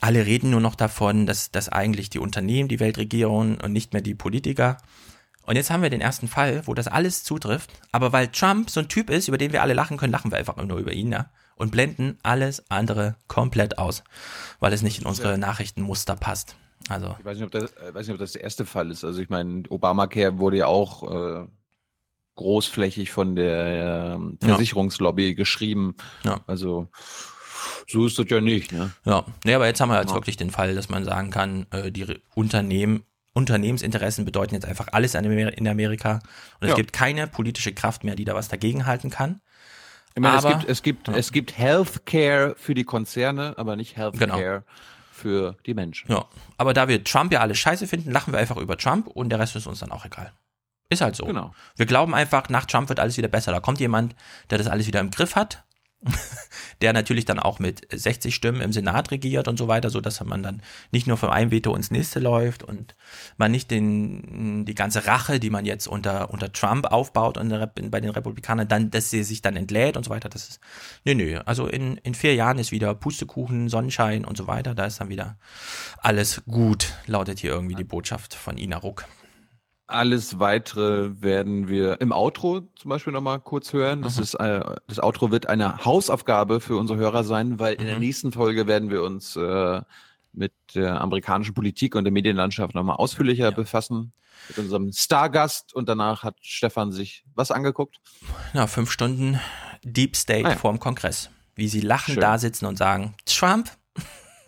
S6: alle reden nur noch davon, dass, dass eigentlich die Unternehmen die Welt regieren und nicht mehr die Politiker. Und jetzt haben wir den ersten Fall, wo das alles zutrifft, aber weil Trump so ein Typ ist, über den wir alle lachen können, lachen wir einfach nur über ihn, ja, und blenden alles andere komplett aus, weil es nicht in unsere Nachrichtenmuster passt. Also.
S1: Ich weiß nicht, ob das, äh, weiß nicht, ob das der erste Fall ist. Also ich meine, Obamacare wurde ja auch äh, großflächig von der äh, Versicherungslobby ja. geschrieben. Ja. Also so ist das ja nicht, ne?
S6: Ja, nee, aber jetzt haben wir jetzt ja. wirklich den Fall, dass man sagen kann, äh, die Unternehmen, Unternehmensinteressen bedeuten jetzt einfach alles in Amerika und es ja. gibt keine politische Kraft mehr, die da was dagegen halten kann.
S1: Ich meine, aber, es gibt, es gibt, ja. es gibt Healthcare für die Konzerne, aber nicht Healthcare genau für die Menschen.
S6: Ja, aber da wir Trump ja alles scheiße finden, lachen wir einfach über Trump und der Rest ist uns dann auch egal. Ist halt so. Genau. Wir glauben einfach, nach Trump wird alles wieder besser. Da kommt jemand, der das alles wieder im Griff hat der natürlich dann auch mit 60 Stimmen im Senat regiert und so weiter, so dass man dann nicht nur vom einen Veto ins nächste läuft und man nicht den, die ganze Rache, die man jetzt unter, unter Trump aufbaut und bei den Republikanern, dann, dass sie sich dann entlädt und so weiter. Das ist, nö, nö. Also in, in vier Jahren ist wieder Pustekuchen, Sonnenschein und so weiter. Da ist dann wieder alles gut, lautet hier irgendwie die Botschaft von Ina Ruck.
S1: Alles weitere werden wir im Outro zum Beispiel nochmal kurz hören. Das, mhm. ist, äh, das Outro wird eine Hausaufgabe für unsere Hörer sein, weil mhm. in der mhm. nächsten Folge werden wir uns äh, mit der amerikanischen Politik und der Medienlandschaft nochmal ausführlicher ja. befassen. Mit unserem Stargast und danach hat Stefan sich was angeguckt?
S6: Na, fünf Stunden Deep State ah, ja. vorm Kongress. Wie sie lachend da sitzen und sagen, Trump?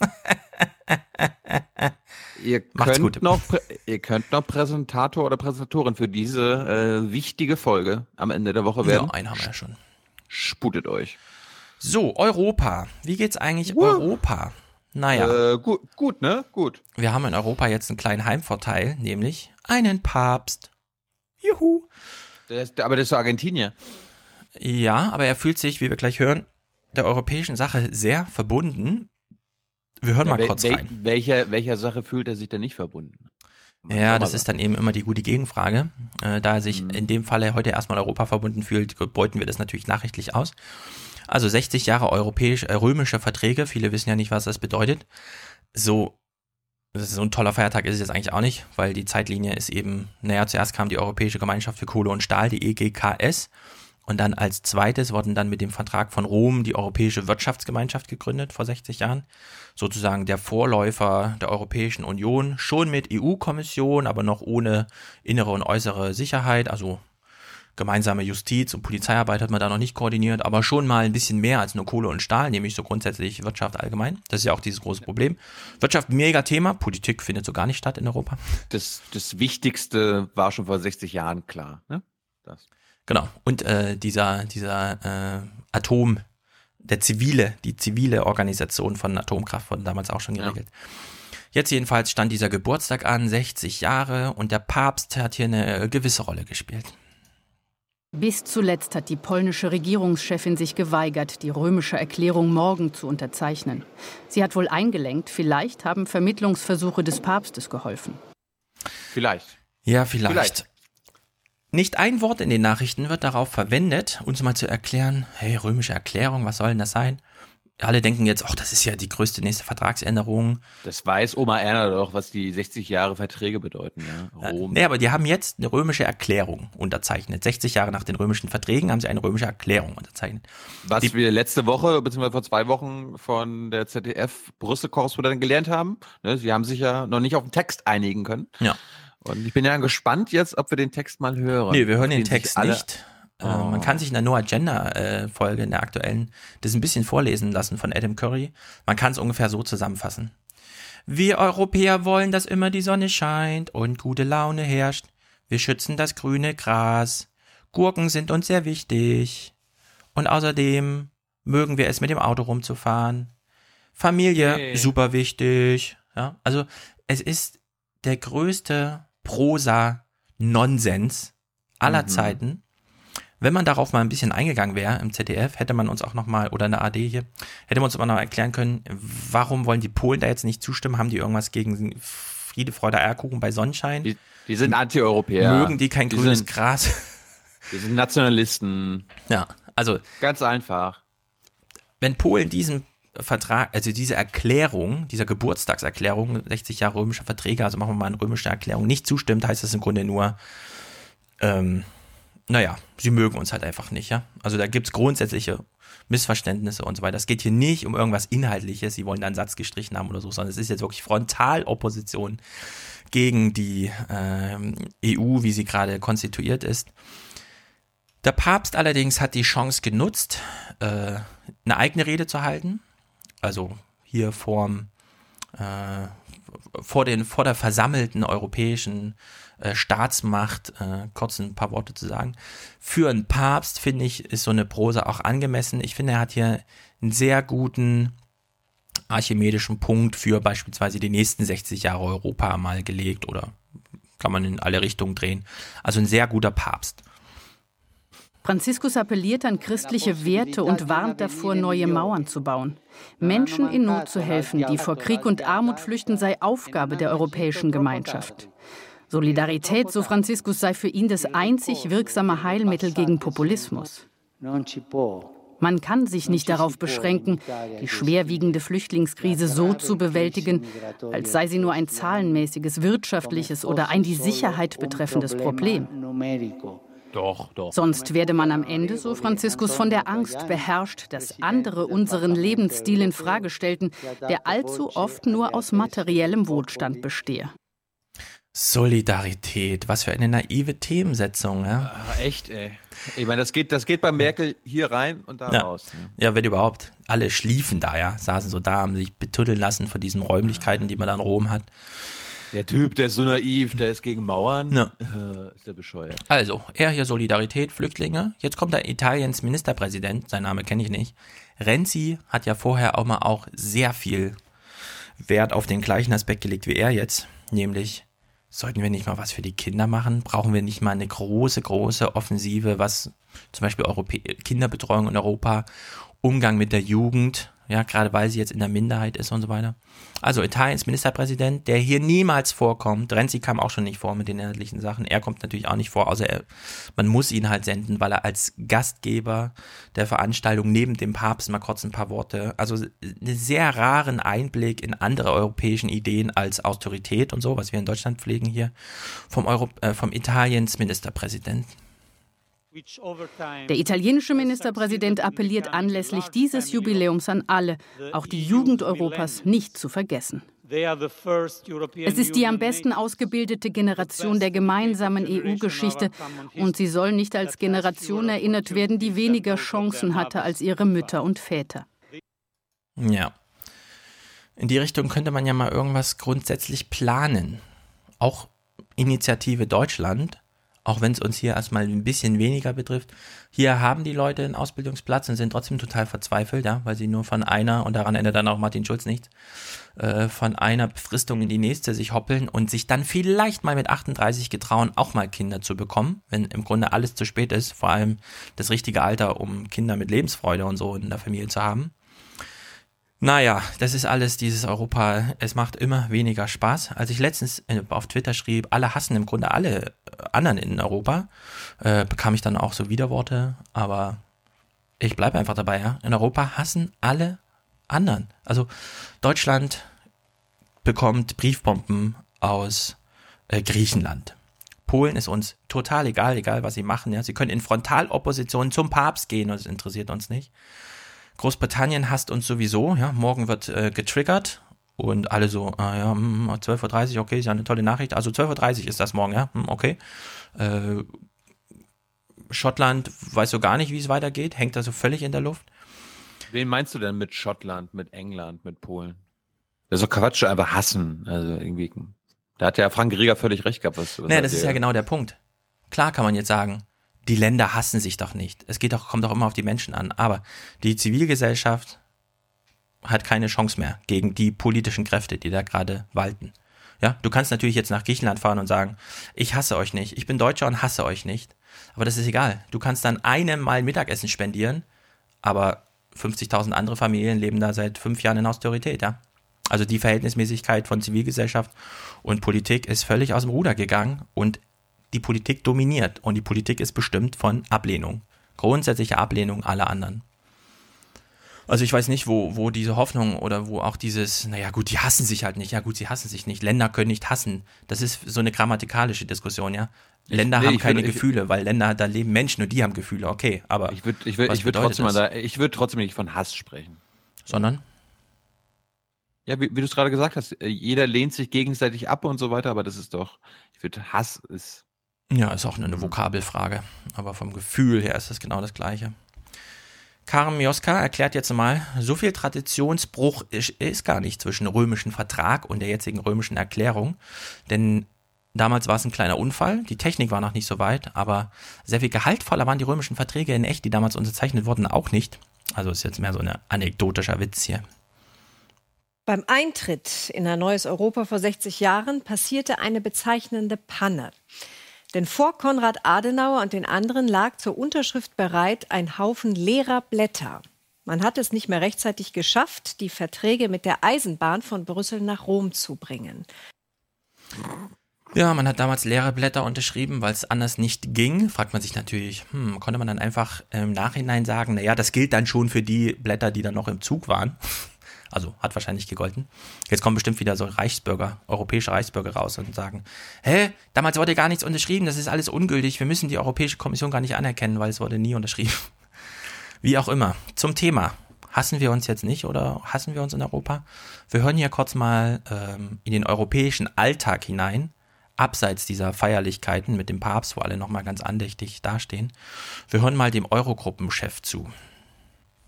S1: Ihr könnt, noch, ihr könnt noch Präsentator oder Präsentatorin für diese äh, wichtige Folge am Ende der Woche werden.
S6: Ja, einen haben wir ja schon.
S1: Sputet euch.
S6: So, Europa. Wie geht's eigentlich uh. Europa? Naja.
S1: Äh, gut, gut, ne? Gut.
S6: Wir haben in Europa jetzt einen kleinen Heimvorteil, nämlich einen Papst. Juhu.
S1: Ist, aber der ist so Argentinier.
S6: Ja, aber er fühlt sich, wie wir gleich hören, der europäischen Sache sehr verbunden, wir hören ja, mal kurz rein.
S1: Welcher, welcher Sache fühlt er sich denn nicht verbunden?
S6: Man ja, das ist dann eben immer die gute Gegenfrage. Äh, da er sich mhm. in dem Falle heute erstmal Europa verbunden fühlt, beuten wir das natürlich nachrichtlich aus. Also 60 Jahre europäisch, äh, römische Verträge, viele wissen ja nicht, was das bedeutet. So, das ist so ein toller Feiertag ist es jetzt eigentlich auch nicht, weil die Zeitlinie ist eben, naja, zuerst kam die Europäische Gemeinschaft für Kohle und Stahl, die EGKS, und dann als zweites wurden dann mit dem Vertrag von Rom die Europäische Wirtschaftsgemeinschaft gegründet vor 60 Jahren. Sozusagen der Vorläufer der Europäischen Union, schon mit EU-Kommission, aber noch ohne innere und äußere Sicherheit. Also gemeinsame Justiz und Polizeiarbeit hat man da noch nicht koordiniert, aber schon mal ein bisschen mehr als nur Kohle und Stahl, nämlich so grundsätzlich Wirtschaft allgemein. Das ist ja auch dieses große Problem. Wirtschaft mega Thema, Politik findet so gar nicht statt in Europa.
S1: Das, das Wichtigste war schon vor 60 Jahren klar. Ne?
S6: Das. Genau. Und äh, dieser, dieser äh, Atom, der zivile, die zivile Organisation von Atomkraft wurde damals auch schon geregelt. Ja. Jetzt jedenfalls stand dieser Geburtstag an, 60 Jahre, und der Papst hat hier eine gewisse Rolle gespielt.
S45: Bis zuletzt hat die polnische Regierungschefin sich geweigert, die römische Erklärung morgen zu unterzeichnen. Sie hat wohl eingelenkt, vielleicht haben Vermittlungsversuche des Papstes geholfen.
S1: Vielleicht.
S6: Ja, vielleicht. vielleicht. Nicht ein Wort in den Nachrichten wird darauf verwendet, uns mal zu erklären, hey, römische Erklärung, was soll denn das sein? Alle denken jetzt, ach, das ist ja die größte nächste Vertragsänderung.
S1: Das weiß Oma Erna doch, was die 60 Jahre Verträge bedeuten. Ja?
S6: Rom. Nee, aber die haben jetzt eine römische Erklärung unterzeichnet. 60 Jahre nach den römischen Verträgen haben sie eine römische Erklärung unterzeichnet.
S1: Was die, wir letzte Woche, beziehungsweise vor zwei Wochen von der ZDF-Brüssel-Korrespondentin gelernt haben. Ne, sie haben sich ja noch nicht auf den Text einigen können.
S6: Ja.
S1: Und ich bin ja gespannt jetzt, ob wir den Text mal hören.
S6: Nee, wir hören den Text nicht. Oh. Äh, man kann sich in der No Agenda äh, Folge, in der aktuellen, das ein bisschen vorlesen lassen von Adam Curry. Man kann es ungefähr so zusammenfassen. Wir Europäer wollen, dass immer die Sonne scheint und gute Laune herrscht. Wir schützen das grüne Gras. Gurken sind uns sehr wichtig. Und außerdem mögen wir es mit dem Auto rumzufahren. Familie, hey. super wichtig. Ja, also es ist der größte Prosa-Nonsens aller mhm. Zeiten. Wenn man darauf mal ein bisschen eingegangen wäre im ZDF, hätte man uns auch noch mal, oder in der AD hier, hätte man uns aber noch erklären können, warum wollen die Polen da jetzt nicht zustimmen? Haben die irgendwas gegen Friede, Freude, Eierkuchen bei Sonnenschein?
S1: Die, die sind Anti-Europäer.
S6: Mögen die kein die grünes
S1: sind,
S6: Gras?
S1: Die sind Nationalisten.
S6: Ja, also.
S1: Ganz einfach.
S6: Wenn Polen diesen Vertrag, also diese Erklärung, dieser Geburtstagserklärung, 60 Jahre römischer Verträge, also machen wir mal eine römische Erklärung, nicht zustimmt, heißt das im Grunde nur, ähm, naja, sie mögen uns halt einfach nicht, ja. Also da gibt's grundsätzliche Missverständnisse und so weiter. Es geht hier nicht um irgendwas Inhaltliches, sie wollen da einen Satz gestrichen haben oder so, sondern es ist jetzt wirklich Frontalopposition gegen die ähm, EU, wie sie gerade konstituiert ist. Der Papst allerdings hat die Chance genutzt, äh, eine eigene Rede zu halten also hier vorm, äh, vor, den, vor der versammelten europäischen äh, Staatsmacht äh, kurz ein paar Worte zu sagen. Für einen Papst, finde ich, ist so eine Prosa auch angemessen. Ich finde, er hat hier einen sehr guten archimedischen Punkt für beispielsweise die nächsten 60 Jahre Europa mal gelegt oder kann man in alle Richtungen drehen. Also ein sehr guter Papst.
S45: Franziskus appelliert an christliche Werte und warnt davor, neue Mauern zu bauen. Menschen in Not zu helfen, die vor Krieg und Armut flüchten, sei Aufgabe der europäischen Gemeinschaft. Solidarität, so Franziskus, sei für ihn das einzig wirksame Heilmittel gegen Populismus. Man kann sich nicht darauf beschränken, die schwerwiegende Flüchtlingskrise so zu bewältigen, als sei sie nur ein zahlenmäßiges, wirtschaftliches oder ein die Sicherheit betreffendes Problem.
S1: Doch, doch.
S45: Sonst werde man am Ende, so Franziskus, von der Angst beherrscht, dass andere unseren Lebensstil in Frage stellten, der allzu oft nur aus materiellem Wohlstand bestehe.
S6: Solidarität, was für eine naive Themensetzung, ja.
S1: Ach, echt, ey. Ich meine, das geht, das geht bei Merkel hier rein und da
S6: ja.
S1: raus.
S6: Ja, wenn überhaupt. Alle schliefen da, ja, saßen so da, haben sich betuddeln lassen von diesen Räumlichkeiten, die man da in Rom hat.
S1: Der Typ, der ist so naiv, der ist gegen Mauern.
S6: Ja.
S1: Äh, ist der bescheuert.
S6: Also, er hier Solidarität, Flüchtlinge. Jetzt kommt da Italiens Ministerpräsident, sein Name kenne ich nicht. Renzi hat ja vorher auch mal auch sehr viel Wert auf den gleichen Aspekt gelegt wie er jetzt, nämlich sollten wir nicht mal was für die Kinder machen? Brauchen wir nicht mal eine große, große Offensive, was zum Beispiel Europä Kinderbetreuung in Europa, Umgang mit der Jugend, ja, gerade weil sie jetzt in der Minderheit ist und so weiter. Also Italiens Ministerpräsident, der hier niemals vorkommt. Renzi kam auch schon nicht vor mit den inhaltlichen Sachen. Er kommt natürlich auch nicht vor, außer er, man muss ihn halt senden, weil er als Gastgeber der Veranstaltung neben dem Papst mal kurz ein paar Worte, also einen sehr raren Einblick in andere europäischen Ideen als Autorität und so, was wir in Deutschland pflegen hier, vom, Euro, äh, vom Italiens Ministerpräsident.
S45: Der italienische Ministerpräsident appelliert anlässlich dieses Jubiläums an alle, auch die Jugend Europas nicht zu vergessen. Es ist die am besten ausgebildete Generation der gemeinsamen EU-Geschichte und sie soll nicht als Generation erinnert werden, die weniger Chancen hatte als ihre Mütter und Väter.
S6: Ja. In die Richtung könnte man ja mal irgendwas grundsätzlich planen. Auch Initiative Deutschland auch wenn es uns hier erstmal ein bisschen weniger betrifft. Hier haben die Leute einen Ausbildungsplatz und sind trotzdem total verzweifelt, ja, weil sie nur von einer, und daran ändert dann auch Martin Schulz nichts, äh, von einer Befristung in die nächste sich hoppeln und sich dann vielleicht mal mit 38 getrauen, auch mal Kinder zu bekommen, wenn im Grunde alles zu spät ist, vor allem das richtige Alter, um Kinder mit Lebensfreude und so in der Familie zu haben. Naja, das ist alles dieses Europa. Es macht immer weniger Spaß. Als ich letztens äh, auf Twitter schrieb, alle hassen im Grunde alle äh, anderen in Europa, äh, bekam ich dann auch so Widerworte. Aber ich bleibe einfach dabei, ja. In Europa hassen alle anderen. Also Deutschland bekommt Briefbomben aus äh, Griechenland. Polen ist uns total egal, egal was sie machen. Ja. Sie können in Frontalopposition zum Papst gehen und es interessiert uns nicht. Großbritannien hasst uns sowieso, ja, morgen wird äh, getriggert und alle so, ah ja, 12.30 hm, Uhr, okay, ist ja eine tolle Nachricht. Also 12.30 Uhr ist das morgen, ja, hm, okay. Äh, Schottland weiß so gar nicht, wie es weitergeht, hängt da so völlig in der Luft.
S1: Wen meinst du denn mit Schottland, mit England, mit Polen? Das ist doch Quatsch, einfach hassen. Also irgendwie. Da hat ja Frank Rieger völlig recht gehabt. Was, was
S6: nee, das ist ja genau der Punkt. Klar kann man jetzt sagen, die Länder hassen sich doch nicht. Es geht doch, kommt doch immer auf die Menschen an. Aber die Zivilgesellschaft hat keine Chance mehr gegen die politischen Kräfte, die da gerade walten. Ja, du kannst natürlich jetzt nach Griechenland fahren und sagen, ich hasse euch nicht, ich bin Deutscher und hasse euch nicht. Aber das ist egal. Du kannst dann einem Mal Mittagessen spendieren, aber 50.000 andere Familien leben da seit fünf Jahren in Austerität, ja. Also die Verhältnismäßigkeit von Zivilgesellschaft und Politik ist völlig aus dem Ruder gegangen und die Politik dominiert und die Politik ist bestimmt von Ablehnung. Grundsätzliche Ablehnung aller anderen. Also ich weiß nicht, wo, wo diese Hoffnung oder wo auch dieses, naja gut, die hassen sich halt nicht. Ja gut, sie hassen sich nicht. Länder können nicht hassen. Das ist so eine grammatikalische Diskussion, ja. Länder nee, haben keine würde, Gefühle, weil Länder, da leben Menschen und die haben Gefühle. Okay, aber
S1: ich würde ich würd, ich würd trotzdem da, ich würde trotzdem nicht von Hass sprechen.
S6: Sondern?
S1: Ja, wie, wie du es gerade gesagt hast, äh, jeder lehnt sich gegenseitig ab und so weiter, aber das ist doch, ich finde, Hass ist
S6: ja, ist auch eine Vokabelfrage, aber vom Gefühl her ist das genau das Gleiche. Karim Mioska erklärt jetzt mal, so viel Traditionsbruch ist, ist gar nicht zwischen römischen Vertrag und der jetzigen römischen Erklärung, denn damals war es ein kleiner Unfall, die Technik war noch nicht so weit, aber sehr viel gehaltvoller waren die römischen Verträge in echt, die damals unterzeichnet wurden, auch nicht. Also ist jetzt mehr so ein anekdotischer Witz hier.
S39: Beim Eintritt in ein neues Europa vor 60 Jahren passierte eine bezeichnende Panne. Denn vor Konrad Adenauer und den anderen lag zur Unterschrift bereit ein Haufen leerer Blätter. Man hat es nicht mehr rechtzeitig geschafft, die Verträge mit der Eisenbahn von Brüssel nach Rom zu bringen.
S6: Ja, man hat damals leere Blätter unterschrieben, weil es anders nicht ging. Fragt man sich natürlich, hm, konnte man dann einfach im Nachhinein sagen, naja, das gilt dann schon für die Blätter, die dann noch im Zug waren. Also hat wahrscheinlich gegolten. Jetzt kommen bestimmt wieder so Reichsbürger, europäische Reichsbürger raus und sagen, hä, damals wurde gar nichts unterschrieben, das ist alles ungültig, wir müssen die Europäische Kommission gar nicht anerkennen, weil es wurde nie unterschrieben. Wie auch immer. Zum Thema. Hassen wir uns jetzt nicht oder hassen wir uns in Europa? Wir hören hier kurz mal ähm, in den europäischen Alltag hinein, abseits dieser Feierlichkeiten mit dem Papst, wo alle nochmal ganz andächtig dastehen. Wir hören mal dem Eurogruppenchef zu.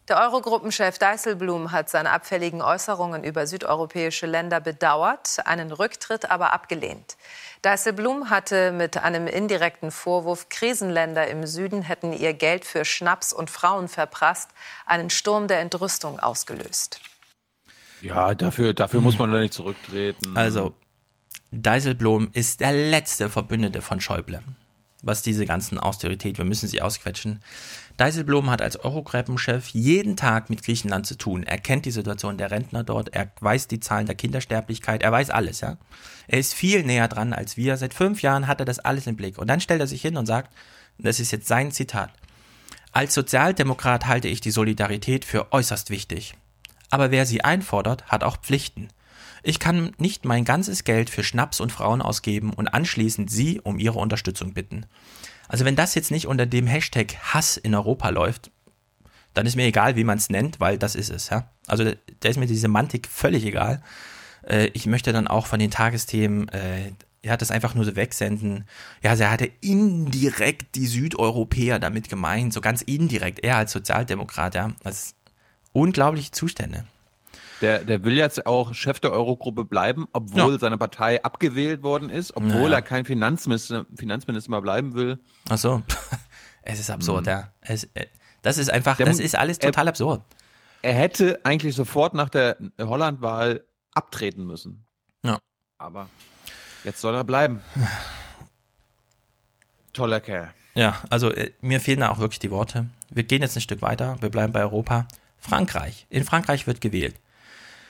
S46: Der Eurogruppenchef Dijsselbloem hat seine abfälligen Äußerungen über südeuropäische Länder bedauert, einen Rücktritt aber abgelehnt. Dijsselbloem hatte mit einem indirekten Vorwurf, Krisenländer im Süden hätten ihr Geld für Schnaps und Frauen verprasst, einen Sturm der Entrüstung ausgelöst.
S1: Ja, dafür, dafür muss man da nicht zurücktreten.
S6: Also, Dijsselbloem ist der letzte Verbündete von Schäuble. Was diese ganzen Austerität, wir müssen sie ausquetschen. Dijsselbloem hat als Eurogruppenchef jeden Tag mit Griechenland zu tun. Er kennt die Situation der Rentner dort, er weiß die Zahlen der Kindersterblichkeit, er weiß alles, ja. Er ist viel näher dran als wir. Seit fünf Jahren hat er das alles im Blick. Und dann stellt er sich hin und sagt, das ist jetzt sein Zitat. Als Sozialdemokrat halte ich die Solidarität für äußerst wichtig. Aber wer sie einfordert, hat auch Pflichten. Ich kann nicht mein ganzes Geld für Schnaps und Frauen ausgeben und anschließend sie um ihre Unterstützung bitten. Also wenn das jetzt nicht unter dem Hashtag Hass in Europa läuft, dann ist mir egal, wie man es nennt, weil das ist es, ja. Also da ist mir die Semantik völlig egal. Äh, ich möchte dann auch von den Tagesthemen, äh, er hat das einfach nur so wegsenden. Ja, also er hatte indirekt die Südeuropäer damit gemeint, so ganz indirekt, er als Sozialdemokrat, ja. Das ist unglaubliche Zustände.
S1: Der, der will jetzt auch Chef der Eurogruppe bleiben, obwohl ja. seine Partei abgewählt worden ist, obwohl ja. er kein Finanzminister, Finanzminister mehr bleiben will.
S6: Ach so. Es ist absurd, mhm. ja. Es, äh, das ist einfach, der, das ist alles total
S1: er,
S6: absurd.
S1: Er hätte eigentlich sofort nach der Holland-Wahl abtreten müssen.
S6: Ja.
S1: Aber jetzt soll er bleiben. Toller Kerl.
S6: Ja, also äh, mir fehlen da auch wirklich die Worte. Wir gehen jetzt ein Stück weiter, wir bleiben bei Europa. Frankreich. In Frankreich wird gewählt.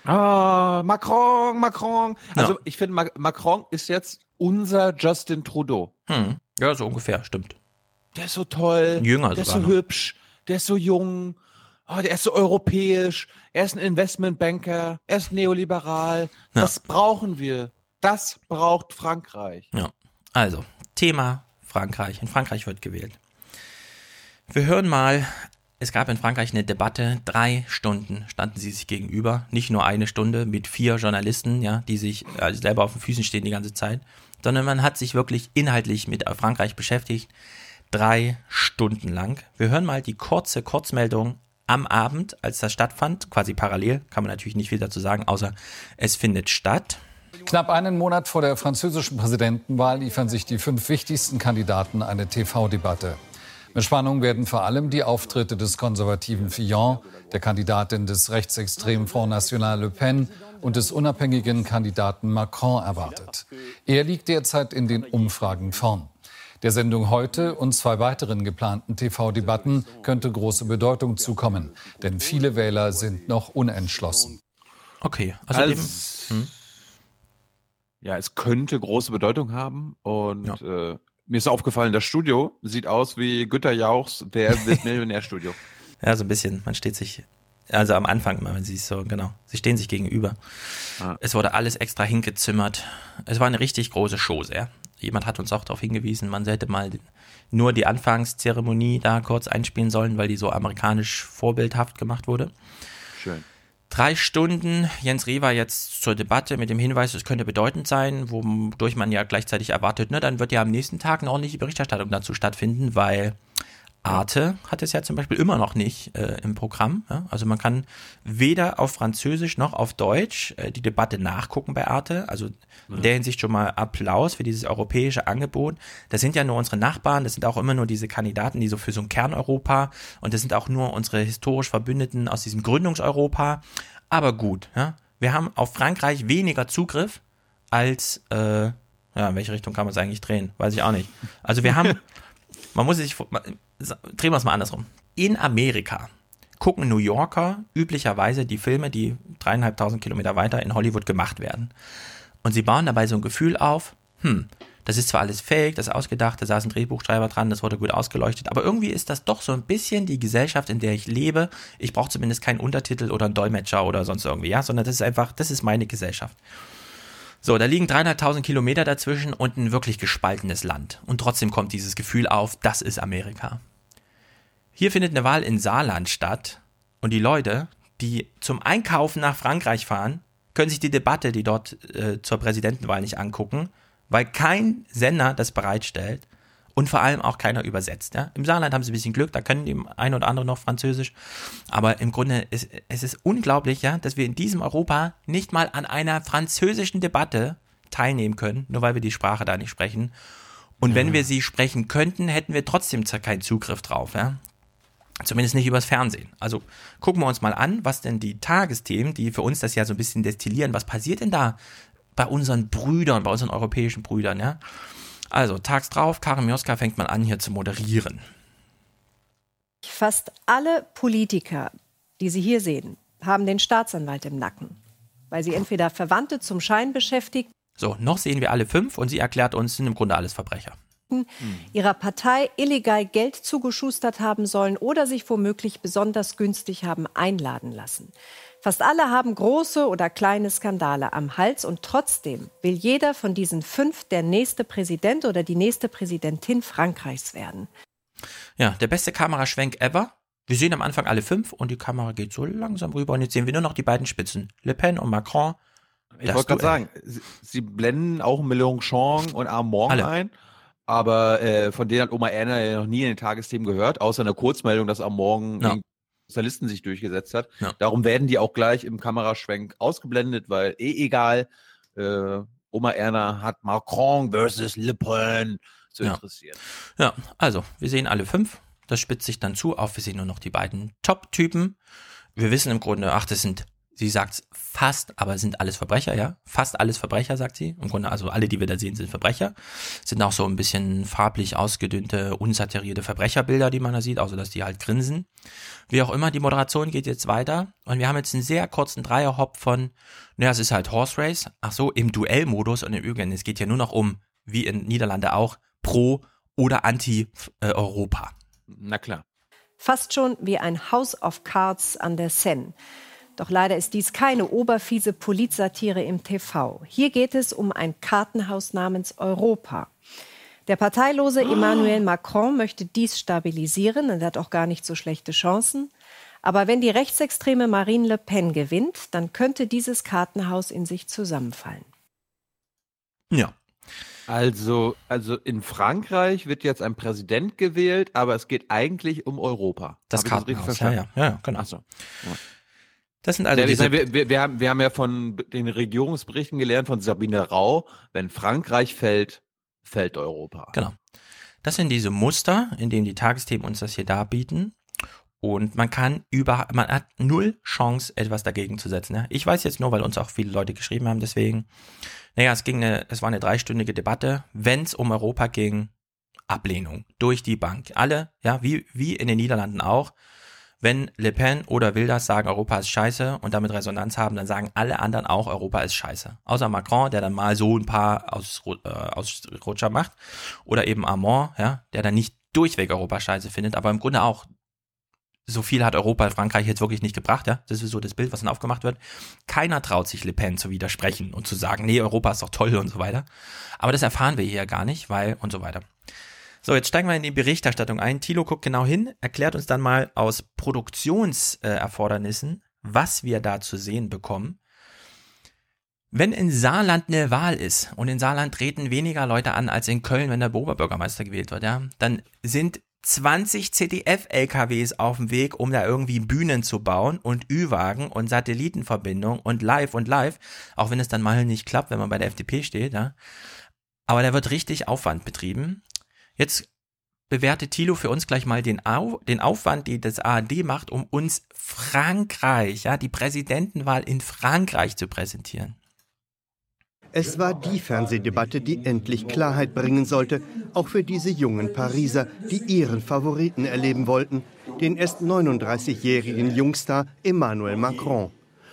S1: Ah, Macron, Macron. Also ja. ich finde, Macron ist jetzt unser Justin Trudeau.
S6: Hm. Ja, so ungefähr, stimmt.
S1: Der ist so toll.
S6: Jünger
S1: Der ist
S6: so
S1: noch. hübsch. Der ist so jung. Oh, der ist so europäisch. Er ist ein Investmentbanker. Er ist neoliberal. Ja. Das brauchen wir. Das braucht Frankreich.
S6: Ja. Also, Thema Frankreich. In Frankreich wird gewählt. Wir hören mal es gab in Frankreich eine Debatte, drei Stunden standen sie sich gegenüber, nicht nur eine Stunde mit vier Journalisten, ja, die sich also selber auf den Füßen stehen die ganze Zeit, sondern man hat sich wirklich inhaltlich mit Frankreich beschäftigt, drei Stunden lang. Wir hören mal die kurze Kurzmeldung am Abend, als das stattfand, quasi parallel, kann man natürlich nicht viel dazu sagen, außer es findet statt.
S47: Knapp einen Monat vor der französischen Präsidentenwahl liefern sich die fünf wichtigsten Kandidaten eine TV-Debatte. Mit Spannung werden vor allem die Auftritte des konservativen Fillon, der Kandidatin des rechtsextremen Front National Le Pen und des unabhängigen Kandidaten Macron erwartet. Er liegt derzeit in den Umfragen vorn. Der Sendung heute und zwei weiteren geplanten TV-Debatten könnte große Bedeutung zukommen, denn viele Wähler sind noch unentschlossen.
S6: Okay, also,
S1: also hm? ja, es könnte große Bedeutung haben und ja. äh, mir ist aufgefallen, das Studio sieht aus wie Günter Jauchs Der Millionärstudio.
S6: ja, so ein bisschen. Man steht sich, also am Anfang immer, wenn sie so, genau, sie stehen sich gegenüber. Ah. Es wurde alles extra hingezimmert. Es war eine richtig große Show, sehr. Jemand hat uns auch darauf hingewiesen, man hätte mal nur die Anfangszeremonie da kurz einspielen sollen, weil die so amerikanisch vorbildhaft gemacht wurde.
S1: Schön.
S6: Drei Stunden. Jens Reh war jetzt zur Debatte mit dem Hinweis, es könnte bedeutend sein, wodurch man ja gleichzeitig erwartet, ne, dann wird ja am nächsten Tag eine ordentliche Berichterstattung dazu stattfinden, weil Arte hat es ja zum Beispiel immer noch nicht äh, im Programm. Ja? Also man kann weder auf Französisch noch auf Deutsch äh, die Debatte nachgucken bei Arte. Also in der Hinsicht schon mal Applaus für dieses europäische Angebot. Das sind ja nur unsere Nachbarn, das sind auch immer nur diese Kandidaten, die so für so ein Kerneuropa und das sind auch nur unsere historisch Verbündeten aus diesem Gründungseuropa. Aber gut, ja? wir haben auf Frankreich weniger Zugriff als äh, Ja, in welche Richtung kann man es eigentlich drehen? Weiß ich auch nicht. Also wir haben, man muss sich, drehen wir es mal andersrum. In Amerika gucken New Yorker üblicherweise die Filme, die dreieinhalbtausend Kilometer weiter in Hollywood gemacht werden. Und sie bauen dabei so ein Gefühl auf, hm, das ist zwar alles fake, das ist ausgedacht, da saß ein Drehbuchschreiber dran, das wurde gut ausgeleuchtet, aber irgendwie ist das doch so ein bisschen die Gesellschaft, in der ich lebe. Ich brauche zumindest keinen Untertitel oder einen Dolmetscher oder sonst irgendwie, ja, sondern das ist einfach, das ist meine Gesellschaft. So, da liegen dreieinhalbtausend Kilometer dazwischen und ein wirklich gespaltenes Land. Und trotzdem kommt dieses Gefühl auf, das ist Amerika. Hier findet eine Wahl in Saarland statt und die Leute, die zum Einkaufen nach Frankreich fahren, können sich die Debatte, die dort äh, zur Präsidentenwahl nicht angucken, weil kein Sender das bereitstellt und vor allem auch keiner übersetzt. Ja? Im Saarland haben sie ein bisschen Glück, da können die ein oder andere noch Französisch, aber im Grunde ist es ist unglaublich, ja, dass wir in diesem Europa nicht mal an einer französischen Debatte teilnehmen können, nur weil wir die Sprache da nicht sprechen. Und ja. wenn wir sie sprechen könnten, hätten wir trotzdem keinen Zugriff drauf. Ja? Zumindest nicht übers Fernsehen. Also gucken wir uns mal an, was denn die Tagesthemen, die für uns das ja so ein bisschen destillieren, was passiert denn da bei unseren Brüdern, bei unseren europäischen Brüdern, ja? Also, tags drauf, Karin Mioska fängt mal an, hier zu moderieren.
S39: Fast alle Politiker, die Sie hier sehen, haben den Staatsanwalt im Nacken, weil sie entweder Verwandte zum Schein beschäftigt.
S6: So, noch sehen wir alle fünf und sie erklärt uns, sind im Grunde alles Verbrecher.
S39: Ihrer Partei illegal Geld zugeschustert haben sollen oder sich womöglich besonders günstig haben einladen lassen. Fast alle haben große oder kleine Skandale am Hals und trotzdem will jeder von diesen fünf der nächste Präsident oder die nächste Präsidentin Frankreichs werden.
S6: Ja, der beste Kameraschwenk ever. Wir sehen am Anfang alle fünf und die Kamera geht so langsam rüber und jetzt sehen wir nur noch die beiden Spitzen, Le Pen und Macron.
S1: Ich wollte gerade sagen, sie, sie, blenden auch Mélenchon und Armand alle. ein. Aber äh, von denen hat Oma Erna ja noch nie in den Tagesthemen gehört, außer einer Kurzmeldung, dass am Morgen ja. Sozialisten sich durchgesetzt hat. Ja. Darum werden die auch gleich im Kameraschwenk ausgeblendet, weil eh egal, äh, Oma Erna hat Macron versus Le Pen zu ja. interessieren.
S6: Ja, also wir sehen alle fünf. Das spitzt sich dann zu auf. Wir sehen nur noch die beiden Top-Typen. Wir wissen im Grunde, ach, das sind sie sagt fast, aber sind alles Verbrecher, ja. Fast alles Verbrecher, sagt sie. Im Grunde, also alle, die wir da sehen, sind Verbrecher. Sind auch so ein bisschen farblich ausgedünnte, unsatirierte Verbrecherbilder, die man da sieht, außer dass die halt grinsen. Wie auch immer, die Moderation geht jetzt weiter. Und wir haben jetzt einen sehr kurzen Dreierhopp von, naja, es ist halt Horse Race. Ach so, im Duellmodus. Und im Übrigen, es geht ja nur noch um, wie in Niederlande auch, pro oder anti-Europa.
S1: Na klar.
S39: Fast schon wie ein House of Cards an der Seine. Doch leider ist dies keine oberfiese Politsatire im TV. Hier geht es um ein Kartenhaus namens Europa. Der parteilose Emmanuel Macron möchte dies stabilisieren und hat auch gar nicht so schlechte Chancen. Aber wenn die rechtsextreme Marine Le Pen gewinnt, dann könnte dieses Kartenhaus in sich zusammenfallen.
S1: Ja. Also, also in Frankreich wird jetzt ein Präsident gewählt, aber es geht eigentlich um Europa.
S6: Das Kartenhaus, das ja, ja, ja, genau. Ach so. Ja.
S1: Das sind also ja, diese wir, wir, wir, haben, wir haben ja von den Regierungsberichten gelernt von Sabine Rau, wenn Frankreich fällt, fällt Europa.
S6: Genau. Das sind diese Muster, in denen die Tagesthemen uns das hier darbieten. Und man kann über, man hat null Chance, etwas dagegen zu setzen. Ja? Ich weiß jetzt nur, weil uns auch viele Leute geschrieben haben, deswegen, naja, es ging eine, es war eine dreistündige Debatte. Wenn es um Europa ging, Ablehnung durch die Bank. Alle, ja, wie, wie in den Niederlanden auch wenn Le Pen oder Wilders sagen, Europa ist scheiße und damit Resonanz haben, dann sagen alle anderen auch, Europa ist scheiße. Außer Macron, der dann mal so ein paar aus, äh, Ausrutscher macht. Oder eben Armand, ja, der dann nicht durchweg Europa scheiße findet, aber im Grunde auch so viel hat Europa Frankreich jetzt wirklich nicht gebracht, ja. Das ist so das Bild, was dann aufgemacht wird. Keiner traut sich Le Pen zu widersprechen und zu sagen, nee, Europa ist doch toll und so weiter. Aber das erfahren wir hier gar nicht, weil und so weiter. So, jetzt steigen wir in die Berichterstattung ein. Thilo guckt genau hin, erklärt uns dann mal aus Produktionserfordernissen, was wir da zu sehen bekommen. Wenn in Saarland eine Wahl ist und in Saarland treten weniger Leute an als in Köln, wenn der Oberbürgermeister gewählt wird, ja, dann sind 20 ZDF-LKWs auf dem Weg, um da irgendwie Bühnen zu bauen und Ü-Wagen und Satellitenverbindung und live und live, auch wenn es dann mal nicht klappt, wenn man bei der FDP steht, ja. Aber da wird richtig Aufwand betrieben. Jetzt bewertet Thilo für uns gleich mal den, Au den Aufwand, den das ARD macht, um uns Frankreich, ja, die Präsidentenwahl in Frankreich zu präsentieren.
S48: Es war die Fernsehdebatte, die endlich Klarheit bringen sollte, auch für diese jungen Pariser, die ihren Favoriten erleben wollten, den erst 39-jährigen Jungstar Emmanuel Macron.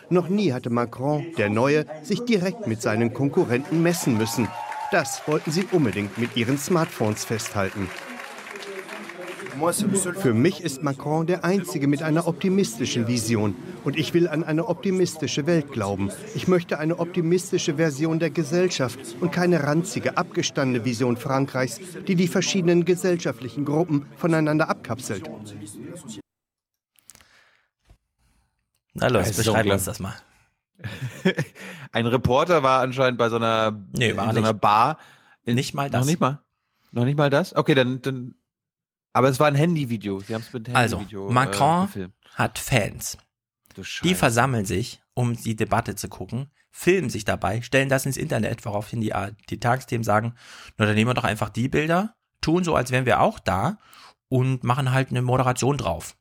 S48: Noch nie hatte Macron, der Neue, sich direkt mit seinen Konkurrenten messen müssen. Das wollten sie unbedingt mit ihren Smartphones festhalten. Für mich ist Macron der Einzige mit einer optimistischen Vision. Und ich will an eine optimistische Welt glauben. Ich möchte eine optimistische Version der Gesellschaft und keine ranzige, abgestandene Vision Frankreichs, die die verschiedenen gesellschaftlichen Gruppen voneinander abkapselt.
S6: Na los, beschreib uns das mal.
S1: Ein Reporter war anscheinend bei so einer,
S6: nee, war
S1: so einer. Bar.
S6: Nicht mal das.
S1: Noch nicht mal. Noch nicht mal das? Okay, dann, dann aber es war ein Handyvideo. Sie haben es mit
S6: Also,
S1: Handyvideo
S6: Macron
S1: äh,
S6: hat Fans. Die versammeln sich, um die Debatte zu gucken, filmen sich dabei, stellen das ins Internet, woraufhin die, die Tagesthemen sagen, na dann nehmen wir doch einfach die Bilder, tun so, als wären wir auch da und machen halt eine Moderation drauf.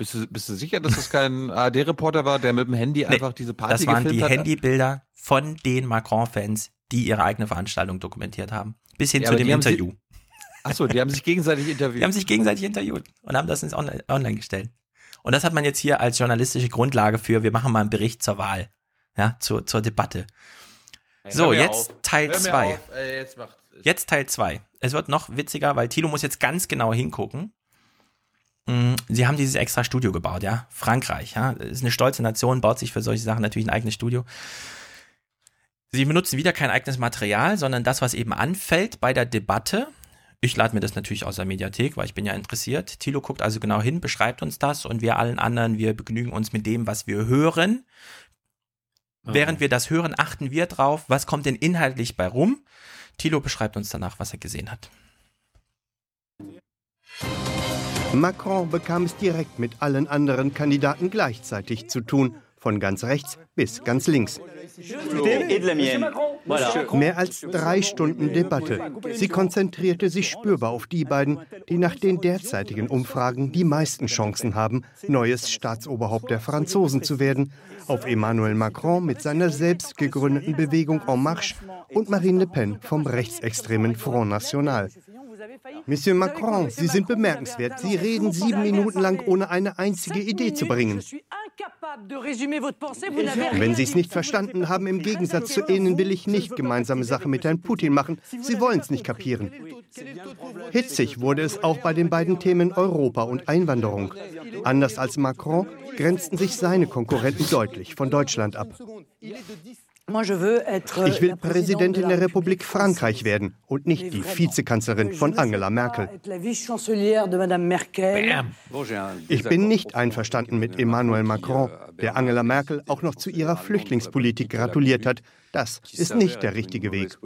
S1: Bist du, bist du sicher, dass das kein ARD-Reporter war, der mit dem Handy einfach diese Party
S6: Das waren die
S1: gefilmt hat?
S6: Handybilder von den Macron-Fans, die ihre eigene Veranstaltung dokumentiert haben. Bis hin
S1: Ja,
S6: zu dem Interview.
S1: Achso, die haben sich gegenseitig interviewt.
S6: Die haben sich gegenseitig interviewt und haben das ins Online, online gestellt. Und das hat man jetzt hier als journalistische Grundlage für, wir machen mal einen Bericht zur Wahl, ja, zur, zur Debatte.
S1: Ey,
S6: So, jetzt
S1: auf.
S6: Teil
S1: Hör mir
S6: 2.
S1: auf. Ey, jetzt
S6: Jetzt Teil 2. Es wird noch witziger, weil Thilo muss jetzt ganz genau hingucken. Mm, Sie haben dieses extra Studio gebaut, ja. Frankreich, ja. Ist eine stolze Nation, baut sich für solche Sachen natürlich ein eigenes Studio. Sie benutzen wieder kein eigenes Material, sondern das, was eben anfällt bei der Debatte. Ich lade mir das natürlich aus der Mediathek, weil ich bin ja interessiert. Thilo guckt also genau hin, beschreibt uns das und wir allen anderen, wir begnügen uns mit dem, was wir hören. Während wir das hören, achten wir drauf, was kommt denn inhaltlich bei rum. Thilo beschreibt uns danach, was er gesehen hat.
S48: Macron bekam es direkt mit allen anderen Kandidaten gleichzeitig zu tun, von ganz rechts bis ganz links. Mehr als drei Stunden Debatte. Sie konzentrierte sich spürbar auf die beiden, die nach den derzeitigen Umfragen die meisten Chancen haben, neues Staatsoberhaupt der Franzosen zu werden. Auf Emmanuel Macron mit seiner selbst gegründeten Bewegung En Marche und Marine Le Pen vom rechtsextremen Front National. Monsieur Macron, Sie sind bemerkenswert. Sie reden sieben Minuten lang, ohne eine einzige Idee zu bringen. Wenn Sie es nicht verstanden haben, im Gegensatz zu Ihnen will ich nicht gemeinsame Sache mit Herrn Putin machen. Sie wollen es nicht kapieren. Hitzig wurde es auch bei den beiden Themen Europa und Einwanderung. Anders als Macron grenzten sich seine Konkurrenten deutlich von Deutschland ab. Ich will Präsidentin der Republik Frankreich werden und nicht die Vizekanzlerin von Angela Merkel. Ich bin nicht einverstanden mit Emmanuel Macron, der Angela Merkel auch noch zu ihrer Flüchtlingspolitik gratuliert hat. Das ist nicht der richtige Weg.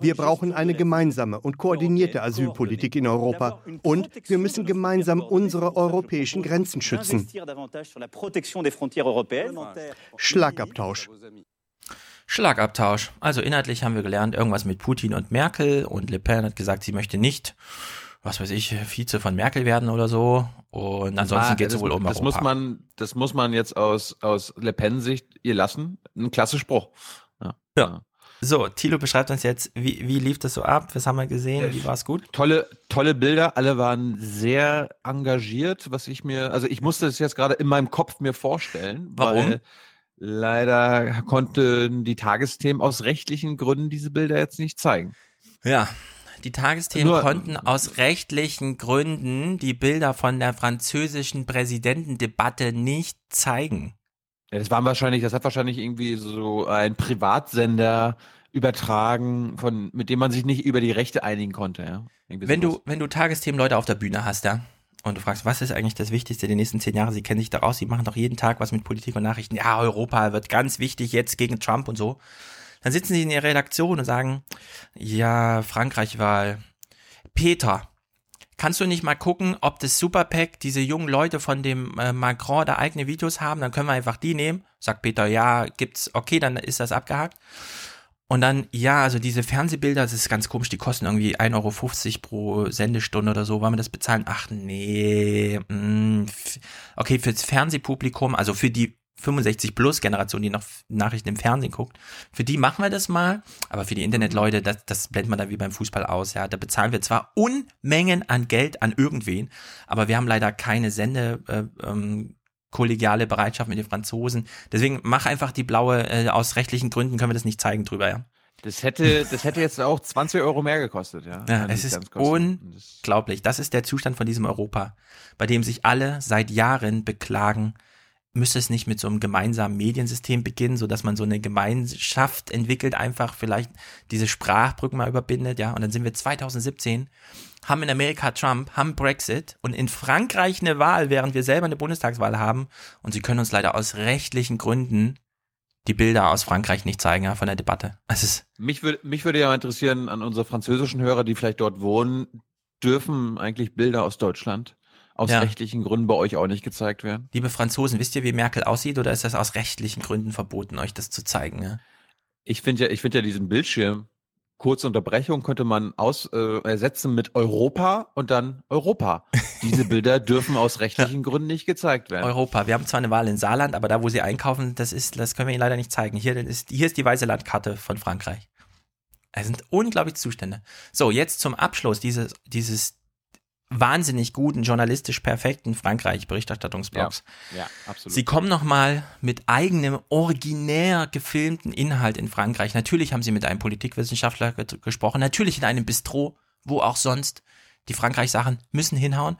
S48: Wir brauchen eine gemeinsame und koordinierte Asylpolitik in Europa und wir müssen gemeinsam unsere europäischen Grenzen schützen. Schlagabtausch.
S6: Schlagabtausch. Also inhaltlich haben wir gelernt, irgendwas mit Putin und Merkel und Le Pen hat gesagt, sie möchte nicht, was weiß ich, Vize von Merkel werden oder so. Und ansonsten geht es wohl um
S1: das
S6: Europa.
S1: muss man, das muss man jetzt aus, aus Le Pen-Sicht ihr lassen. Ein klasse Spruch. Ja.
S6: Ja. So, Thilo beschreibt uns jetzt, wie, wie lief das so ab? Was haben wir gesehen? Wie war es gut?
S1: Tolle, tolle Bilder. Alle waren sehr engagiert, was ich mir, also ich musste es jetzt gerade in meinem Kopf mir vorstellen.
S6: Warum?
S1: Weil leider konnten die Tagesthemen aus rechtlichen Gründen diese Bilder jetzt nicht zeigen.
S6: Ja. Die Tagesthemen
S1: Nur-
S6: konnten aus rechtlichen Gründen die Bilder von der französischen Präsidentendebatte nicht zeigen.
S1: Das waren wahrscheinlich, das hat wahrscheinlich irgendwie so ein Privatsender übertragen, von, mit dem man sich nicht über die Rechte einigen konnte, ja.
S6: Wenn du, wenn du Tagesthemen-Leute auf der Bühne hast, ja, und du fragst, was ist eigentlich das Wichtigste die nächsten zehn Jahre? Sie kennen sich da raus, sie machen doch jeden Tag was mit Politik und Nachrichten. Ja, Europa wird ganz wichtig jetzt gegen Trump und so. Dann sitzen sie in ihrer Redaktion und sagen, ja, Frankreich-Wahl. Peter, kannst du nicht mal gucken, ob das Superpack, diese jungen Leute von dem äh, Macron da eigene Videos haben? Dann können wir einfach die nehmen. Sagt Peter, ja, gibt's, okay, dann ist das abgehakt. Und dann, ja, also diese Fernsehbilder, das ist ganz komisch, die kosten irgendwie 1,50 Euro pro Sendestunde oder so. Wollen wir das bezahlen? Ach nee. Mh, f- okay, fürs Fernsehpublikum, also für die 65 plus Generation, die noch Nachrichten im Fernsehen guckt. Für die machen wir das mal, aber für die Internetleute, das, das blendet man dann wie beim Fußball aus. Ja, da bezahlen wir zwar Unmengen an Geld an irgendwen, aber wir haben leider keine Sende äh, ähm, kollegiale Bereitschaft mit den Franzosen. Deswegen mach einfach die blaue, äh, aus rechtlichen Gründen können wir das nicht zeigen drüber, ja.
S1: Das hätte, das hätte jetzt auch 20 Euro mehr gekostet, ja.
S6: Ja, es ist unglaublich. Das ist der Zustand von diesem Europa, bei dem sich alle seit Jahren beklagen, müsste es nicht mit so einem gemeinsamen Mediensystem beginnen, so dass man so eine Gemeinschaft entwickelt, einfach vielleicht diese Sprachbrücken mal überbindet, ja. Und dann sind wir 2017, haben in Amerika Trump, haben Brexit und in Frankreich eine Wahl, während wir selber eine Bundestagswahl haben. Und sie können uns leider aus rechtlichen Gründen die Bilder aus Frankreich nicht zeigen, ja, von der Debatte. Es ist
S1: mich würde, mich würde ja interessieren, an unsere französischen Hörer, die vielleicht dort wohnen, dürfen eigentlich Bilder aus Deutschland aus ja. rechtlichen Gründen bei euch auch nicht gezeigt werden?
S6: Liebe Franzosen, wisst ihr, wie Merkel aussieht oder ist das aus rechtlichen Gründen verboten, euch das zu zeigen? Ja?
S1: Ich finde ja, ich finde ja diesen Bildschirm, kurze Unterbrechung könnte man aus, äh, ersetzen mit Europa und dann Europa. Diese Bilder dürfen aus rechtlichen Gründen nicht gezeigt werden.
S6: Europa. Wir haben zwar eine Wahl in Saarland, aber da, wo sie einkaufen, das ist, das können wir Ihnen leider nicht zeigen. Hier ist, hier ist die weiße Landkarte von Frankreich. Es sind unglaubliche Zustände. So, jetzt zum Abschluss dieses, dieses wahnsinnig guten, journalistisch perfekten Frankreich-Berichterstattungsblogs.
S1: Ja, ja, absolut.
S6: Sie kommen nochmal mit eigenem, originär gefilmten Inhalt in Frankreich. Natürlich haben sie mit einem Politikwissenschaftler ge gesprochen, natürlich in einem Bistro, wo auch sonst. Die Frankreich-Sachen müssen hinhauen.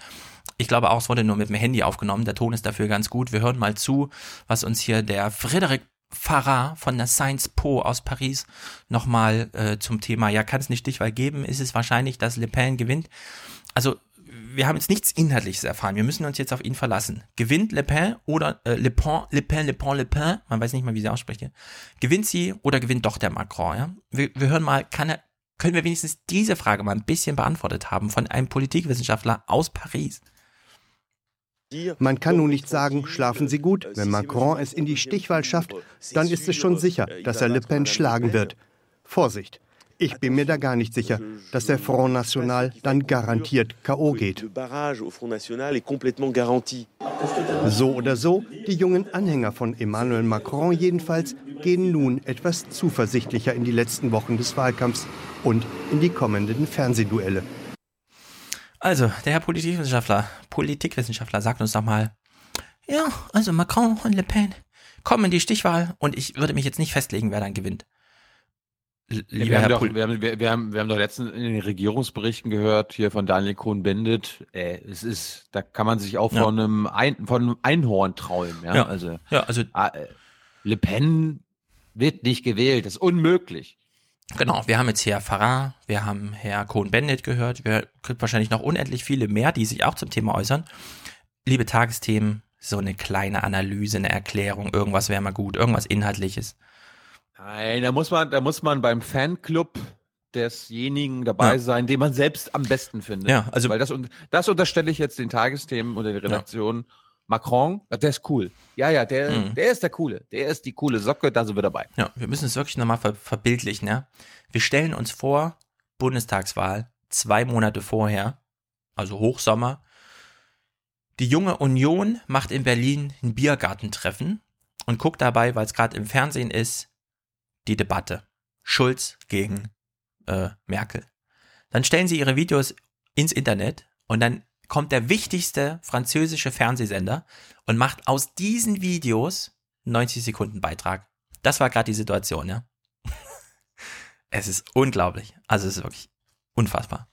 S6: Ich glaube auch, es wurde nur mit dem Handy aufgenommen. Der Ton ist dafür ganz gut. Wir hören mal zu, was uns hier der Frédéric Farah von der Science Po aus Paris nochmal äh, zum Thema, ja, kann es nicht Stichwahl geben, ist es wahrscheinlich, dass Le Pen gewinnt. Also wir haben jetzt nichts Inhaltliches erfahren. Wir müssen uns jetzt auf ihn verlassen. Gewinnt Le Pen oder äh, Le Pen, Le Pen, Le Pen, Le Pen, man weiß nicht mal, wie sie ausspricht. Gewinnt sie oder gewinnt doch der Macron? Ja? Wir, wir hören mal, kann er, können wir wenigstens diese Frage mal ein bisschen beantwortet haben von einem Politikwissenschaftler aus Paris?
S48: Man kann nun nicht sagen, schlafen Sie gut. Wenn Macron es in die Stichwahl schafft, dann ist es schon sicher, dass er Le Pen schlagen wird. Vorsicht, ich bin mir da gar nicht sicher, dass der Front National dann garantiert K.O. geht. So oder so, die jungen Anhänger von Emmanuel Macron jedenfalls gehen nun etwas zuversichtlicher in die letzten Wochen des Wahlkampfs und in die kommenden Fernsehduelle.
S6: Also, der Herr Politikwissenschaftler, Politikwissenschaftler sagt uns doch mal, ja, also Macron und Le Pen kommen in die Stichwahl und ich würde mich jetzt nicht festlegen, wer dann gewinnt.
S1: Ja, wir, haben doch, wir, haben, wir, haben, wir haben doch letztens in den Regierungsberichten gehört, hier von Daniel Cohn-Bendit, äh, es ist, da kann man sich auch ja. von einem, Ein, von einem Einhorn träumen. Ja,
S6: ja.
S1: also,
S6: ja, also
S1: äh, Le Pen wird nicht gewählt, das ist unmöglich.
S6: Genau, wir haben jetzt Herr Farah, wir haben Herr Cohn-Bendit gehört, wir kriegen wahrscheinlich noch unendlich viele mehr, die sich auch zum Thema äußern. Liebe Tagesthemen, so eine kleine Analyse, eine Erklärung, irgendwas wäre mal gut, irgendwas Inhaltliches.
S1: Nein, da muss man, da muss man beim Fanclub desjenigen dabei ja. sein, den man selbst am besten findet.
S6: Ja, also
S1: weil das das unterstelle ich jetzt den Tagesthemen oder der Redaktion. Ja. Macron, der ist cool. Ja, ja, der, mhm. der ist der coole. Der ist die coole Socke, da sind wir dabei.
S6: Ja, wir müssen es wirklich nochmal ver verbildlichen, ja. Wir stellen uns vor, Bundestagswahl, zwei Monate vorher, also Hochsommer. Die junge Union macht in Berlin ein Biergartentreffen und guckt dabei, weil es gerade im Fernsehen ist, die Debatte. Schulz gegen äh, Merkel. Dann stellen sie ihre Videos ins Internet und dann kommt der wichtigste französische Fernsehsender und macht aus diesen Videos 90 Sekunden Beitrag. Das war gerade die Situation, ja. es ist unglaublich. Also es ist wirklich unfassbar.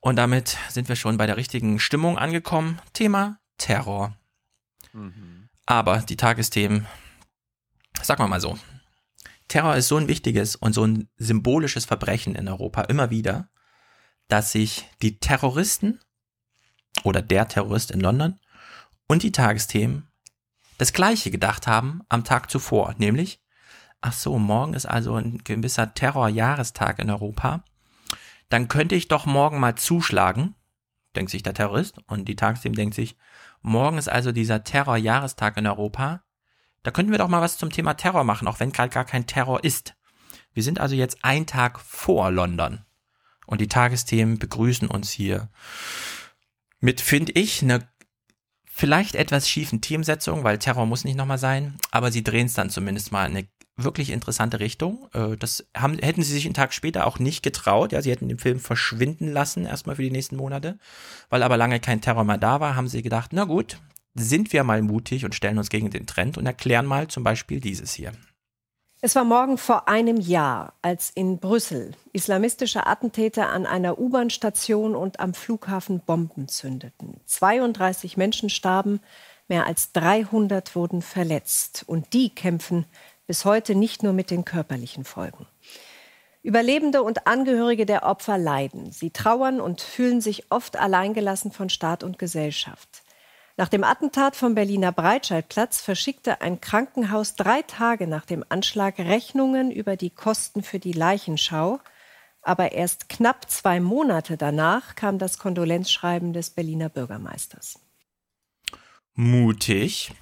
S6: Und damit sind wir schon bei der richtigen Stimmung angekommen. Thema Terror. Mhm. Aber die Tagesthemen, sagen wir mal so, Terror ist so ein wichtiges und so ein symbolisches Verbrechen in Europa immer wieder, dass sich die Terroristen oder der Terrorist in London und die Tagesthemen das gleiche gedacht haben am Tag zuvor, nämlich, ach so, morgen ist also ein gewisser Terrorjahrestag in Europa, dann könnte ich doch morgen mal zuschlagen, denkt sich der Terrorist, und die Tagesthemen denkt sich, morgen ist also dieser Terrorjahrestag in Europa, da könnten wir doch mal was zum Thema Terror machen, auch wenn gerade gar kein Terror ist. Wir sind also jetzt ein Tag vor London. Und die Tagesthemen begrüßen uns hier mit, finde ich, einer vielleicht etwas schiefen Teamsetzung, weil Terror muss nicht nochmal sein, aber sie drehen es dann zumindest mal in eine wirklich interessante Richtung. Äh, das haben, hätten sie sich einen Tag später auch nicht getraut. Ja, sie hätten den Film verschwinden lassen, erstmal für die nächsten Monate. Weil aber lange kein Terror mehr da war, haben sie gedacht, na gut, sind wir mal mutig und stellen uns gegen den Trend und erklären mal zum Beispiel dieses hier.
S39: Es war morgen vor einem Jahr, als in Brüssel islamistische Attentäter an einer U-Bahn-Station und am Flughafen Bomben zündeten. 32 Menschen starben, mehr als 300 wurden verletzt. Und die kämpfen bis heute nicht nur mit den körperlichen Folgen. Überlebende und Angehörige der Opfer leiden. Sie trauern und fühlen sich oft alleingelassen von Staat und Gesellschaft. Nach dem Attentat vom Berliner Breitscheidplatz verschickte ein Krankenhaus drei Tage nach dem Anschlag Rechnungen über die Kosten für die Leichenschau. Aber erst knapp zwei Monate danach kam das Kondolenzschreiben des Berliner Bürgermeisters.
S6: Mutig.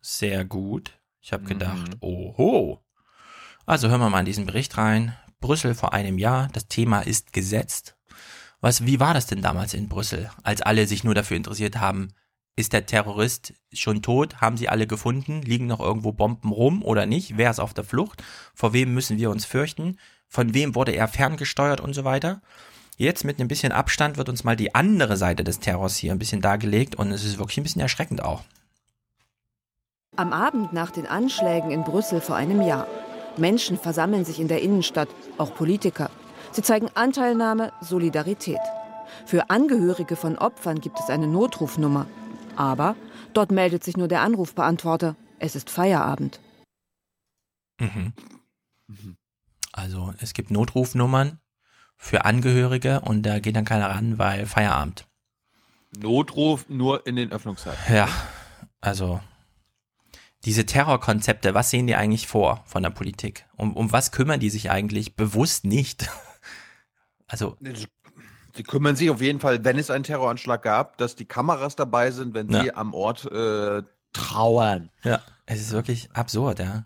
S6: Sehr gut. Ich habe gedacht, mhm. oho. Also hören wir mal in diesen Bericht rein. Brüssel vor einem Jahr. Das Thema ist gesetzt. Was, wie war das denn damals in Brüssel, als alle sich nur dafür interessiert haben, ist der Terrorist schon tot? Haben sie alle gefunden? Liegen noch irgendwo Bomben rum oder nicht? Wer ist auf der Flucht? Vor wem müssen wir uns fürchten? Von wem wurde er ferngesteuert und so weiter? Jetzt mit ein bisschen Abstand wird uns mal die andere Seite des Terrors hier ein bisschen dargelegt und es ist wirklich ein bisschen erschreckend auch.
S49: Am Abend nach den Anschlägen in Brüssel vor einem Jahr. Menschen versammeln sich in der Innenstadt, auch Politiker. Sie zeigen Anteilnahme, Solidarität. Für Angehörige von Opfern gibt es eine Notrufnummer aber dort meldet sich nur der Anrufbeantworter. Es ist Feierabend.
S6: Mhm. Also es gibt Notrufnummern für Angehörige und da geht dann keiner ran, weil Feierabend.
S1: Notruf nur in den Öffnungszeiten.
S6: Ja, also diese Terrorkonzepte, was sehen die eigentlich vor von der Politik? Um, um was kümmern die sich eigentlich bewusst nicht? Also
S1: Sie kümmern sich auf jeden Fall, wenn es einen Terroranschlag gab, dass die Kameras dabei sind, wenn sie am Ort äh, trauern.
S6: Ja, es ist wirklich absurd, ja.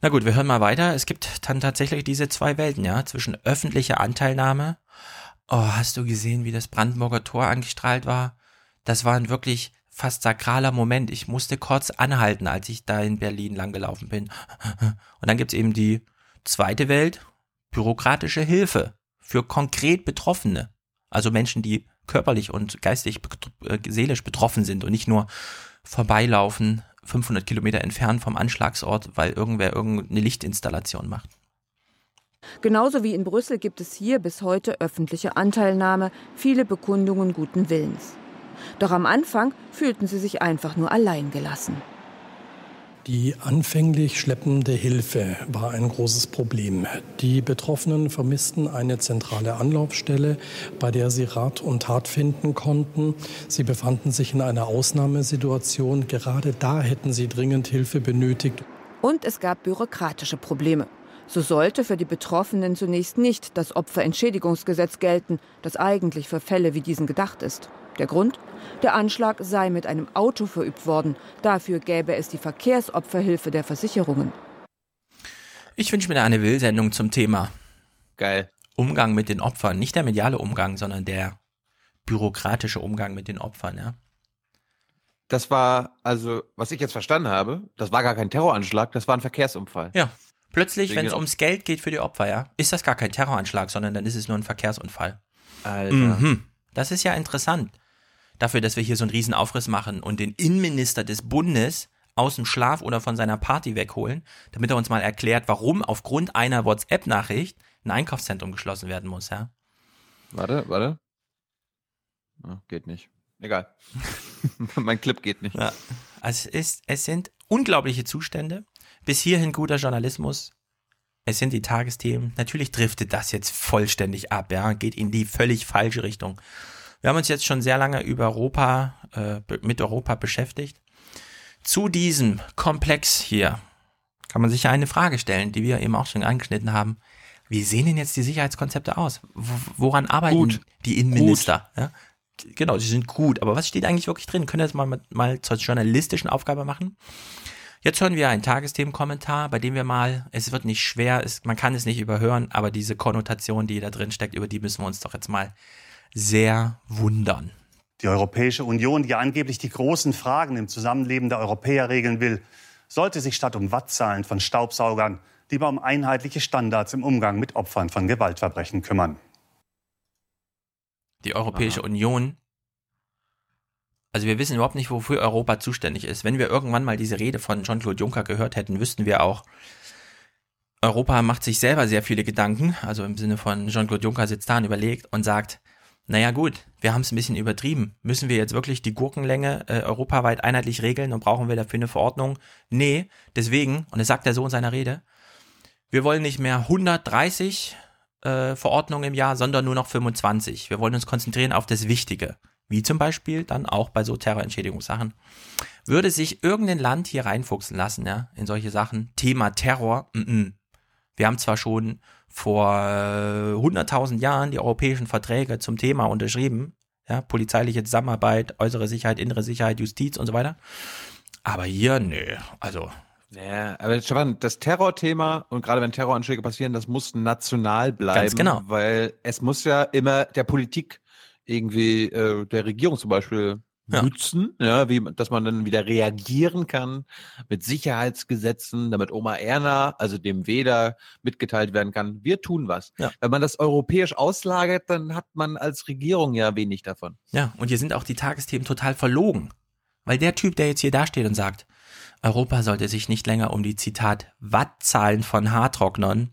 S6: Na gut, wir hören mal weiter. Es gibt dann tatsächlich diese zwei Welten, ja, zwischen öffentlicher Anteilnahme. Oh, hast du gesehen, wie das Brandenburger Tor angestrahlt war? Das war ein wirklich fast sakraler Moment. Ich musste kurz anhalten, als ich da in Berlin langgelaufen bin. Und dann gibt's eben die zweite Welt, bürokratische Hilfe für konkret Betroffene. Also Menschen, die körperlich und geistig, äh, seelisch betroffen sind und nicht nur vorbeilaufen, 500 Kilometer entfernt vom Anschlagsort, weil irgendwer irgendeine Lichtinstallation macht.
S49: Genauso wie in Brüssel gibt es hier bis heute öffentliche Anteilnahme, viele Bekundungen guten Willens. Doch am Anfang fühlten sie sich einfach nur allein gelassen.
S50: Die anfänglich schleppende Hilfe war ein großes Problem. Die Betroffenen vermissten eine zentrale Anlaufstelle, bei der sie Rat und Tat finden konnten. Sie befanden sich in einer Ausnahmesituation. Gerade da hätten sie dringend Hilfe benötigt.
S49: Und es gab bürokratische Probleme. So sollte für die Betroffenen zunächst nicht das Opferentschädigungsgesetz gelten, das eigentlich für Fälle wie diesen gedacht ist. Der Grund? Der Anschlag sei mit einem Auto verübt worden. Dafür gäbe es die Verkehrsopferhilfe der Versicherungen.
S6: Ich wünsche mir eine Will-Sendung zum Thema.
S1: Geil.
S6: Umgang mit den Opfern. Nicht der mediale Umgang, sondern der bürokratische Umgang mit den Opfern, ja.
S1: Das war, also, was ich jetzt verstanden habe, das war gar kein Terroranschlag, das war ein Verkehrsunfall.
S6: Ja. Plötzlich, wenn es ums Geld geht für die Opfer, ja, ist das gar kein Terroranschlag, sondern dann ist es nur ein Verkehrsunfall.
S1: Alter. Mhm.
S6: Das ist ja interessant dafür, dass wir hier so einen riesen Aufriss machen und den Innenminister des Bundes aus dem Schlaf oder von seiner Party wegholen, damit er uns mal erklärt, warum aufgrund einer WhatsApp-Nachricht ein Einkaufszentrum geschlossen werden muss, ja?
S1: Warte, warte. Oh, geht nicht. Egal. mein Clip geht nicht.
S6: Ja. Also es, ist, es sind unglaubliche Zustände. Bis hierhin guter Journalismus. Es sind die Tagesthemen. Natürlich driftet das jetzt vollständig ab, ja, geht in die völlig falsche Richtung. Wir haben uns jetzt schon sehr lange über Europa, äh, mit Europa beschäftigt. Zu diesem Komplex hier kann man sich ja eine Frage stellen, die wir eben auch schon angeschnitten haben. Wie sehen denn jetzt die Sicherheitskonzepte aus? Woran arbeiten gut. die Innenminister? Ja? Genau, sie sind gut, aber was steht eigentlich wirklich drin? Können wir das mal, mal zur journalistischen Aufgabe machen? Jetzt hören wir einen Tagesthemenkommentar, bei dem wir mal, es wird nicht schwer, es, man kann es nicht überhören, aber diese Konnotation, die da drin steckt, über die müssen wir uns doch jetzt mal sehr wundern.
S51: Die Europäische Union, die angeblich die großen Fragen im Zusammenleben der Europäer regeln will, sollte sich statt um Wattzahlen von Staubsaugern lieber um einheitliche Standards im Umgang mit Opfern von Gewaltverbrechen kümmern.
S6: Die Europäische Aha. Union also wir wissen überhaupt nicht, wofür Europa zuständig ist. Wenn wir irgendwann mal diese Rede von Jean-Claude Juncker gehört hätten, wüssten wir auch, Europa macht sich selber sehr viele Gedanken. Also im Sinne von Jean-Claude Juncker sitzt da und überlegt und sagt, naja gut, wir haben es ein bisschen übertrieben. Müssen wir jetzt wirklich die Gurkenlänge äh, europaweit einheitlich regeln und brauchen wir dafür eine Verordnung? Nee, deswegen, und das sagt er so in seiner Rede, wir wollen nicht mehr 130 äh, Verordnungen im Jahr, sondern nur noch 25. Wir wollen uns konzentrieren auf das Wichtige wie zum Beispiel dann auch bei so Terrorentschädigungssachen, würde sich irgendein Land hier reinfuchsen lassen, ja, in solche Sachen. Thema Terror, mm -mm. wir haben zwar schon vor äh, 100.000 Jahren die europäischen Verträge zum Thema unterschrieben, ja, polizeiliche Zusammenarbeit, äußere Sicherheit, innere Sicherheit, Justiz und so weiter. Aber hier, nö, also.
S1: Ja, aber Stefan, das Terrorthema und gerade wenn Terroranschläge passieren, das muss national bleiben. Ganz
S6: genau.
S1: Weil es muss ja immer der Politik irgendwie äh, der Regierung zum Beispiel ja. nützen, ja, wie, dass man dann wieder reagieren kann mit Sicherheitsgesetzen, damit Oma Erna, also dem Weder, mitgeteilt werden kann, wir tun was. Ja. Wenn man das europäisch auslagert, dann hat man als Regierung ja wenig davon.
S6: Ja, und hier sind auch die Tagesthemen total verlogen. Weil der Typ, der jetzt hier dasteht und sagt, Europa sollte sich nicht länger um die Zitat Wattzahlen von Haartrocknern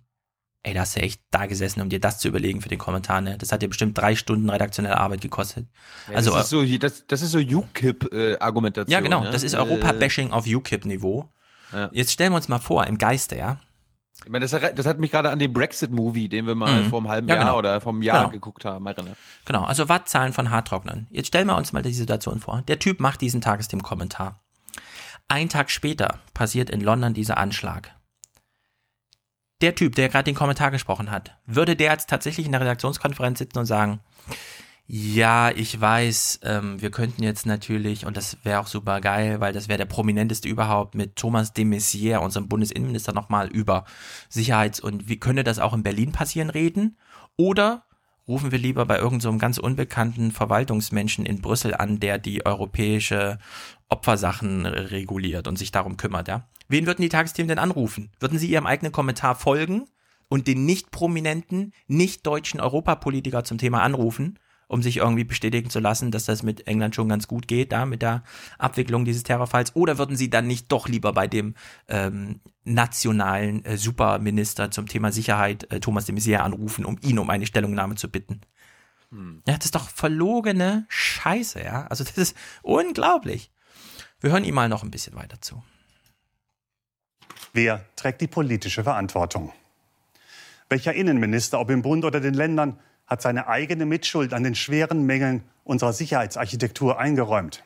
S6: Ey, da hast du echt da gesessen, um dir das zu überlegen für den Kommentar, ne? Das hat dir bestimmt drei Stunden redaktionelle Arbeit gekostet.
S1: Ja, also, das ist so, das, das ist so UKIP-Argumentation.
S6: ja, genau. Ne? Das ist Europa-Bashing auf UKIP-Niveau. Ja. Jetzt stellen wir uns mal vor, im Geiste, ja?
S1: Ich meine, das, das hat mich gerade an den Brexit-Movie, den wir mal mhm. vor einem halben ja, Jahr genau. oder vor einem Jahr genau. geguckt haben, erinnert.
S6: Genau, also Wattzahlen von Haartrocknern. Jetzt stellen wir uns mal die Situation vor. Der Typ macht diesen Tagesthemen-Kommentar. Ein Tag später passiert in London dieser Anschlag der Typ, der gerade den Kommentar gesprochen hat, würde der jetzt tatsächlich in der Redaktionskonferenz sitzen und sagen, ja, ich weiß, ähm, wir könnten jetzt natürlich, und das wäre auch super geil, weil das wäre der prominenteste überhaupt, mit Thomas de Maizière, unserem Bundesinnenminister, nochmal über Sicherheits- und wie könnte das auch in Berlin passieren reden? Oder rufen wir lieber bei irgendeinem so ganz unbekannten Verwaltungsmenschen in Brüssel an, der die europäische Opfersachen reguliert und sich darum kümmert, ja? Wen würden die Tagesthemen denn anrufen? Würden sie ihrem eigenen Kommentar folgen und den nicht prominenten, nicht deutschen Europapolitiker zum Thema anrufen, um sich irgendwie bestätigen zu lassen, dass das mit England schon ganz gut geht, da mit der Abwicklung dieses Terrorfalls? Oder würden sie dann nicht doch lieber bei dem ähm, nationalen äh, Superminister zum Thema Sicherheit, äh, Thomas de Maizière, anrufen, um ihn um eine Stellungnahme zu bitten? Hm. Ja, das ist doch verlogene Scheiße, ja. Also das ist unglaublich. Wir hören ihm mal noch ein bisschen weiter zu.
S51: Wer trägt die politische Verantwortung? Welcher Innenminister, ob im Bund oder den Ländern, hat seine eigene Mitschuld an den schweren Mängeln unserer Sicherheitsarchitektur eingeräumt?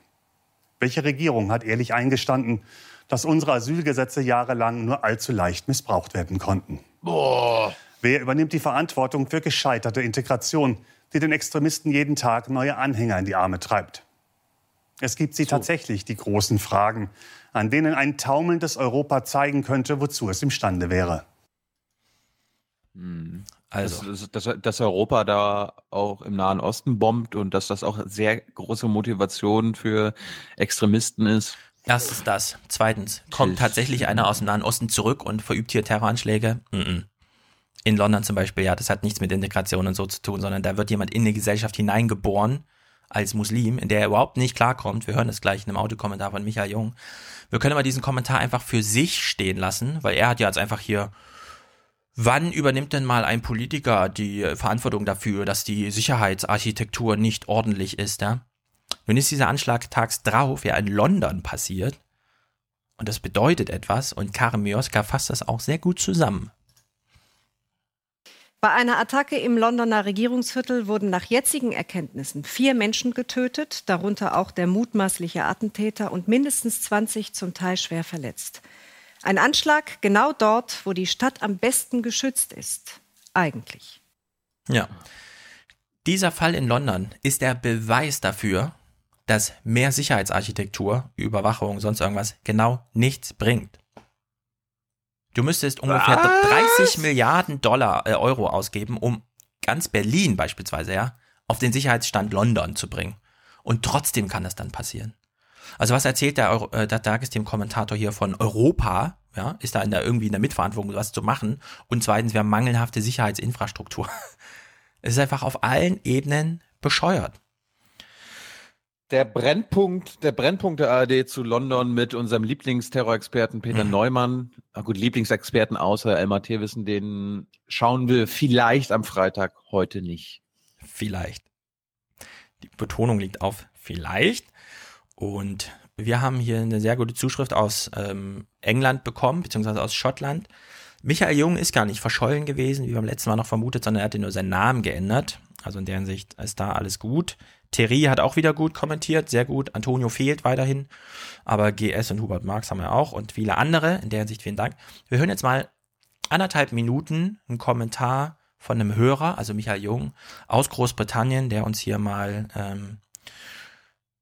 S51: Welche Regierung hat ehrlich eingestanden, dass unsere Asylgesetze jahrelang nur allzu leicht missbraucht werden konnten? Boah. Wer übernimmt die Verantwortung für gescheiterte Integration, die den Extremisten jeden Tag neue Anhänger in die Arme treibt? Es gibt sie so. tatsächlich, die großen Fragen, an denen ein taumelndes Europa zeigen könnte, wozu es imstande wäre.
S1: Hm. Also, dass, dass, dass, Europa da auch im Nahen Osten bombt und dass das auch sehr große Motivation für Extremisten ist.
S6: Erstens das. Zweitens, kommt tatsächlich einer aus dem Nahen Osten zurück und verübt hier Terroranschläge? In London zum Beispiel, ja, das hat nichts mit Integration und so zu tun, sondern da wird jemand in die Gesellschaft hineingeboren als Muslim, in der er überhaupt nicht klarkommt. Wir hören das gleich in einem Autokommentar von Michael Jung. Wir können aber diesen Kommentar einfach für sich stehen lassen, weil er hat ja jetzt einfach hier, wann übernimmt denn mal ein Politiker die Verantwortung dafür, dass die Sicherheitsarchitektur nicht ordentlich ist, ja? Nun ist dieser Anschlag tags drauf ja in London passiert. Und das bedeutet etwas und Karin Mioska fasst das auch sehr gut zusammen.
S39: Bei einer Attacke im Londoner Regierungsviertel wurden nach jetzigen Erkenntnissen vier Menschen getötet, darunter auch der mutmaßliche Attentäter und mindestens 20 zum Teil schwer verletzt. Ein Anschlag genau dort, wo die Stadt am besten geschützt ist. Eigentlich.
S6: Ja. Dieser Fall in London ist der Beweis dafür, dass mehr Sicherheitsarchitektur, Überwachung, sonst irgendwas genau nichts bringt. Du müsstest ungefähr Was? 30 Milliarden Dollar, äh, Euro ausgeben, um ganz Berlin beispielsweise, ja, auf den Sicherheitsstand London zu bringen. Und trotzdem kann das dann passieren. Also was erzählt der, Euro, äh, der Tagesthemen-Kommentator hier von Europa? Ja, ist da in der, irgendwie in der Mitverantwortung, was zu machen? Und zweitens, wir haben mangelhafte Sicherheitsinfrastruktur. es ist einfach auf allen Ebenen bescheuert.
S1: Der Brennpunkt, der Brennpunkt der ARD zu London mit unserem Lieblingsterrorexperten Peter mhm. Neumann, na gut, Lieblingsexperten außer Elmar Thewissen, den schauen wir vielleicht am Freitag heute nicht.
S6: Vielleicht. Die Betonung liegt auf vielleicht. Und wir haben hier eine sehr gute Zuschrift aus ähm, England bekommen, beziehungsweise aus Schottland. Michael Jung ist gar nicht verschollen gewesen, wie beim letzten Mal noch vermutet, sondern er hatte nur seinen Namen geändert. Also in deren Sicht ist da alles gut. Thierry hat auch wieder gut kommentiert, sehr gut. Antonio fehlt weiterhin, aber GS und Hubert Marx haben wir auch und viele andere. In deren Sicht vielen Dank. Wir hören jetzt mal anderthalb Minuten einen Kommentar von einem Hörer, also Michael Jung aus Großbritannien, der uns hier mal ähm,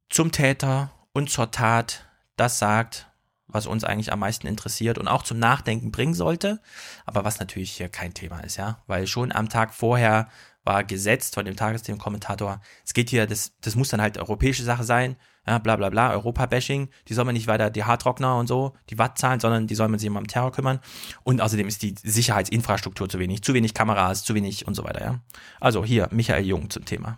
S6: zum Täter und zur Tat das sagt, was uns eigentlich am meisten interessiert und auch zum Nachdenken bringen sollte, aber was natürlich hier kein Thema ist, ja, weil schon am Tag vorher war gesetzt von dem Tagesthemenkommentator, es geht hier, das, das muss dann halt europäische Sache sein, ja, bla bla bla, Europa-Bashing, die soll man nicht weiter die Hardrockner und so, die Watt zahlen, sondern die soll man sich immer um Terror kümmern. Und außerdem ist die Sicherheitsinfrastruktur zu wenig, zu wenig Kameras, zu wenig und so weiter, ja. Also hier, Michael Jung zum Thema.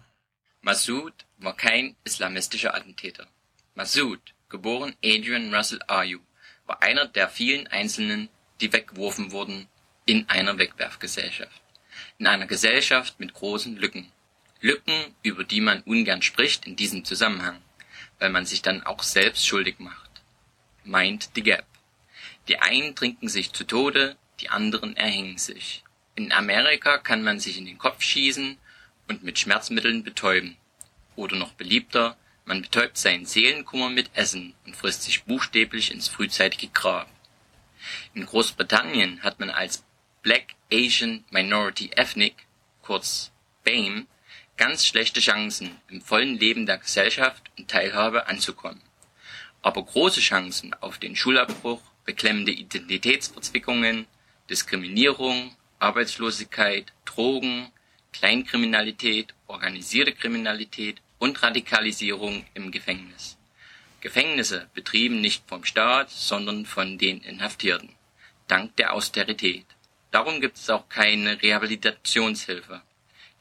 S52: Massoud war kein islamistischer Attentäter. Massoud, geboren Adrian Russell Ayu, war einer der vielen Einzelnen, die weggeworfen wurden in einer Wegwerfgesellschaft in einer Gesellschaft mit großen Lücken. Lücken, über die man ungern spricht in diesem Zusammenhang, weil man sich dann auch selbst schuldig macht. Mind the Gap. Die einen trinken sich zu Tode, die anderen erhängen sich. In Amerika kann man sich in den Kopf schießen und mit Schmerzmitteln betäuben. Oder noch beliebter, man betäubt seinen Seelenkummer mit Essen und frisst sich buchstäblich ins frühzeitige Grab. In Großbritannien hat man als Black Asian Minority Ethnic kurz BAME ganz schlechte Chancen, im vollen Leben der Gesellschaft und Teilhabe anzukommen, aber große Chancen auf den Schulabbruch, beklemmende Identitätsverzwickungen, Diskriminierung, Arbeitslosigkeit, Drogen, Kleinkriminalität, organisierte Kriminalität und Radikalisierung im Gefängnis. Gefängnisse betrieben nicht vom Staat, sondern von den Inhaftierten, dank der Austerität. Darum gibt es auch keine Rehabilitationshilfe.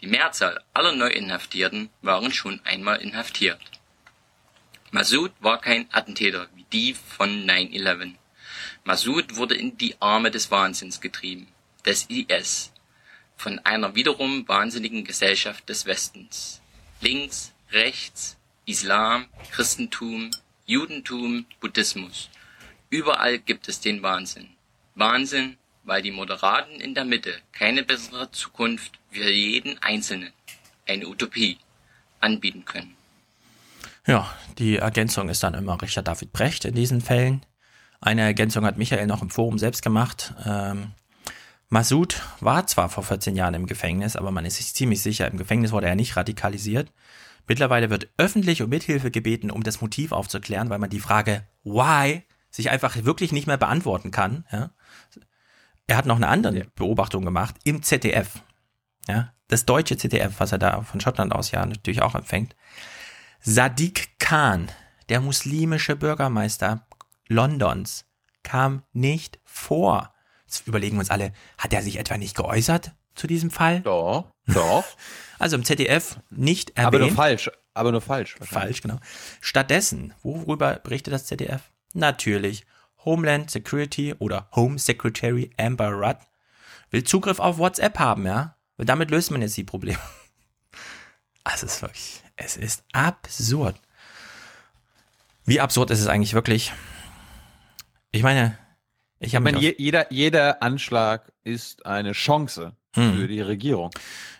S52: Die Mehrzahl aller Neuinhaftierten waren schon einmal inhaftiert. Massoud war kein Attentäter wie die von 9/11. Massoud wurde in die Arme des Wahnsinns getrieben, des IS, von einer wiederum wahnsinnigen Gesellschaft des Westens. Links, rechts, Islam, Christentum, Judentum, Buddhismus. Überall gibt es den Wahnsinn. Wahnsinn, weil die Moderaten in der Mitte keine bessere Zukunft für jeden Einzelnen, eine Utopie, anbieten können.
S6: Ja, die Ergänzung ist dann immer Richard David Brecht in diesen Fällen. Eine Ergänzung hat Michael noch im Forum selbst gemacht. Ähm, Massoud war zwar vor 14 Jahren im Gefängnis, aber man ist sich ziemlich sicher, im Gefängnis wurde er nicht radikalisiert. Mittlerweile wird öffentlich um Mithilfe gebeten, um das Motiv aufzuklären, weil man die Frage why sich einfach wirklich nicht mehr beantworten kann. Ja? Er hat noch eine andere Beobachtung gemacht im ZDF. Ja, das deutsche ZDF, was er da von Schottland aus ja natürlich auch empfängt. Sadiq Khan, der muslimische Bürgermeister Londons, kam nicht vor. Jetzt überlegen wir uns alle, hat er sich etwa nicht geäußert zu diesem Fall?
S1: Doch, doch.
S6: Also im ZDF nicht erwähnt.
S1: Aber nur falsch, aber nur falsch.
S6: Falsch, genau. Stattdessen, worüber berichtet das ZDF? Natürlich Homeland Security oder Home Secretary Amber Rudd will Zugriff auf WhatsApp haben, ja? Weil damit löst man jetzt die Probleme. Also es ist wirklich, es ist absurd. Wie absurd ist es eigentlich wirklich? Ich meine, ich habe
S1: meine, jeder, jeder Anschlag ist eine Chance hm. für die Regierung.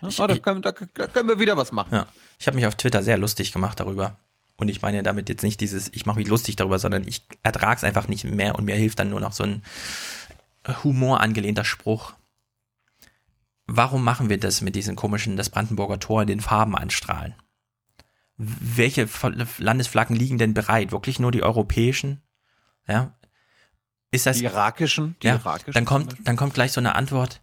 S1: Ja, da, können, da, können, wir wieder was machen.
S6: Ja. Ich habe mich auf Twitter sehr lustig gemacht darüber. Und ich meine damit jetzt nicht dieses, ich mache mich lustig darüber, sondern ich ertrage es einfach nicht mehr und mir hilft dann nur noch so ein humorangelehnter Spruch. Warum machen wir das mit diesen komischen, das Brandenburger Tor in den Farben anstrahlen? Welche Landesflaggen liegen denn bereit? Wirklich nur die europäischen? Ja. Ist das.
S1: Die irakischen?
S6: Die ja, irakischen dann kommt, dann kommt gleich so eine Antwort.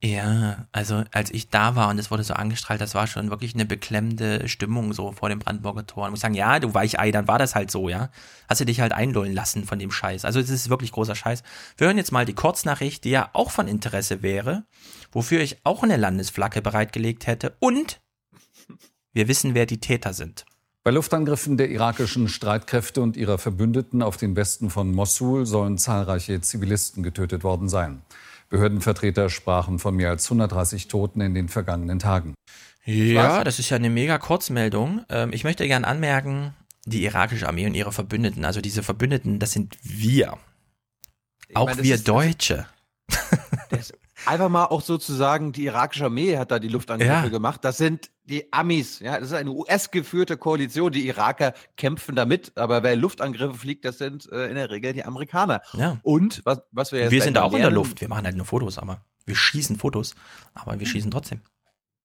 S6: Ja, also als ich da war und es wurde so angestrahlt, das war schon wirklich eine beklemmende Stimmung so vor dem Brandenburger Tor. Und ich muss sagen, ja, du Weichei, dann war das halt so, ja. Hast du dich halt einlullen lassen von dem Scheiß. Also es ist wirklich großer Scheiß. Wir hören jetzt mal die Kurznachricht, die ja auch von Interesse wäre, wofür ich auch eine Landesflagge bereitgelegt hätte. Und wir wissen, wer die Täter sind.
S47: Bei Luftangriffen der irakischen Streitkräfte und ihrer Verbündeten auf den Westen von Mossul sollen zahlreiche Zivilisten getötet worden sein. Behördenvertreter sprachen von mehr als 130 Toten in den vergangenen Tagen.
S6: Ja, das ist ja eine mega Kurzmeldung. Ähm, ich möchte gern anmerken, die irakische Armee und ihre Verbündeten, also diese Verbündeten, das sind wir.
S1: Ich
S6: auch
S1: meine, das
S6: wir
S1: ist-
S6: Deutsche.
S1: Einfach mal auch sozusagen, die irakische Armee hat da die Luftangriffe
S6: Ja.
S1: gemacht. Das sind die Amis. Ja, das ist eine US-geführte Koalition. Die Iraker kämpfen damit. Aber wer Luftangriffe fliegt, das sind äh, in der Regel die Amerikaner.
S6: Ja.
S1: Und was, was wir jetzt
S6: wir sind da auch in der
S1: lernen-
S6: Luft. Wir machen halt nur Fotos, aber wir schießen Fotos, aber wir schießen trotzdem.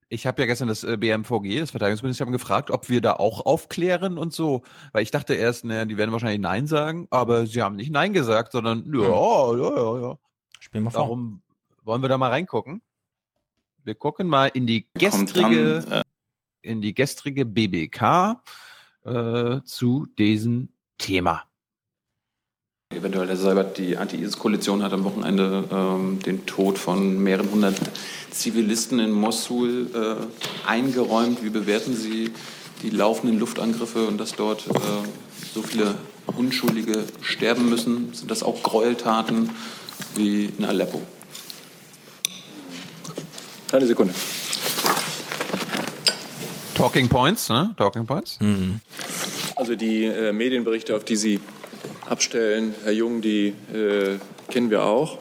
S1: Ich habe ja gestern das äh, BMVG, das Verteidigungsministerium, gefragt, ob wir da auch aufklären und so. Weil ich dachte erst, naja, die werden wahrscheinlich Nein sagen, aber sie haben nicht Nein gesagt, sondern ja, ja, ja, ja.
S6: Spielen wir vor.
S1: Darum wollen wir da mal reingucken. Wir gucken mal in die gestrige,
S53: dann, äh,
S1: in die gestrige BBK äh, zu diesem Thema.
S53: Eventuell Herr Seibert, die Anti-ISIS-Koalition hat am Wochenende ähm, den Tod von mehreren hundert Zivilisten in Mossul äh, eingeräumt. Wie bewerten Sie die laufenden Luftangriffe und dass dort äh, so viele Unschuldige sterben müssen? Sind das auch Gräueltaten wie in Aleppo?
S54: Eine Sekunde.
S1: Talking Points, ne? Talking Points.
S54: Also die äh, Medienberichte, auf die Sie abstellen, Herr Jung, die äh, kennen wir auch.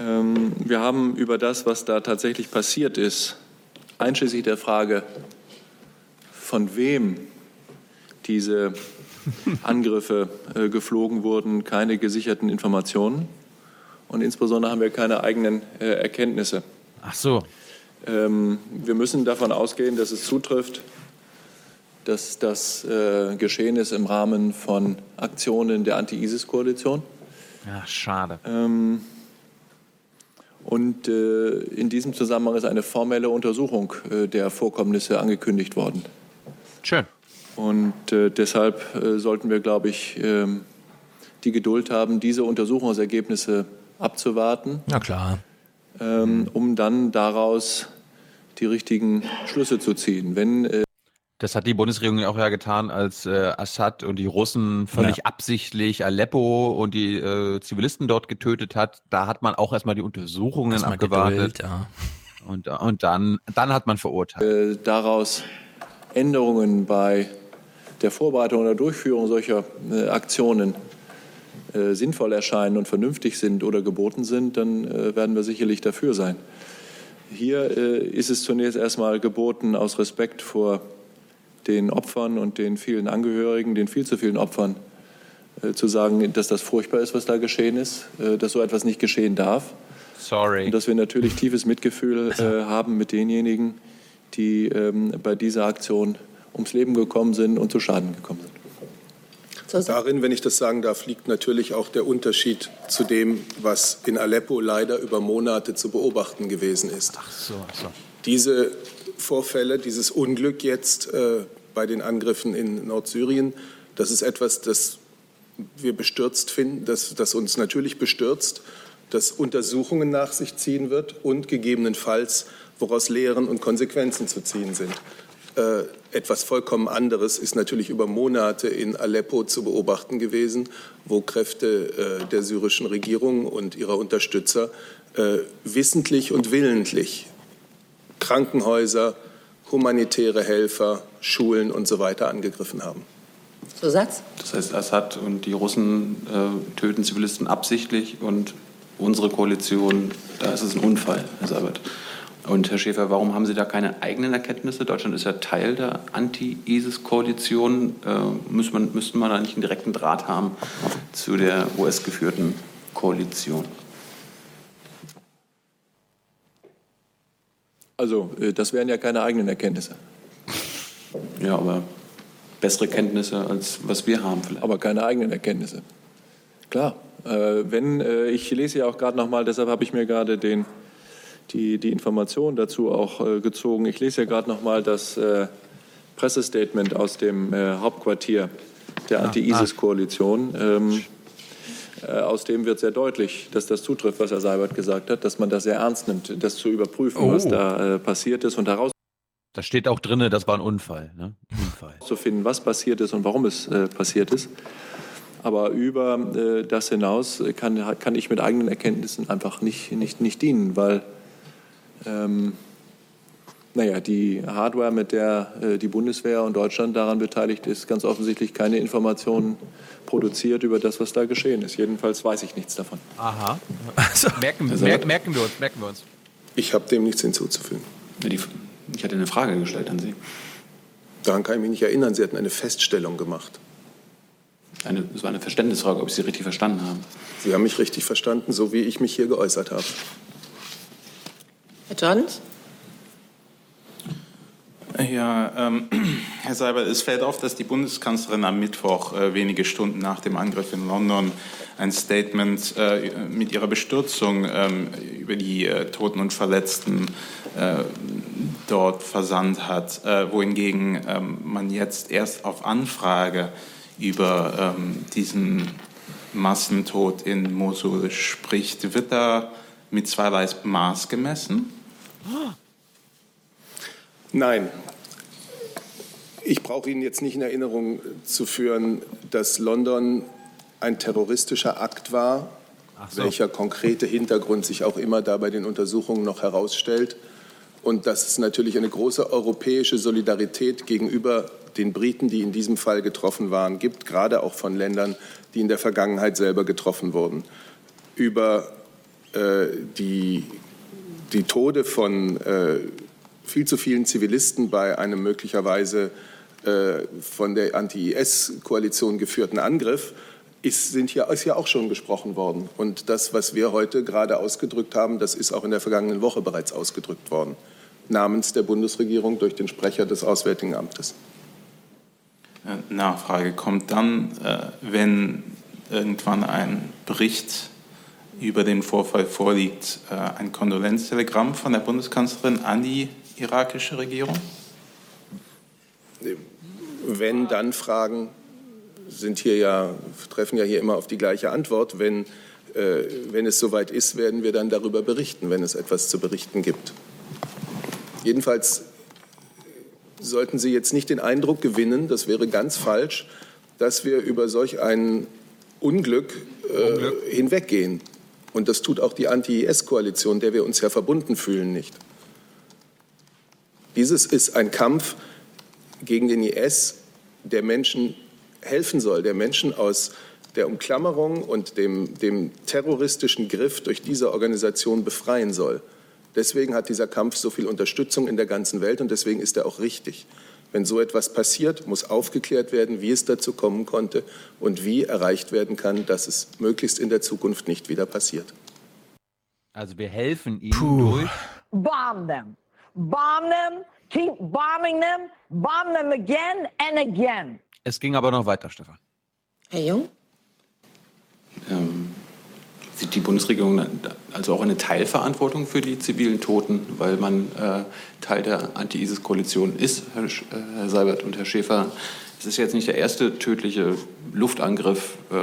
S54: Ähm, wir haben über das, was da tatsächlich passiert ist, einschließlich der Frage, von wem diese Angriffe äh, geflogen wurden, keine gesicherten Informationen. Und insbesondere haben wir keine eigenen äh, Erkenntnisse.
S1: Ach so.
S54: Ähm, wir müssen davon ausgehen, dass es zutrifft, dass das äh, geschehen ist im Rahmen von Aktionen der Anti-ISIS-Koalition.
S1: Ja, schade.
S54: Ähm, und äh, in diesem Zusammenhang ist eine formelle Untersuchung äh, der Vorkommnisse angekündigt worden.
S1: Schön.
S54: Und äh, deshalb äh, sollten wir, glaube ich, ähm, die Geduld haben, diese Untersuchungsergebnisse abzuwarten,
S6: Na klar.
S54: Ähm, um dann daraus die richtigen Schlüsse zu ziehen. Wenn äh,
S1: Das hat die Bundesregierung ja auch ja getan, als äh, Assad und die Russen völlig absichtlich Aleppo und die äh, Zivilisten dort getötet hat. Da hat man auch erstmal die Untersuchungen
S6: Erstmal
S1: abgewartet.
S6: Geduld, ja.
S1: Und, und dann, dann hat man verurteilt.
S54: äh, daraus Änderungen bei der Vorbereitung oder Durchführung solcher äh, Aktionen äh, sinnvoll erscheinen und vernünftig sind oder geboten sind, dann äh, werden wir sicherlich dafür sein. Hier äh, ist es zunächst erstmal geboten, aus Respekt vor den Opfern und den vielen Angehörigen, den viel zu vielen Opfern, äh, zu sagen, dass das furchtbar ist, was da geschehen ist, dass so etwas nicht geschehen darf.
S1: Sorry.
S54: Und dass wir natürlich tiefes Mitgefühl haben mit denjenigen, die ähm, bei dieser Aktion ums Leben gekommen sind und zu Schaden gekommen sind.
S55: Darin, wenn ich das sagen darf, liegt natürlich auch der Unterschied zu dem, was in Aleppo leider über Monate zu beobachten gewesen ist.
S1: Ach so, ach so.
S55: Diese Vorfälle, dieses Unglück jetzt äh, bei den Angriffen in Nordsyrien, das ist etwas, das wir bestürzt finden, das, das uns natürlich bestürzt, das Untersuchungen nach sich ziehen wird und gegebenenfalls, woraus Lehren und Konsequenzen zu ziehen sind. Äh, etwas vollkommen anderes ist natürlich über Monate in Aleppo zu beobachten gewesen, wo Kräfte äh, der syrischen Regierung und ihrer Unterstützer äh, wissentlich und willentlich Krankenhäuser, humanitäre Helfer, Schulen und so weiter angegriffen haben.
S53: Zusatz? Das heißt, Assad und die Russen äh, töten Zivilisten absichtlich und unsere Koalition, da ist es ein Unfall, Herr Seibert. Und Herr Schäfer, warum haben Sie da keine eigenen Erkenntnisse? Deutschland ist ja Teil der Anti-ISIS-Koalition. Äh, müsste, man, müsste man da nicht einen direkten Draht haben zu der US-geführten Koalition?
S54: Also, äh, das wären ja keine eigenen Erkenntnisse.
S53: Ja, aber bessere Kenntnisse, als was wir haben vielleicht.
S54: Aber keine eigenen Erkenntnisse. Klar. Äh, wenn, äh, ich lese ja auch gerade nochmal, deshalb habe ich mir gerade den, die, die Informationen dazu auch äh, gezogen. Ich lese ja gerade noch mal das äh, Pressestatement aus dem äh, Hauptquartier der
S1: Ah,
S54: Anti-ISIS-Koalition. Ähm, äh, aus dem wird sehr deutlich, dass das zutrifft, was Herr Seibert gesagt hat, dass man das sehr ernst nimmt, das zu überprüfen, was
S1: Oh.
S54: da äh, passiert ist und heraus
S1: Da steht auch drin, das war ein Unfall. Ne? Unfall.
S54: zu finden, was passiert ist und warum es äh, passiert ist. Aber über äh, das hinaus kann, kann ich mit eigenen Erkenntnissen einfach nicht, nicht, nicht dienen, weil ähm, naja, die Hardware, mit der äh, die Bundeswehr und Deutschland daran beteiligt ist, ganz offensichtlich keine Informationen produziert über das, was da geschehen ist. Jedenfalls weiß ich nichts davon.
S1: Aha. merken,
S54: Also-
S1: merken, merken wir uns, merken wir uns.
S55: Ich habe dem nichts hinzuzufügen.
S53: Ich hatte eine Frage gestellt an Sie.
S55: Daran kann ich mich nicht erinnern. Sie hatten eine Feststellung gemacht.
S53: Eine, es war eine Verständnisfrage, ob ich Sie richtig verstanden habe.
S55: Sie haben mich richtig verstanden, so wie ich mich hier geäußert habe.
S56: Herr Jordans?
S57: Ja, ähm, Herr Seibert, es fällt auf, dass die Bundeskanzlerin am Mittwoch, äh, wenige Stunden nach dem Angriff in London, ein Statement äh, mit ihrer Bestürzung ähm, über die äh, Toten und Verletzten äh, dort versandt hat, äh, wohingegen ähm, man jetzt erst auf Anfrage über ähm, diesen Massentod in Mosul spricht. Wird da mit zweierlei Maß gemessen?
S55: Nein. Ich brauche Ihnen jetzt nicht in Erinnerung zu führen, dass London ein terroristischer Akt war,
S1: so.
S55: welcher konkrete Hintergrund sich auch immer da bei den Untersuchungen noch herausstellt. Und dass es natürlich eine große europäische Solidarität gegenüber den Briten, die in diesem Fall getroffen waren, gibt, gerade auch von Ländern, die in der Vergangenheit selber getroffen wurden. Über äh, die, die Tode von äh, viel zu vielen Zivilisten bei einem möglicherweise äh, von der Anti-IS-Koalition geführten Angriff ist, sind hier, ist ja auch schon gesprochen worden. Und das, was wir heute gerade ausgedrückt haben, das ist auch in der vergangenen Woche bereits ausgedrückt worden, namens der Bundesregierung durch den Sprecher des Auswärtigen Amtes.
S57: Äh, Nachfrage kommt dann, äh, wenn irgendwann ein Bericht über den Vorfall vorliegt, äh, ein Kondolenztelegramm von der Bundeskanzlerin an die irakische Regierung?
S55: Wenn dann Fragen sind hier ja, treffen ja hier immer auf die gleiche Antwort. Wenn, äh, wenn es soweit ist, werden wir dann darüber berichten, wenn es etwas zu berichten gibt. Jedenfalls sollten Sie jetzt nicht den Eindruck gewinnen, das wäre ganz falsch, dass wir über solch ein Unglück, äh, hinweggehen. Und das tut auch die Anti-IS-Koalition, der wir uns ja verbunden fühlen, nicht. Dieses ist ein Kampf gegen den IS, der Menschen helfen soll, der Menschen aus der Umklammerung und dem, dem terroristischen Griff durch diese Organisation befreien soll. Deswegen hat dieser Kampf so viel Unterstützung in der ganzen Welt und deswegen ist er auch richtig. Wenn so etwas passiert, muss aufgeklärt werden, wie es dazu kommen konnte und wie erreicht werden kann, dass es möglichst in der Zukunft nicht wieder passiert.
S1: Also wir helfen ihnen durch.
S58: Bomb them. Bomb them. Keep bombing them. Bomb them again and again.
S1: Es ging aber noch weiter, Stefan.
S56: Herr Jung?
S53: Ähm, sieht die Bundesregierung also auch eine Teilverantwortung für die zivilen Toten, weil man äh, Teil der Anti-ISIS-Koalition ist, Herr, Sch- äh, Herr Seibert und Herr Schäfer. Es ist jetzt nicht der erste tödliche Luftangriff äh,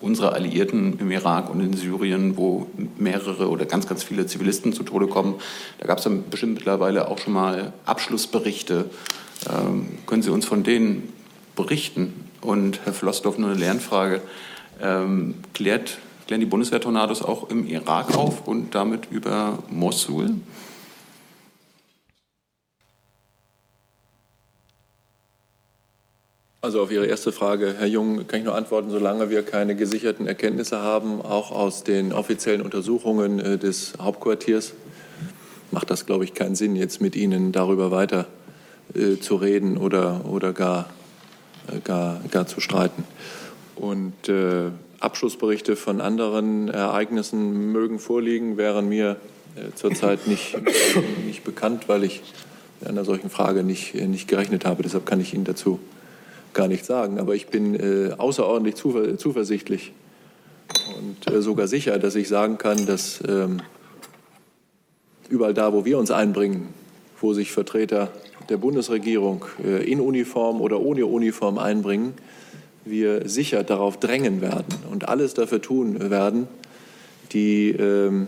S53: unserer Alliierten im Irak und in Syrien, wo mehrere oder ganz, ganz viele Zivilisten zu Tode kommen. Da gab es dann bestimmt mittlerweile auch schon mal Abschlussberichte. Ähm, können Sie uns von denen berichten? Und Herr Flossdorf, nur eine Lernfrage. Ähm, klärt, klären die Bundeswehr-Tornados auch im Irak auf und damit über Mosul?
S54: Also auf Ihre erste Frage, Herr Jung, kann ich nur antworten, solange wir keine gesicherten Erkenntnisse haben, auch aus den offiziellen Untersuchungen äh, des Hauptquartiers, macht das, glaube ich, keinen Sinn, jetzt mit Ihnen darüber weiter äh, zu reden oder, oder gar, äh, gar, gar zu streiten. Und äh, Abschlussberichte von anderen Ereignissen mögen vorliegen, wären mir äh, zurzeit nicht, nicht bekannt, weil ich mit einer solchen Frage nicht, äh, nicht gerechnet habe. Deshalb kann ich Ihnen dazu gar nichts sagen. Aber ich bin äh, außerordentlich zuver zuversichtlich und sogar sicher, dass ich sagen kann, dass ähm, überall da, wo wir uns einbringen, wo sich Vertreter der Bundesregierung in Uniform oder ohne Uniform einbringen, wir sicher darauf drängen werden und alles dafür tun werden, die ähm,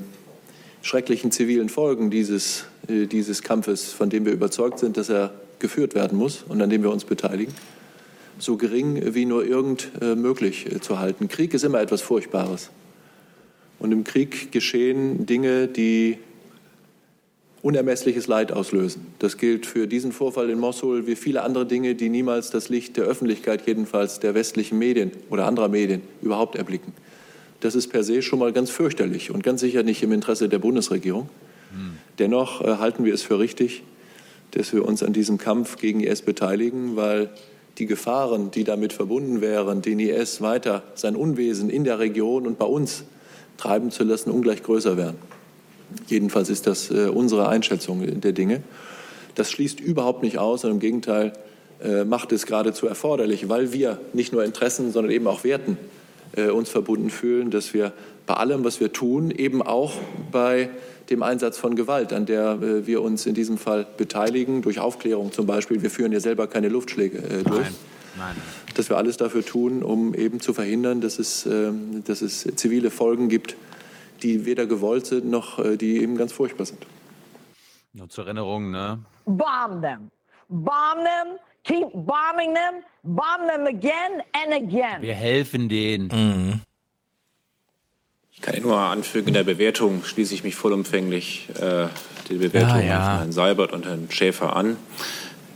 S54: schrecklichen zivilen Folgen dieses, äh, dieses Kampfes, von dem wir überzeugt sind, dass er geführt werden muss und an dem wir uns beteiligen, so gering wie nur irgend äh, möglich äh, zu halten. Krieg ist immer etwas Furchtbares. Und im Krieg geschehen Dinge, die unermessliches Leid auslösen. Das gilt für diesen Vorfall in Mosul wie viele andere Dinge, die niemals das Licht der Öffentlichkeit, jedenfalls der westlichen Medien oder anderer Medien, überhaupt erblicken. Das ist per se schon mal ganz fürchterlich und ganz sicher nicht im Interesse der Bundesregierung. Dennoch äh, halten wir es für richtig, dass wir uns an diesem Kampf gegen IS beteiligen, weil die Gefahren, die damit verbunden wären, den IS weiter sein Unwesen in der Region und bei uns treiben zu lassen, ungleich größer wären. Jedenfalls ist das äh, unsere Einschätzung der Dinge. Das schließt überhaupt nicht aus, sondern im Gegenteil äh, macht es geradezu erforderlich, weil wir nicht nur Interessen, sondern eben auch Werten äh, uns verbunden fühlen, dass wir bei allem, was wir tun, eben auch bei dem Einsatz von Gewalt, an der äh, wir uns in diesem Fall beteiligen, durch Aufklärung zum Beispiel. Wir führen ja selber keine Luftschläge äh, durch. Nein. Nein. Dass wir alles dafür tun, um eben zu verhindern, dass es, ähm, dass es zivile Folgen gibt, die weder gewollt sind, noch äh, die eben ganz furchtbar sind.
S1: Nur zur Erinnerung, ne?
S58: Bomb them. Bomb them. Keep bombing them. Bomb them again and again.
S1: Wir helfen denen.
S6: Mhm.
S59: Ich kann nur anfügen, in der Bewertung schließe ich mich vollumfänglich äh, die Bewertung
S6: Ja, ja.
S59: von Herrn Seibert und Herrn Schäfer an.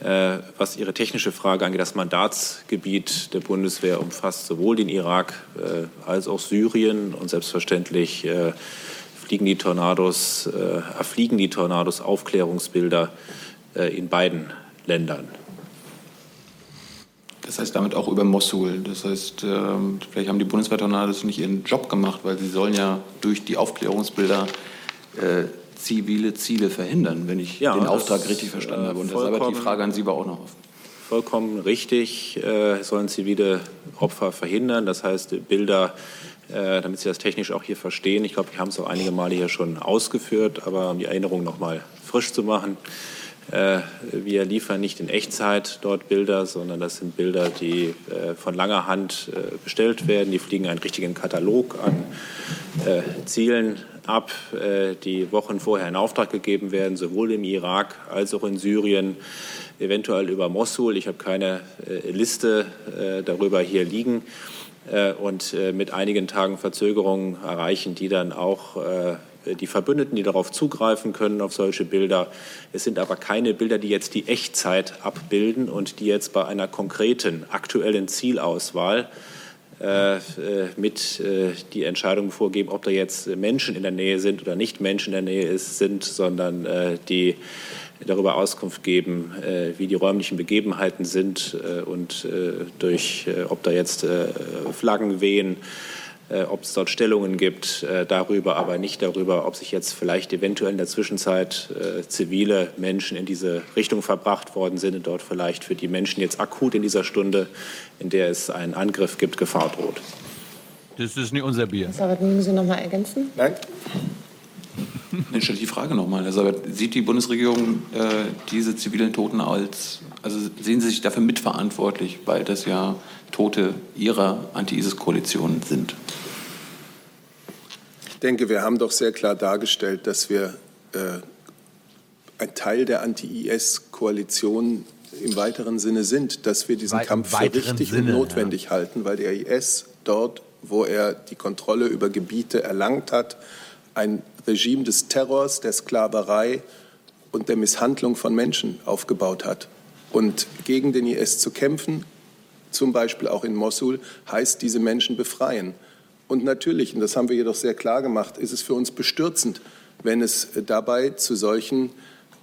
S59: Äh, was Ihre technische Frage angeht, das Mandatsgebiet der Bundeswehr umfasst sowohl den Irak äh, als auch Syrien und selbstverständlich äh, fliegen die Tornados, äh, fliegen die Tornados Aufklärungsbilder in beiden Ländern.
S53: Das heißt damit auch über Mosul. Das heißt, vielleicht haben die Bundeswehrtornados nicht ihren Job gemacht, weil sie sollen ja durch die Aufklärungsbilder zivile Ziele verhindern, wenn ich
S59: Ja,
S53: den Auftrag richtig verstanden
S59: äh,
S53: habe. Und deshalb die Frage an Sie war auch noch offen.
S59: Vollkommen richtig, äh, sollen zivile Opfer verhindern. Das heißt, Bilder, äh, damit Sie das technisch auch hier verstehen. Ich glaube, wir haben es auch einige Male hier schon ausgeführt, aber um die Erinnerung noch mal frisch zu machen. Äh, wir liefern nicht in Echtzeit dort Bilder, sondern das sind Bilder, die äh, von langer Hand äh, bestellt werden. Die fliegen einen richtigen Katalog an äh, Zielen ab, äh, die Wochen vorher in Auftrag gegeben werden, sowohl im Irak als auch in Syrien, eventuell über Mosul. Ich habe keine äh, Liste äh, darüber hier liegen. Und mit einigen Tagen Verzögerung erreichen die dann auch die Verbündeten, die darauf zugreifen können, auf solche Bilder. Es sind aber keine Bilder, die jetzt die Echtzeit abbilden und die jetzt bei einer konkreten aktuellen Zielauswahl mit äh, die Entscheidung vorgeben, ob da jetzt Menschen in der Nähe sind oder nicht Menschen in der Nähe ist, sind, sondern äh, die darüber Auskunft geben, äh, wie die räumlichen Begebenheiten sind äh, und äh, durch, äh, ob da jetzt äh, Flaggen wehen, äh, ob es dort Stellungen gibt, äh, darüber, aber nicht darüber, ob sich jetzt vielleicht eventuell in der Zwischenzeit äh, zivile Menschen in diese Richtung verbracht worden sind und dort vielleicht für die Menschen jetzt akut in dieser Stunde, in der es einen Angriff gibt, Gefahr droht.
S1: Das ist nicht unser Bier.
S56: Aber mögen Sie noch mal ergänzen?
S53: Nein. Dann stelle ich die Frage nochmal, Herr Seibert. Sieht die Bundesregierung äh, diese zivilen Toten als, also sehen Sie sich dafür mitverantwortlich, weil das ja Tote Ihrer Anti-ISIS-Koalition sind?
S55: Ich denke, wir haben doch sehr klar dargestellt, dass wir äh, ein Teil der Anti-IS-Koalition im weiteren Sinne sind, dass wir diesen
S1: Wei- im
S55: Kampf für richtig
S1: Sinne,
S55: und notwendig halten, weil der IS dort, wo er die Kontrolle über Gebiete erlangt hat, ein Regime des Terrors, der Sklaverei und der Misshandlung von Menschen aufgebaut hat. Und gegen den IS zu kämpfen, zum Beispiel auch in Mosul, heißt diese Menschen befreien. Und natürlich, und das haben wir jedoch sehr klar gemacht, ist es für uns bestürzend, wenn es dabei zu solchen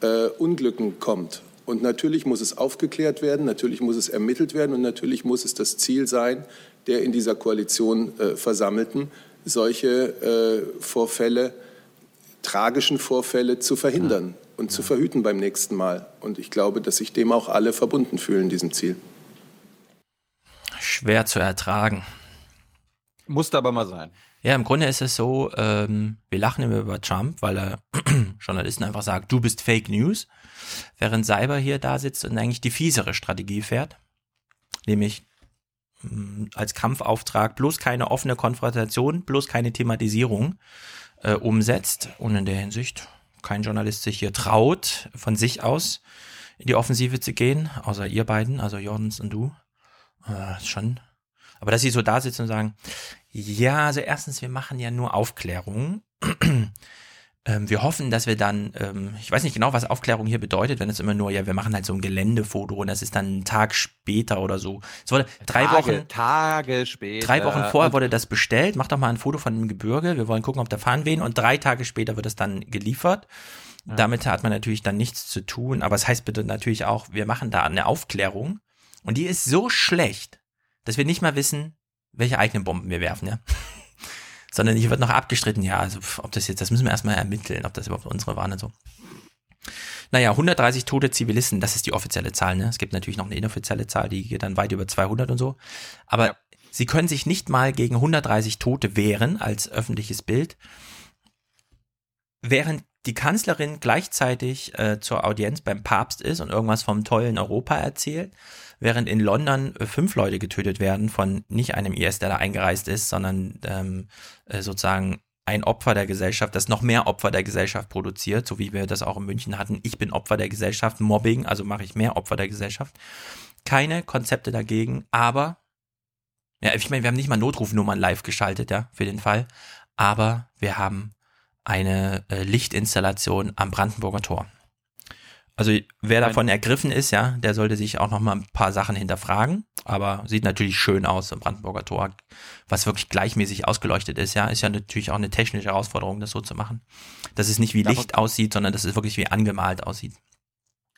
S55: äh, Unglücken kommt. Und natürlich muss es aufgeklärt werden, natürlich muss es ermittelt werden und natürlich muss es das Ziel sein, der in dieser Koalition äh, Versammelten, solche äh, Vorfälle, tragischen Vorfälle zu verhindern und zu verhüten beim nächsten Mal. Und ich glaube, dass sich dem auch alle verbunden fühlen, diesem Ziel.
S6: Schwer zu ertragen.
S1: Musste aber mal sein.
S6: Ja, im Grunde ist es so, ähm, wir lachen immer über Trump, weil er Journalisten einfach sagt, du bist Fake News, während Cyber hier da sitzt und eigentlich die fiesere Strategie fährt, nämlich mh, mm, als Kampfauftrag bloß keine offene Konfrontation, bloß keine Thematisierung äh, umsetzt und in der Hinsicht kein Journalist sich hier traut, von sich aus in die Offensive zu gehen, außer ihr beiden, also Jordans und du. Äh, schon. Aber dass sie so da sitzen und sagen, ja, also erstens, wir machen ja nur Aufklärung. ähm, wir hoffen, dass wir dann, ähm, ich weiß nicht genau, was Aufklärung hier bedeutet, wenn es immer nur, ja, wir machen halt so ein Geländefoto und das ist dann ein Tag später oder so. Es wurde drei
S1: Tage,
S6: Wochen.
S1: Tage später.
S6: Drei Wochen vorher wurde das bestellt. Mach doch mal ein Foto von dem Gebirge. Wir wollen gucken, ob da fahren wehen. Und drei Tage später wird es dann geliefert. Ja. Damit hat man natürlich dann nichts zu tun. Aber es heißt bitte natürlich auch, wir machen da eine Aufklärung. Und die ist so schlecht, dass wir nicht mal wissen, welche eigenen Bomben wir werfen, ja. Sondern hier wird noch abgestritten, ja, also ob das jetzt, das müssen wir erstmal ermitteln, ob das überhaupt unsere waren und so. Naja, 130 tote Zivilisten, das ist die offizielle Zahl, ne? Es gibt natürlich noch eine inoffizielle Zahl, die geht dann weit über 200 und so. Aber ja. sie können sich nicht mal gegen 130 Tote wehren als öffentliches Bild, während die Kanzlerin gleichzeitig äh, zur Audienz beim Papst ist und irgendwas vom tollen Europa erzählt während in London äh, fünf Leute getötet werden von nicht einem IS, der da eingereist ist, sondern ähm, äh, sozusagen ein Opfer der Gesellschaft, das noch mehr Opfer der Gesellschaft produziert, so wie wir das auch in München hatten. Ich bin Opfer der Gesellschaft, Mobbing, also mache ich mehr Opfer der Gesellschaft. Keine Konzepte dagegen, aber ja, ich meine, wir haben nicht mal Notrufnummern live geschaltet, ja, für den Fall, aber wir haben eine äh, Lichtinstallation am Brandenburger Tor. Also wer davon ergriffen ist, ja, der sollte sich auch noch mal ein paar Sachen hinterfragen. Aber sieht natürlich schön aus im Brandenburger Tor, was wirklich gleichmäßig ausgeleuchtet ist. Ja, ist ja natürlich auch eine technische Herausforderung, das so zu machen. Dass es nicht wie Licht aussieht, sondern dass es wirklich wie angemalt aussieht.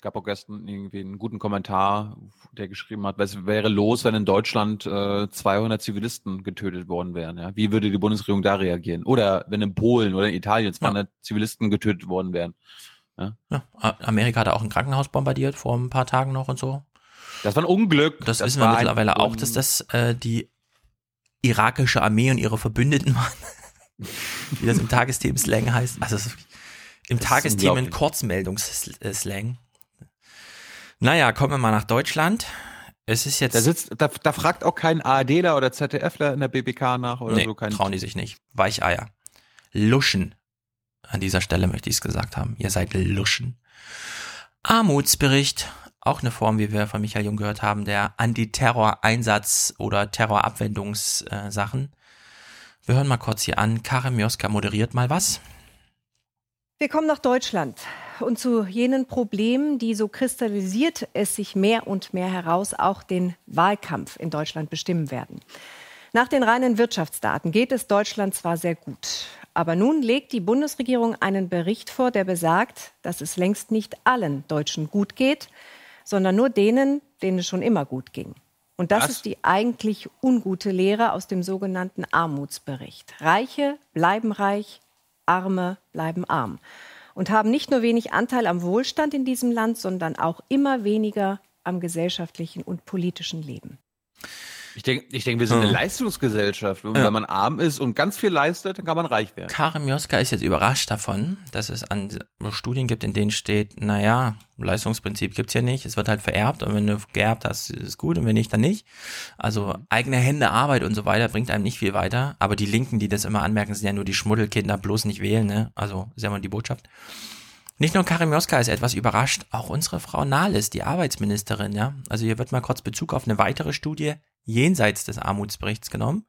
S1: gab auch gestern irgendwie einen guten Kommentar, der geschrieben hat, was wäre los, wenn in Deutschland äh, 200 Zivilisten getötet worden wären? Ja? Wie würde die Bundesregierung da reagieren? Oder wenn in Polen oder in Italien 200 ja. Zivilisten getötet worden wären?
S6: Ja. ja. Amerika hat auch ein Krankenhaus bombardiert vor ein paar Tagen noch und so.
S1: Das war ein Unglück.
S6: Das, das wissen wir mittlerweile auch, dass das äh, die irakische Armee und ihre Verbündeten waren. Wie das im Tagesthemen-Slang heißt. Also im Tagesthemen Kurzmeldungsslang. Naja, kommen wir mal nach Deutschland. Es ist jetzt.
S1: Da, sitzt, da, da fragt auch kein ARDler oder ZDFler in der BBK nach oder
S6: nee,
S1: so. Kein
S6: trauen die sich nicht. Weicheier. Luschen an dieser Stelle möchte ich es gesagt haben. Ihr seid Luschen. Armutsbericht, auch eine Form, wie wir von Michael Jung gehört haben, der Antiterror-Einsatz oder Terrorabwendungssachen. Wir hören mal kurz hier an. Karim Joska moderiert mal was.
S39: Wir kommen nach Deutschland und zu jenen Problemen, die so kristallisiert es sich mehr und mehr heraus, auch den Wahlkampf in Deutschland bestimmen werden. Nach den reinen Wirtschaftsdaten geht es Deutschland zwar sehr gut, aber nun legt die Bundesregierung einen Bericht vor, der besagt, dass es längst nicht allen Deutschen gut geht, sondern nur denen, denen es schon immer gut ging. Und das Was? ist die eigentlich ungute Lehre aus dem sogenannten Armutsbericht. Reiche bleiben reich, Arme bleiben arm und haben nicht nur wenig Anteil am Wohlstand in diesem Land, sondern auch immer weniger am gesellschaftlichen und politischen Leben.
S1: Ich denke, ich denk, wir sind eine Leistungsgesellschaft. Und ja. wenn man arm ist und ganz viel leistet, dann kann man reich werden.
S6: Karim Joska ist jetzt überrascht davon, dass es an Studien gibt, in denen steht, naja, Leistungsprinzip gibt's ja nicht, es wird halt vererbt und wenn du geerbt hast, ist es gut und wenn nicht, dann nicht. Also eigene Hände, Arbeit und so weiter bringt einem nicht viel weiter. Aber die Linken, die das immer anmerken, sind ja nur die Schmuddelkinder, bloß nicht wählen, ne? Also ist ja mal die Botschaft. Nicht nur Karim Joska ist etwas überrascht, auch unsere Frau Nahles, die Arbeitsministerin, ja. Also hier wird mal kurz Bezug auf eine weitere Studie jenseits des Armutsberichts genommen.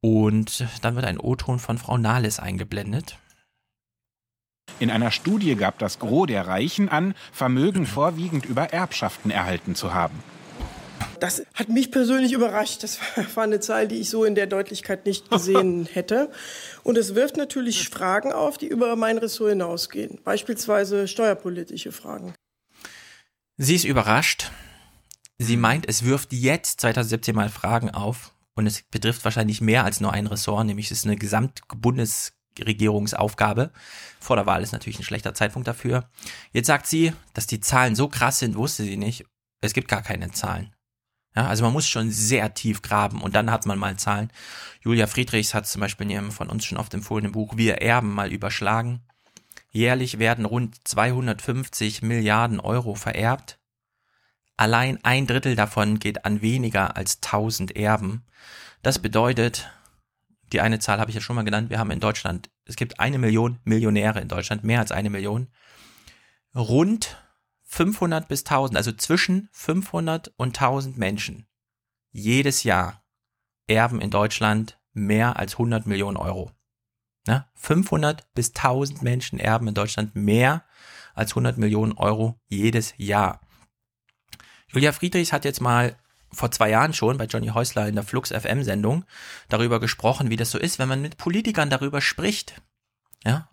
S6: Und dann wird ein O-Ton von Frau Nahles eingeblendet.
S60: In einer Studie gab das Gros der Reichen an, Vermögen vorwiegend über Erbschaften erhalten zu haben.
S56: Das hat mich persönlich überrascht. Das war eine Zahl, die ich so in der Deutlichkeit nicht gesehen hätte. Und es wirft natürlich Fragen auf, die über mein Ressort hinausgehen. Beispielsweise steuerpolitische Fragen.
S6: Sie ist überrascht. Sie meint, es wirft jetzt 2017 mal Fragen auf und es betrifft wahrscheinlich mehr als nur ein Ressort, nämlich es ist eine Gesamtbundesregierungsaufgabe. Vor der Wahl ist natürlich ein schlechter Zeitpunkt dafür. Jetzt sagt sie, dass die Zahlen so krass sind, wusste sie nicht. Es gibt gar keine Zahlen. Ja, also man muss schon sehr tief graben und dann hat man mal Zahlen. Julia Friedrichs hat zum Beispiel in ihrem von uns schon oft empfohlenen Buch Wir erben mal überschlagen. Jährlich werden rund 250 Milliarden Euro vererbt. Allein ein Drittel davon geht an weniger als 1000 Erben. Das bedeutet, die eine Zahl habe ich ja schon mal genannt, wir haben in Deutschland, es gibt eine Million Millionäre in Deutschland, mehr als eine Million. Rund 500 bis 1000, also zwischen 500 und 1000 Menschen jedes Jahr erben in Deutschland mehr als 100 Millionen Euro. Ne? 500 bis 1000 Menschen erben in Deutschland mehr als 100 Millionen Euro jedes Jahr. Julia Friedrichs hat jetzt mal vor zwei Jahren schon bei Johnny Häusler in der Flux FM Sendung darüber gesprochen, wie das so ist, wenn man mit Politikern darüber spricht. Ja,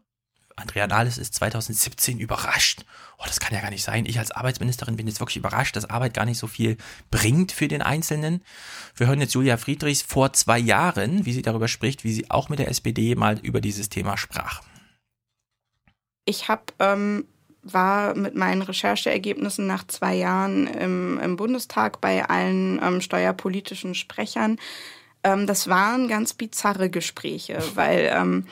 S6: Andrea Nahles ist 2017 überrascht. Oh, das kann ja gar nicht sein. Ich als Arbeitsministerin bin jetzt wirklich überrascht, dass Arbeit gar nicht so viel bringt für den Einzelnen. Wir hören jetzt Julia Friedrichs vor zwei Jahren, wie sie darüber spricht, wie sie auch mit der SPD mal über dieses Thema sprach.
S61: Ich habe ähm, war mit meinen Rechercheergebnissen nach zwei Jahren im, im Bundestag bei allen ähm, steuerpolitischen Sprechern. Ähm, das waren ganz bizarre Gespräche, weil ähm,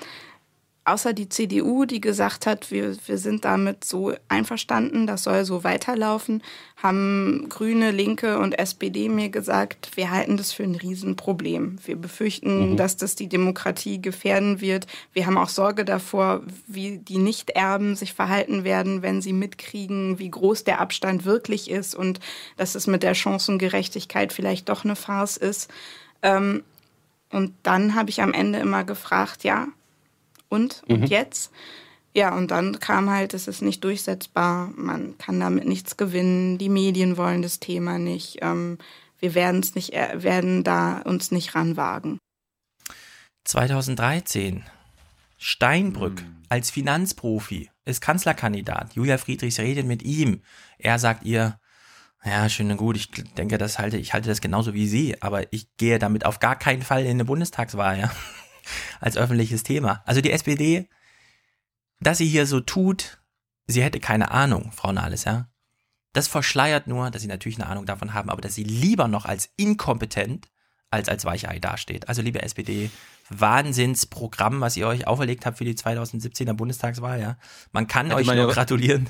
S61: außer die CDU, die gesagt hat, wir, wir sind damit so einverstanden, das soll so weiterlaufen, haben Grüne, Linke und SPD mir gesagt, wir halten das für ein Riesenproblem. Wir befürchten, mhm. dass das die Demokratie gefährden wird. Wir haben auch Sorge davor, wie die Nichterben sich verhalten werden, wenn sie mitkriegen, wie groß der Abstand wirklich ist und dass es mit der Chancengerechtigkeit vielleicht doch eine Farce ist. Ähm, und dann habe ich am Ende immer gefragt, ja, und, und mhm. jetzt? Ja, und dann kam halt, es ist nicht durchsetzbar, man kann damit nichts gewinnen, die Medien wollen das Thema nicht, ähm, wir werden es nicht, äh, werden da uns nicht ranwagen.
S6: 2013. Steinbrück mhm. als Finanzprofi ist Kanzlerkandidat. Julia Friedrichs redet mit ihm. Er sagt ihr, ja, schön und gut, ich denke, das halte, ich halte das genauso wie Sie, aber ich gehe damit auf gar keinen Fall in eine Bundestagswahl, ja als öffentliches Thema. Also die SPD, dass sie hier so tut, sie hätte keine Ahnung, Frau Nahles, ja. Das verschleiert nur, dass sie natürlich eine Ahnung davon haben, aber dass sie lieber noch als inkompetent als als Weichei dasteht. Also liebe SPD, Wahnsinnsprogramm, was ihr euch auferlegt habt für die 2017er Bundestagswahl, ja. Man kann hätte euch man nur ja, gratulieren.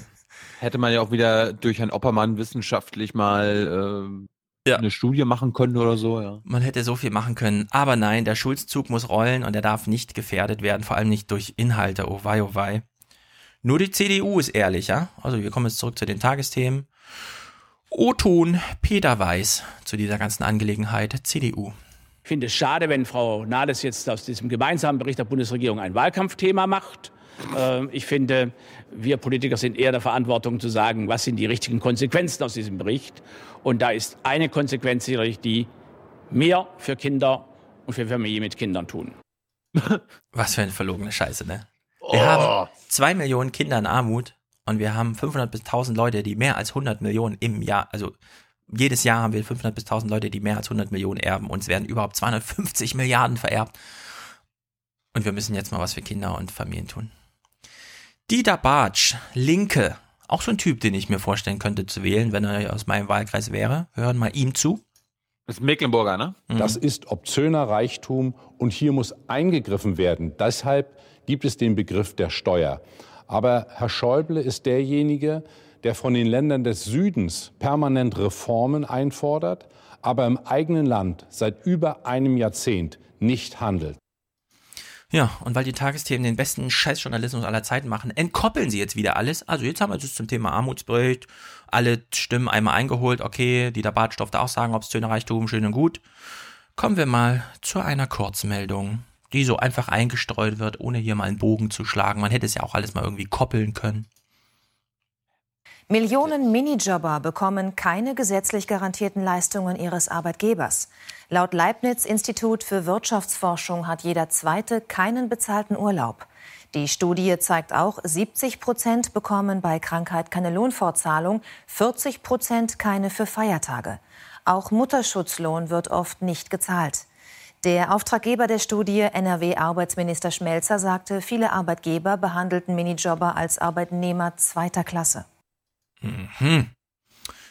S1: Hätte man ja auch wieder durch Herrn Oppermann wissenschaftlich mal äh, ja. eine Studie machen können oder so, ja.
S6: Man hätte so viel machen können. Aber nein, der Schulzzug muss rollen und er darf nicht gefährdet werden, vor allem nicht durch Inhalte. Oh wei, oh wei. Nur die CDU ist ehrlich, ja. Also wir kommen jetzt zurück zu den Tagesthemen. O-Ton Peter Weiß zu dieser ganzen Angelegenheit CDU.
S62: Ich finde es schade, wenn Frau Nahles jetzt aus diesem gemeinsamen Bericht der Bundesregierung ein Wahlkampfthema macht. Ähm, ich finde, wir Politiker sind eher der Verantwortung zu sagen, was sind die richtigen Konsequenzen aus diesem Bericht. Und da ist eine Konsequenz sicherlich die, mehr für Kinder und für Familien mit Kindern tun.
S6: Was für eine verlogene Scheiße, ne? Wir oh. haben zwei Millionen Kinder in Armut und wir haben 500 bis 1000 Leute, die mehr als 100 Millionen im Jahr, also jedes Jahr haben wir 500 bis 1000 Leute, die mehr als 100 Millionen erben und es werden überhaupt 250 Milliarden vererbt. Und wir müssen jetzt mal was für Kinder und Familien tun. Dieter Bartsch, Linke, auch so ein Typ, den ich mir vorstellen könnte zu wählen, wenn er aus meinem Wahlkreis wäre. Wir hören mal ihm zu.
S1: Das ist Mecklenburger, ne?
S63: Mhm. Das ist obszöner Reichtum und hier muss eingegriffen werden. Deshalb gibt es den Begriff der Steuer. Aber Herr Schäuble ist derjenige, der von den Ländern des Südens permanent Reformen einfordert, aber im eigenen Land seit über einem Jahrzehnt nicht handelt.
S6: Ja, und weil die Tagesthemen den besten Scheißjournalismus aller Zeiten machen, entkoppeln sie jetzt wieder alles. Also jetzt haben wir es zum Thema Armutsbericht, alle Stimmen einmal eingeholt. Okay, Dieter Bartsch durfte auch sagen, ob es Reichtum, schön und gut. Kommen wir mal zu einer Kurzmeldung, die so einfach eingestreut wird, ohne hier mal einen Bogen zu schlagen. Man hätte es ja auch alles mal irgendwie koppeln können.
S64: Millionen Minijobber bekommen keine gesetzlich garantierten Leistungen ihres Arbeitgebers. Laut Leibniz Institut für Wirtschaftsforschung hat jeder Zweite keinen bezahlten Urlaub. Die Studie zeigt auch, 70 Prozent bekommen bei Krankheit keine Lohnfortzahlung, 40 Prozent keine für Feiertage. Auch Mutterschutzlohn wird oft nicht gezahlt. Der Auftraggeber der Studie, NRW-Arbeitsminister Schmelzer, sagte, viele Arbeitgeber behandelten Minijobber als Arbeitnehmer zweiter Klasse.
S6: Mhm.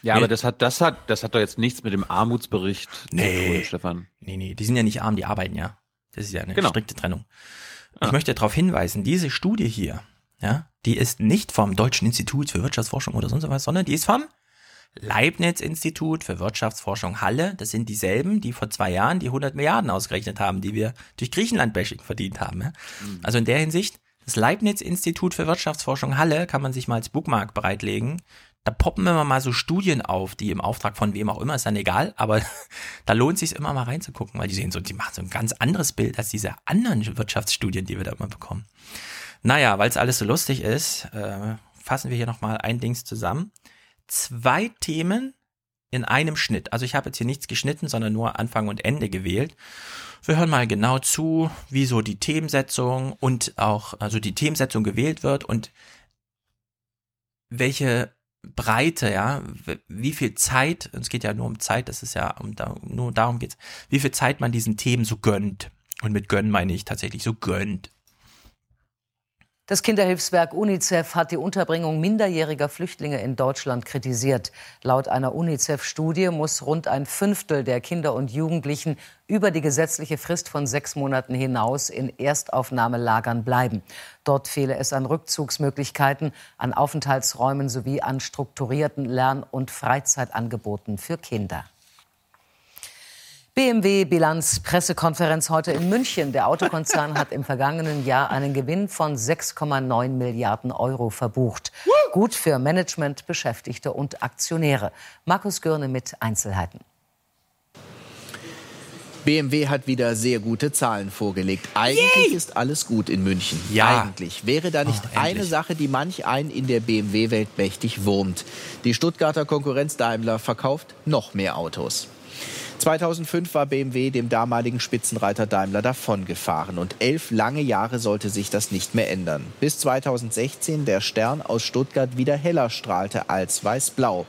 S1: Ja, aber das hat, das hat, das hat doch jetzt nichts mit dem Armutsbericht
S6: Nee.
S1: zu tun, Stefan.
S6: Nee, nee, die sind ja nicht arm, die arbeiten ja. Das ist ja eine
S1: Genau.
S6: strikte Trennung.
S1: Ah.
S6: Ich möchte darauf hinweisen, diese Studie hier, ja, die ist nicht vom Deutschen Institut für Wirtschaftsforschung oder sonst was, sondern die ist vom Leibniz-Institut für Wirtschaftsforschung Halle. Das sind dieselben, die vor zwei Jahren die 100 Milliarden ausgerechnet haben, die wir durch Griechenland-Bashing verdient haben. Ja? Also in der Hinsicht, das Leibniz-Institut für Wirtschaftsforschung Halle kann man sich mal als Bookmark bereitlegen. Da poppen immer mal so Studien auf, die im Auftrag von wem auch immer, ist dann egal, aber da lohnt sich immer mal reinzugucken, weil die sehen so, die machen so ein ganz anderes Bild als diese anderen Wirtschaftsstudien, die wir da immer bekommen. Naja, weil es alles so lustig ist, äh, fassen wir hier nochmal ein Dings zusammen. Zwei Themen in einem Schnitt. Also ich habe jetzt hier nichts geschnitten, sondern nur Anfang und Ende gewählt. Wir hören mal genau zu, wie so die Themensetzung und auch, also die Themensetzung gewählt wird und welche Breite, ja, wie viel Zeit, es geht ja nur um Zeit, das ist ja, um, nur darum geht's, wie viel Zeit man diesen Themen so gönnt. Und mit gönnen meine ich tatsächlich so gönnt.
S65: Das Kinderhilfswerk UNICEF hat die Unterbringung minderjähriger Flüchtlinge in Deutschland kritisiert. Laut einer UNICEF-Studie muss rund ein Fünftel der Kinder und Jugendlichen über die gesetzliche Frist von sechs Monaten hinaus in Erstaufnahmelagern bleiben. Dort fehle es an Rückzugsmöglichkeiten, an Aufenthaltsräumen sowie an strukturierten Lern- und Freizeitangeboten für Kinder. BMW-Bilanz Pressekonferenz heute in München. Der Autokonzern hat im vergangenen Jahr einen Gewinn von 6,9 Milliarden Euro verbucht. Gut für Management, Beschäftigte und Aktionäre. Markus Gürne mit Einzelheiten.
S66: BMW hat wieder sehr gute Zahlen vorgelegt. Eigentlich ist alles gut in München.
S6: Ja.
S66: Eigentlich. Wäre da nicht
S6: Oh,
S66: eine. Sache, die manch einen in der BMW-Welt mächtig wurmt. Die Stuttgarter Konkurrenz Daimler verkauft noch mehr Autos. 2005 war BMW dem damaligen Spitzenreiter Daimler davongefahren und elf lange Jahre sollte sich das nicht mehr ändern. Bis 2016 der Stern aus Stuttgart wieder heller strahlte als weiß-blau.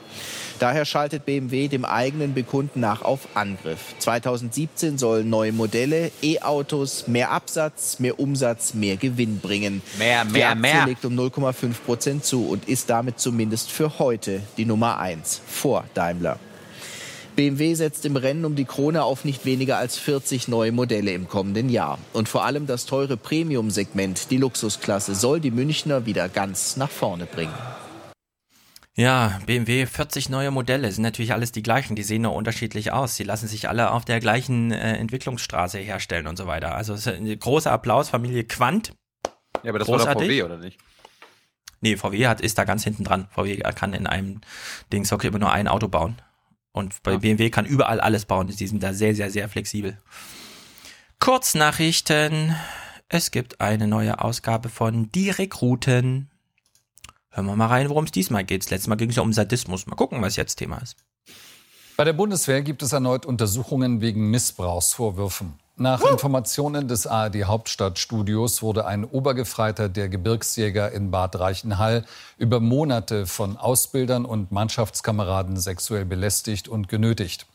S66: Daher schaltet BMW dem eigenen Bekunden nach auf Angriff. 2017 sollen neue Modelle, E-Autos, mehr Absatz, mehr Umsatz, mehr Gewinn bringen.
S1: Mehr,
S66: Die
S1: mehr,
S66: Aktie
S1: mehr.
S66: legt um 0,5 Prozent zu und ist damit zumindest für heute die Nummer eins vor Daimler. BMW setzt im Rennen um die Krone auf nicht weniger als 40 neue Modelle im kommenden Jahr. Und vor allem das teure Premium-Segment, die Luxusklasse, soll die Münchner wieder ganz nach vorne bringen.
S6: Ja, BMW 40 neue Modelle sind natürlich alles die gleichen, die sehen nur unterschiedlich aus. Sie lassen sich alle auf der gleichen äh, Entwicklungsstraße herstellen und so weiter. Also es ist ein großer Applaus, Familie Quandt.
S1: Ja, aber das war doch
S6: Großartig.
S1: VW, oder nicht?
S6: Nee, VW hat, ist da ganz hinten dran. VW kann in einem Dings okay, immer nur ein Auto bauen. Und bei BMW kann überall alles bauen. Die sind da sehr, sehr, sehr flexibel. Kurznachrichten. Es gibt eine neue Ausgabe von Die Rekruten. Hören wir mal rein, worum es diesmal geht. Das letzte Mal ging es ja um Sadismus. Mal gucken, was jetzt Thema ist.
S47: Bei der Bundeswehr gibt es erneut Untersuchungen wegen Missbrauchsvorwürfen. Nach Informationen des ARD Hauptstadtstudios wurde ein Obergefreiter der Gebirgsjäger in Bad Reichenhall über Monate von Ausbildern und Mannschaftskameraden sexuell belästigt und genötigt.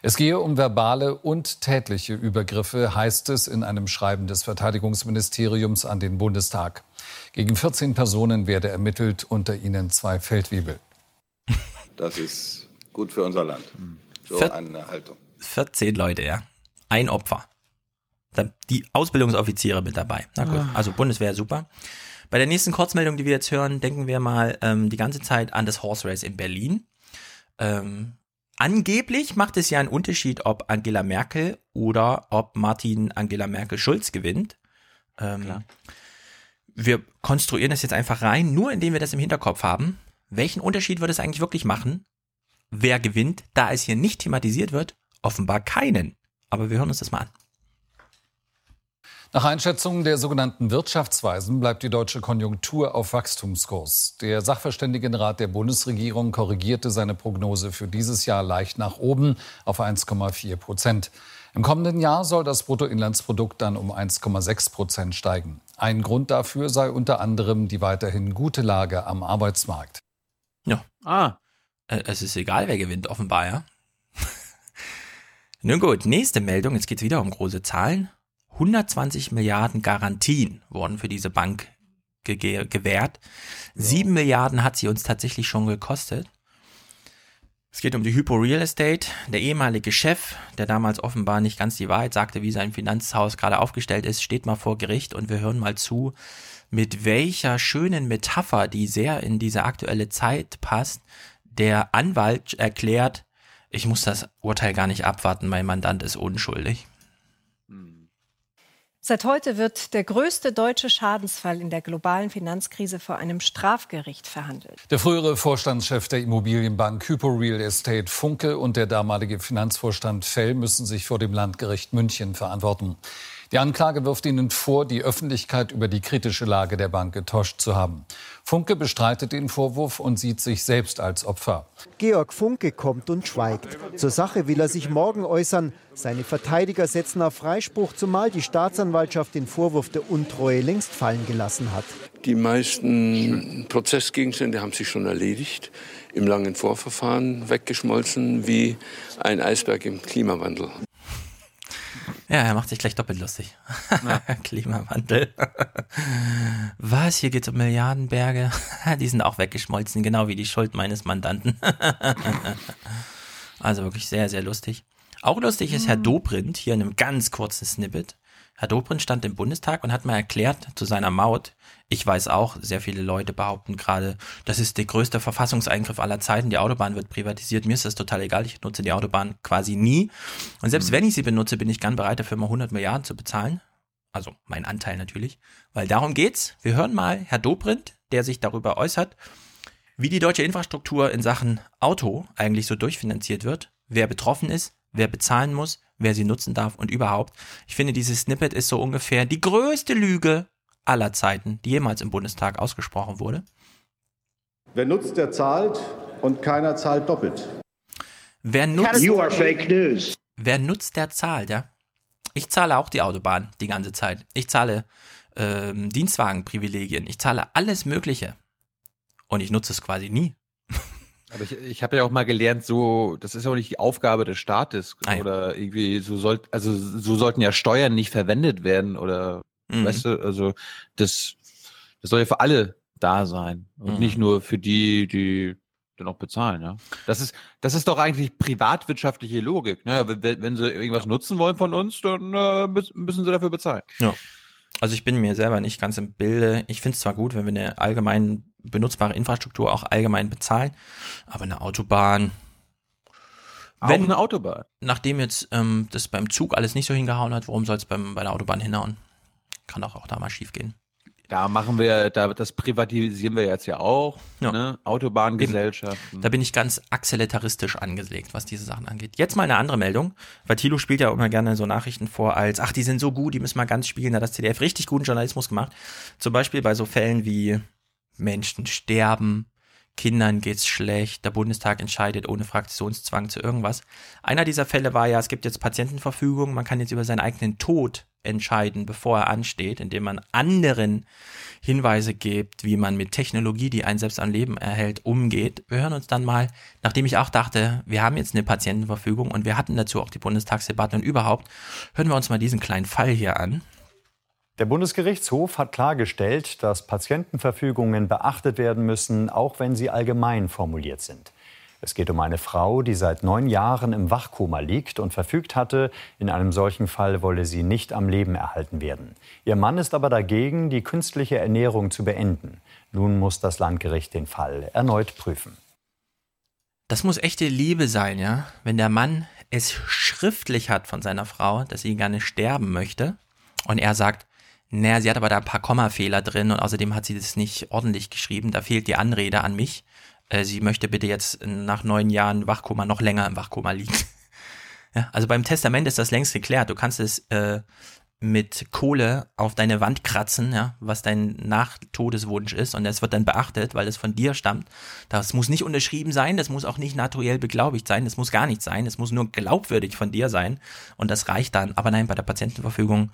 S47: Es gehe um verbale und tätliche Übergriffe, heißt es in einem Schreiben des Verteidigungsministeriums an den Bundestag. Gegen 14 Personen werde ermittelt, unter ihnen zwei Feldwebel.
S67: Das ist gut für unser Land. So eine Haltung.
S6: 14 Leute, ja. Ein Opfer. Die Ausbildungsoffiziere mit dabei. Na gut,
S1: Ah.
S6: also Bundeswehr super. Bei der nächsten Kurzmeldung, die wir jetzt hören, denken wir mal ähm, die ganze Zeit an das Horse Race in Berlin. Ähm, angeblich macht es ja einen Unterschied, ob Angela Merkel oder ob Martin Angela Merkel Schulz gewinnt. Ähm, wir konstruieren das jetzt einfach rein, nur indem wir das im Hinterkopf haben. Welchen Unterschied würde es eigentlich wirklich machen? Wer gewinnt, da es hier nicht thematisiert wird? Offenbar keinen. Aber wir hören uns das mal an.
S47: Nach Einschätzung der sogenannten Wirtschaftsweisen bleibt die deutsche Konjunktur auf Wachstumskurs. Der Sachverständigenrat der Bundesregierung korrigierte seine Prognose für dieses Jahr leicht nach oben auf 1,4 Prozent. Im kommenden Jahr soll das Bruttoinlandsprodukt dann um 1,6 Prozent steigen. Ein Grund dafür sei unter anderem die weiterhin gute Lage am Arbeitsmarkt.
S6: Ja. Ah. Äh, es ist egal, wer gewinnt, offenbar, ja. Nun gut, nächste Meldung. Jetzt geht es wieder um große Zahlen. 120 Milliarden Garantien wurden für diese Bank ge gewährt. Sieben Milliarden hat sie uns tatsächlich schon gekostet. Es geht um die Hypo Real Estate. Der ehemalige Chef, der damals offenbar nicht ganz die Wahrheit sagte, wie sein Finanzhaus gerade aufgestellt ist, steht mal vor Gericht und wir hören mal zu, mit welcher schönen Metapher, die sehr in diese aktuelle Zeit passt, der Anwalt erklärt, ich muss das Urteil gar nicht abwarten, mein Mandant ist unschuldig.
S39: Seit heute wird der größte deutsche Schadensfall in der globalen Finanzkrise vor einem Strafgericht verhandelt.
S47: Der frühere Vorstandschef der Immobilienbank Hypo Real Estate Funke und der damalige Finanzvorstand Fell müssen sich vor dem Landgericht München verantworten. Die Anklage wirft ihnen vor, die Öffentlichkeit über die kritische Lage der Bank getäuscht zu haben. Funke bestreitet den Vorwurf und sieht sich selbst als Opfer.
S68: Georg Funke kommt und schweigt. Zur Sache will er sich morgen äußern. Seine Verteidiger setzen auf Freispruch, zumal die Staatsanwaltschaft den Vorwurf der Untreue längst fallen gelassen hat.
S69: Die meisten Prozessgegenstände haben sich schon erledigt, im langen Vorverfahren weggeschmolzen wie ein Eisberg im Klimawandel.
S6: Ja, er macht sich gleich doppelt lustig. Ja. Klimawandel. Was? Hier geht es um Milliardenberge. Die sind auch weggeschmolzen, genau wie die Schuld meines Mandanten. also wirklich sehr, sehr lustig. Auch lustig ist Herr mhm. Dobrindt, hier in einem ganz kurzen Snippet. Herr Dobrindt stand im Bundestag und hat mal erklärt zu seiner Maut, ich weiß auch, sehr viele Leute behaupten gerade, das ist der größte Verfassungseingriff aller Zeiten. Die Autobahn wird privatisiert. Mir ist das total egal. Ich nutze die Autobahn quasi nie. Und selbst mhm. wenn ich sie benutze, bin ich gern bereit, dafür mal 100 Milliarden zu bezahlen. Also mein Anteil natürlich. Weil darum geht's. Wir hören mal Herr Dobrindt, der sich darüber äußert, wie die deutsche Infrastruktur in Sachen Auto eigentlich so durchfinanziert wird, wer betroffen ist, wer bezahlen muss, wer sie nutzen darf und überhaupt. Ich finde, dieses Snippet ist so ungefähr die größte Lüge aller Zeiten, die jemals im Bundestag ausgesprochen wurde.
S70: Wer nutzt, der zahlt und keiner zahlt doppelt.
S6: Wer nutzt, you are fake news. Wer nutzt, der zahlt, ja. Ich zahle auch die Autobahn die ganze Zeit. Ich zahle ähm, Dienstwagenprivilegien. Ich zahle alles Mögliche. Und ich nutze es quasi nie.
S1: Aber ich, ich habe ja auch mal gelernt, so, das ist ja auch nicht die Aufgabe des Staates. Ah, ja. Oder irgendwie, so soll, also so sollten ja Steuern nicht verwendet werden oder Mhm. Weißt du, also das, das soll ja für alle da sein und mhm. nicht nur für die, die dann auch bezahlen, ja. Das ist, das ist doch eigentlich privatwirtschaftliche Logik, ne? Wenn, wenn sie irgendwas nutzen wollen von uns, dann äh, müssen sie dafür bezahlen.
S6: Ja. Also ich bin mir selber nicht ganz im Bilde. Ich finde es zwar gut, wenn wir eine allgemein benutzbare Infrastruktur auch allgemein bezahlen, aber eine Autobahn.
S1: Auch wenn, eine Autobahn.
S6: Nachdem jetzt ähm, das beim Zug alles nicht so hingehauen hat, warum soll es bei der Autobahn hinhauen? kann auch, auch da mal schief gehen.
S1: Da machen wir, da, das privatisieren wir jetzt ja auch, ja. Ne? Autobahngesellschaften.
S6: Da bin ich ganz akzeletaristisch angelegt, was diese Sachen angeht. Jetzt mal eine andere Meldung, weil Thilo spielt ja immer gerne so Nachrichten vor als, ach, die sind so gut, die müssen wir ganz spielen, da hat das CDF richtig guten Journalismus gemacht. Zum Beispiel bei so Fällen wie Menschen sterben, Kindern geht's schlecht, der Bundestag entscheidet ohne Fraktionszwang zu irgendwas. Einer dieser Fälle war ja, es gibt jetzt Patientenverfügung, man kann jetzt über seinen eigenen Tod entscheiden, bevor er ansteht, indem man anderen Hinweise gibt, wie man mit Technologie, die einen selbst am Leben erhält, umgeht. Wir hören uns dann mal, nachdem ich auch dachte, wir haben jetzt eine Patientenverfügung und wir hatten dazu auch die Bundestagsdebatte und überhaupt, hören wir uns mal diesen kleinen Fall hier an.
S71: Der Bundesgerichtshof hat klargestellt, dass Patientenverfügungen beachtet werden müssen, auch wenn sie allgemein formuliert sind. Es geht um eine Frau, die seit neun Jahren im Wachkoma liegt und verfügt hatte, in einem solchen Fall wolle sie nicht am Leben erhalten werden. Ihr Mann ist aber dagegen, die künstliche Ernährung zu beenden. Nun muss das Landgericht den Fall erneut prüfen.
S6: Das muss echte Liebe sein, ja? Wenn der Mann es schriftlich hat von seiner Frau, dass sie gerne sterben möchte und er sagt, naja, sie hat aber da ein paar Kommafehler drin und außerdem hat sie das nicht ordentlich geschrieben, da fehlt die Anrede an mich äh, sie möchte bitte jetzt nach neun Jahren Wachkoma noch länger im Wachkoma liegen. ja, also beim Testament ist das längst geklärt. Du kannst es äh, mit Kohle auf deine Wand kratzen, ja, was dein Nachtodeswunsch ist und das wird dann beachtet, weil es von dir stammt. Das muss nicht unterschrieben sein, das muss auch nicht naturell beglaubigt sein, das muss gar nicht sein, es muss nur glaubwürdig von dir sein und das reicht dann. Aber nein, bei der Patientenverfügung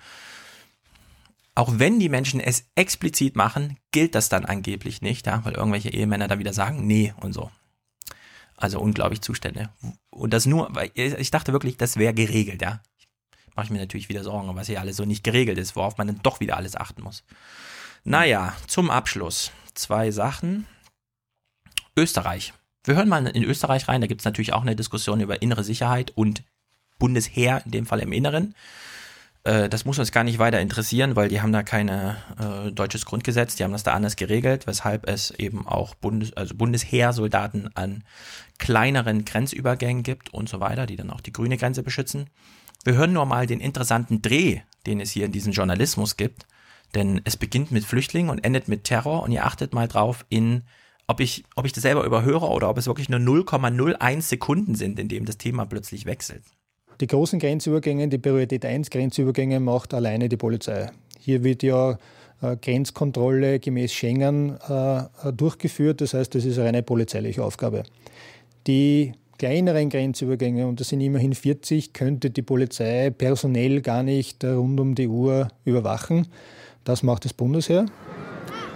S6: auch wenn die Menschen es explizit machen, gilt das dann angeblich nicht, ja, weil irgendwelche Ehemänner dann wieder sagen, nee und so. Also unglaublich Zustände. Und das nur, weil ich dachte wirklich, das wäre geregelt, ja. Mache ich mir natürlich wieder Sorgen, was hier alles so nicht geregelt ist, worauf man dann doch wieder alles achten muss. Naja, zum Abschluss zwei Sachen. Österreich Wir hören mal in Österreich rein, da gibt es natürlich auch eine Diskussion über innere Sicherheit und Bundesheer, in dem Fall im Inneren. Äh, das muss uns gar nicht weiter interessieren, weil die haben da kein äh, deutsches Grundgesetz, die haben das da anders geregelt, weshalb es eben auch Bundes, also Bundesheersoldaten an kleineren Grenzübergängen gibt und so weiter, die dann auch die grüne Grenze beschützen. Wir hören nur mal den interessanten Dreh, den es hier in diesem Journalismus gibt, denn es beginnt mit Flüchtlingen und endet mit Terror und ihr achtet mal drauf in ob ich, ob ich das selber überhöre oder ob es wirklich nur 0,01 Sekunden sind, in dem das Thema plötzlich wechselt.
S72: Die großen Grenzübergänge, die Priorität 1 Grenzübergänge macht alleine die Polizei. Hier wird ja äh, Grenzkontrolle gemäß Schengen äh, durchgeführt. Das heißt, das ist eine reine polizeiliche Aufgabe. Die kleineren Grenzübergänge, und das sind immerhin 40, könnte die Polizei personell gar nicht rund um die Uhr überwachen. Das macht das Bundesheer.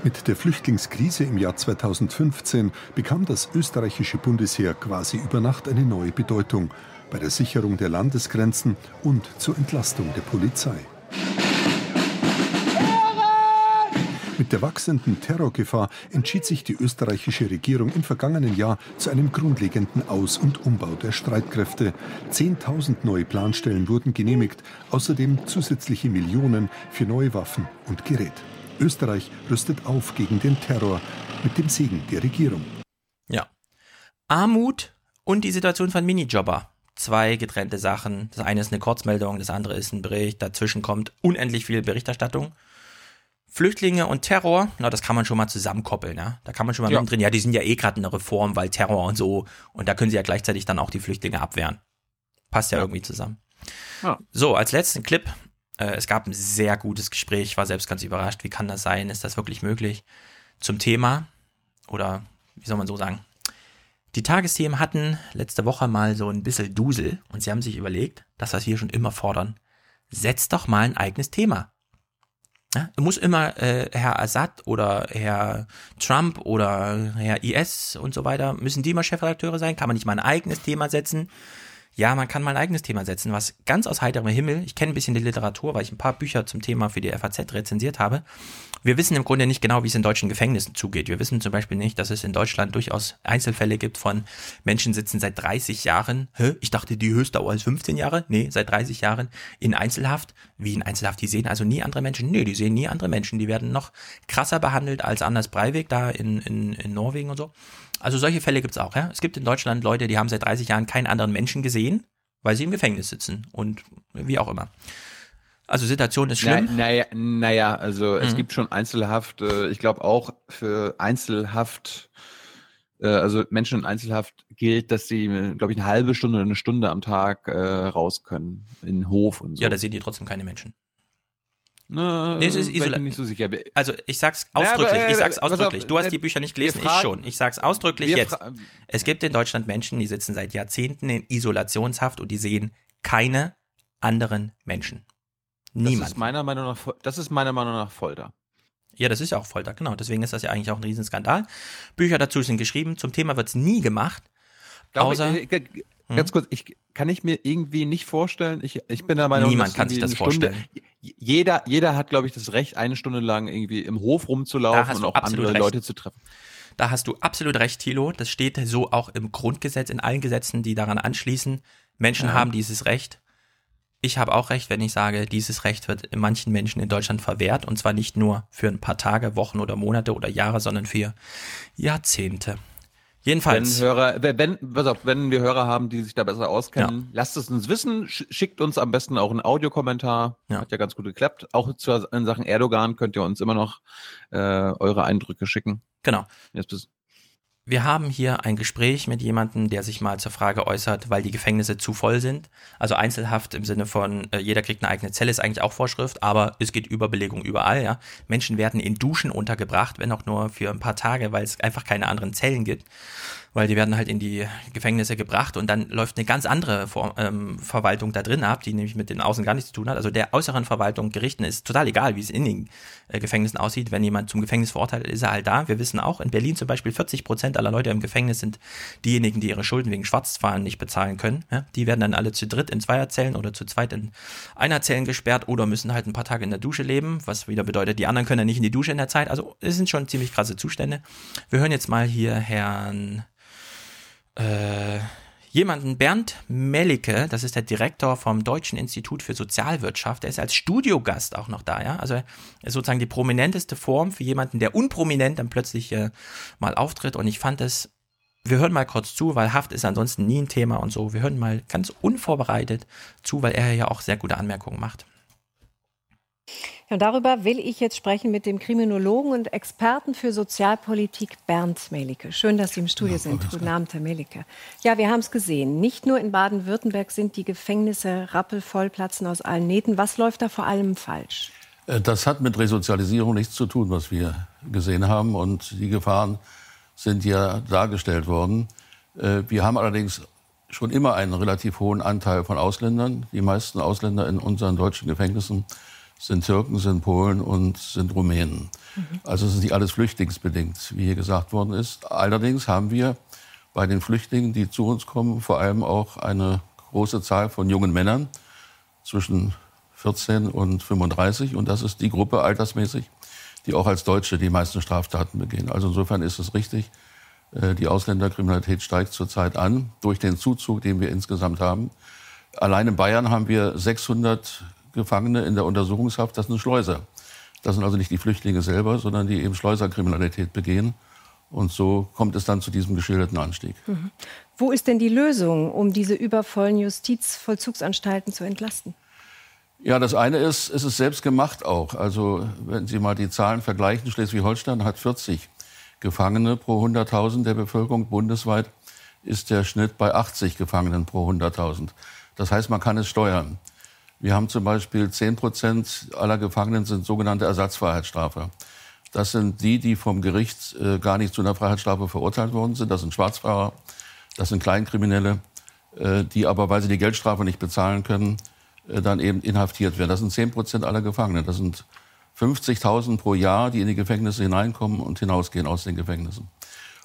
S73: Mit der Flüchtlingskrise im Jahr 2015 bekam das österreichische Bundesheer quasi über Nacht eine neue Bedeutung bei der Sicherung der Landesgrenzen und zur Entlastung der Polizei. Mit der wachsenden Terrorgefahr entschied sich die österreichische Regierung im vergangenen Jahr zu einem grundlegenden Aus- und Umbau der Streitkräfte. 10.000 neue Planstellen wurden genehmigt, außerdem zusätzliche Millionen für neue Waffen und Gerät. Österreich rüstet auf gegen den Terror mit dem Segen der Regierung.
S6: Ja. Armut und die Situation von Minijobber. Zwei getrennte Sachen. Das eine ist eine Kurzmeldung, das andere ist ein Bericht. Dazwischen kommt unendlich viel Berichterstattung. Flüchtlinge und Terror, na, das kann man schon mal zusammenkoppeln, ja. Da kann man schon mal ja. drin, ja, die sind ja eh gerade in der Reform, weil Terror und so. Und da können sie ja gleichzeitig dann auch die Flüchtlinge abwehren. Passt ja, ja. irgendwie zusammen. Ja. So, als letzten Clip äh, es gab ein sehr gutes Gespräch, ich war selbst ganz überrascht, wie kann das sein, ist das wirklich möglich? Zum Thema, oder wie soll man so sagen, die Tagesthemen hatten letzte Woche mal so ein bisschen Dusel und sie haben sich überlegt, das, was wir schon immer fordern, setzt doch mal ein eigenes Thema. Ja, muss immer äh, Herr Assad oder Herr Trump oder Herr IS und so weiter, müssen die immer Chefredakteure sein? Kann man nicht mal ein eigenes Thema setzen? Ja, man kann mal ein eigenes Thema setzen, was ganz aus heiterem Himmel, ich kenne ein bisschen die Literatur, weil ich ein paar Bücher zum Thema für die FAZ rezensiert habe. Wir wissen im Grunde nicht genau, wie es in deutschen Gefängnissen zugeht. Wir wissen zum Beispiel nicht, dass es in Deutschland durchaus Einzelfälle gibt von Menschen sitzen seit 30 Jahren, hä, ich dachte, die Höchstdauer ist 15 Jahre, nee, seit 30 Jahren in Einzelhaft. Wie in Einzelhaft, die sehen also nie andere Menschen. Nee, die sehen nie andere Menschen. Die werden noch krasser behandelt als Anders Breivik da in, in, in Norwegen und so. Also solche Fälle gibt es auch. Ja? Es gibt in Deutschland Leute, die haben seit 30 Jahren keinen anderen Menschen gesehen, weil sie im Gefängnis sitzen und wie auch immer. Also Situation ist schlimm.
S1: Naja, naja also mhm. es gibt schon Einzelhaft, äh, ich glaube auch für Einzelhaft, äh, also Menschen in Einzelhaft gilt, dass sie, glaube ich, eine halbe Stunde oder eine Stunde am Tag äh, raus können in Hof und so.
S6: Ja, da sehen die trotzdem keine Menschen.
S1: Na, nee, es ist isoliert.
S6: nicht so sicher. Also ich sag's ausdrücklich, ja, aber, äh, ich sag's ausdrücklich. Du hast die Bücher nicht gelesen, fragen, ich schon. Ich sag's ausdrücklich jetzt. Es gibt in Deutschland Menschen, die sitzen seit Jahrzehnten in Isolationshaft und die sehen keine anderen Menschen. Niemand.
S1: Das ist meiner Meinung nach, das ist meiner Meinung nach Folter.
S6: Ja, das ist ja auch Folter, genau. Deswegen ist das ja eigentlich auch ein Riesenskandal. Bücher dazu sind geschrieben. Zum Thema wird's nie gemacht.
S1: Außer, ich, äh, ganz kurz, ich kann ich mir irgendwie nicht vorstellen. Ich, ich bin der Meinung,
S6: niemand kann sich das vorstellen.
S1: Stunde, jeder, jeder hat, glaube ich, das Recht, eine Stunde lang irgendwie im Hof rumzulaufen und auch andere recht. Leute zu treffen.
S6: Da hast du absolut recht, Thilo. Das steht so auch im Grundgesetz, in allen Gesetzen, die daran anschließen. Menschen ja. haben dieses Recht. Ich habe auch recht, wenn ich sage, dieses Recht wird manchen Menschen in Deutschland verwehrt. Und zwar nicht nur für ein paar Tage, Wochen oder Monate oder Jahre, sondern für Jahrzehnte. Jedenfalls.
S1: Wenn, Hörer, wenn, pass auf, wenn wir Hörer haben, die sich da besser auskennen, ja. lasst es uns wissen. Schickt uns am besten auch einen Audiokommentar. Ja. Hat ja ganz gut geklappt. Auch zu, in Sachen Erdogan könnt ihr uns immer noch äh, eure Eindrücke schicken.
S6: Genau. Jetzt bis wir haben hier ein Gespräch mit jemandem, der sich mal zur Frage äußert, weil die Gefängnisse zu voll sind. Also Einzelhaft im Sinne von, äh, jeder kriegt eine eigene Zelle, ist eigentlich auch Vorschrift, aber es geht Überbelegung überall, ja. Menschen werden in Duschen untergebracht, wenn auch nur für ein paar Tage, weil es einfach keine anderen Zellen gibt weil die werden halt in die Gefängnisse gebracht und dann läuft eine ganz andere Vor ähm, Verwaltung da drin ab, die nämlich mit den Außen gar nichts zu tun hat. Also der äußeren Verwaltung, Gerichten ist total egal, wie es in den äh, Gefängnissen aussieht. Wenn jemand zum Gefängnis verurteilt ist, er halt da. Wir wissen auch, in Berlin zum Beispiel 40 Prozent aller Leute im Gefängnis sind diejenigen, die ihre Schulden wegen Schwarzfahren nicht bezahlen können. Ja? Die werden dann alle zu dritt in Zweierzellen oder zu zweit in Einerzellen gesperrt oder müssen halt ein paar Tage in der Dusche leben, was wieder bedeutet, die anderen können ja nicht in die Dusche in der Zeit. Also es sind schon ziemlich krasse Zustände. Wir hören jetzt mal hier Herrn äh, jemanden, Bernd Mellicke, das ist der Direktor vom Deutschen Institut für Sozialwirtschaft, der ist als Studiogast auch noch da, ja. Also ist sozusagen die prominenteste Form für jemanden, der unprominent dann plötzlich äh, mal auftritt. Und ich fand es, wir hören mal kurz zu, weil Haft ist ansonsten nie ein Thema und so. Wir hören mal ganz unvorbereitet zu, weil er ja auch sehr gute Anmerkungen macht.
S39: Ja, darüber will ich jetzt sprechen mit dem Kriminologen und Experten für Sozialpolitik Bernd Melicke. Schön, dass Sie im Studio sind. Guten Abend, Herr Melicke. Ja, wir haben es gesehen. Nicht nur in Baden-Württemberg sind die Gefängnisse rappelvoll, platzen aus allen Nähten. Was läuft da vor allem falsch?
S74: Äh, das hat mit Resozialisierung nichts zu tun, was wir gesehen haben. Und die Gefahren sind ja dargestellt worden. Äh, wir haben allerdings schon immer einen relativ hohen Anteil von Ausländern. Die meisten Ausländer in unseren deutschen Gefängnissen sind Türken, sind Polen und sind Rumänen. Mhm. Also es ist nicht alles flüchtlingsbedingt, wie hier gesagt worden ist. Allerdings haben wir bei den Flüchtlingen, die zu uns kommen, vor allem auch eine große Zahl von jungen Männern zwischen 14 und 35. Und das ist die Gruppe altersmäßig, die auch als Deutsche die meisten Straftaten begehen. Also insofern ist es richtig, äh, die Ausländerkriminalität steigt zurzeit an durch den Zuzug, den wir insgesamt haben. Allein in Bayern haben wir 600 Gefangene in der Untersuchungshaft, das sind Schleuser. Das sind also nicht die Flüchtlinge selber, sondern die eben Schleuserkriminalität begehen. Und so kommt es dann zu diesem geschilderten Anstieg. Mhm.
S39: Wo ist denn die Lösung, um diese übervollen Justizvollzugsanstalten zu entlasten?
S74: Ja, das eine ist, es ist selbst gemacht auch. Also wenn Sie mal die Zahlen vergleichen, Schleswig-Holstein hat 40 Gefangene pro 100.000 der Bevölkerung. Bundesweit ist der Schnitt bei 80 Gefangenen pro 100.000. Das heißt, man kann es steuern. Wir haben zum Beispiel 10 Prozent aller Gefangenen sind sogenannte Ersatzfreiheitsstrafe. Das sind die, die vom Gericht äh, gar nicht zu einer Freiheitsstrafe verurteilt worden sind. Das sind Schwarzfahrer, das sind Kleinkriminelle, äh, die aber, weil sie die Geldstrafe nicht bezahlen können, äh, dann eben inhaftiert werden. Das sind 10 Prozent aller Gefangenen. Das sind 50.000 pro Jahr, die in die Gefängnisse hineinkommen und hinausgehen aus den Gefängnissen.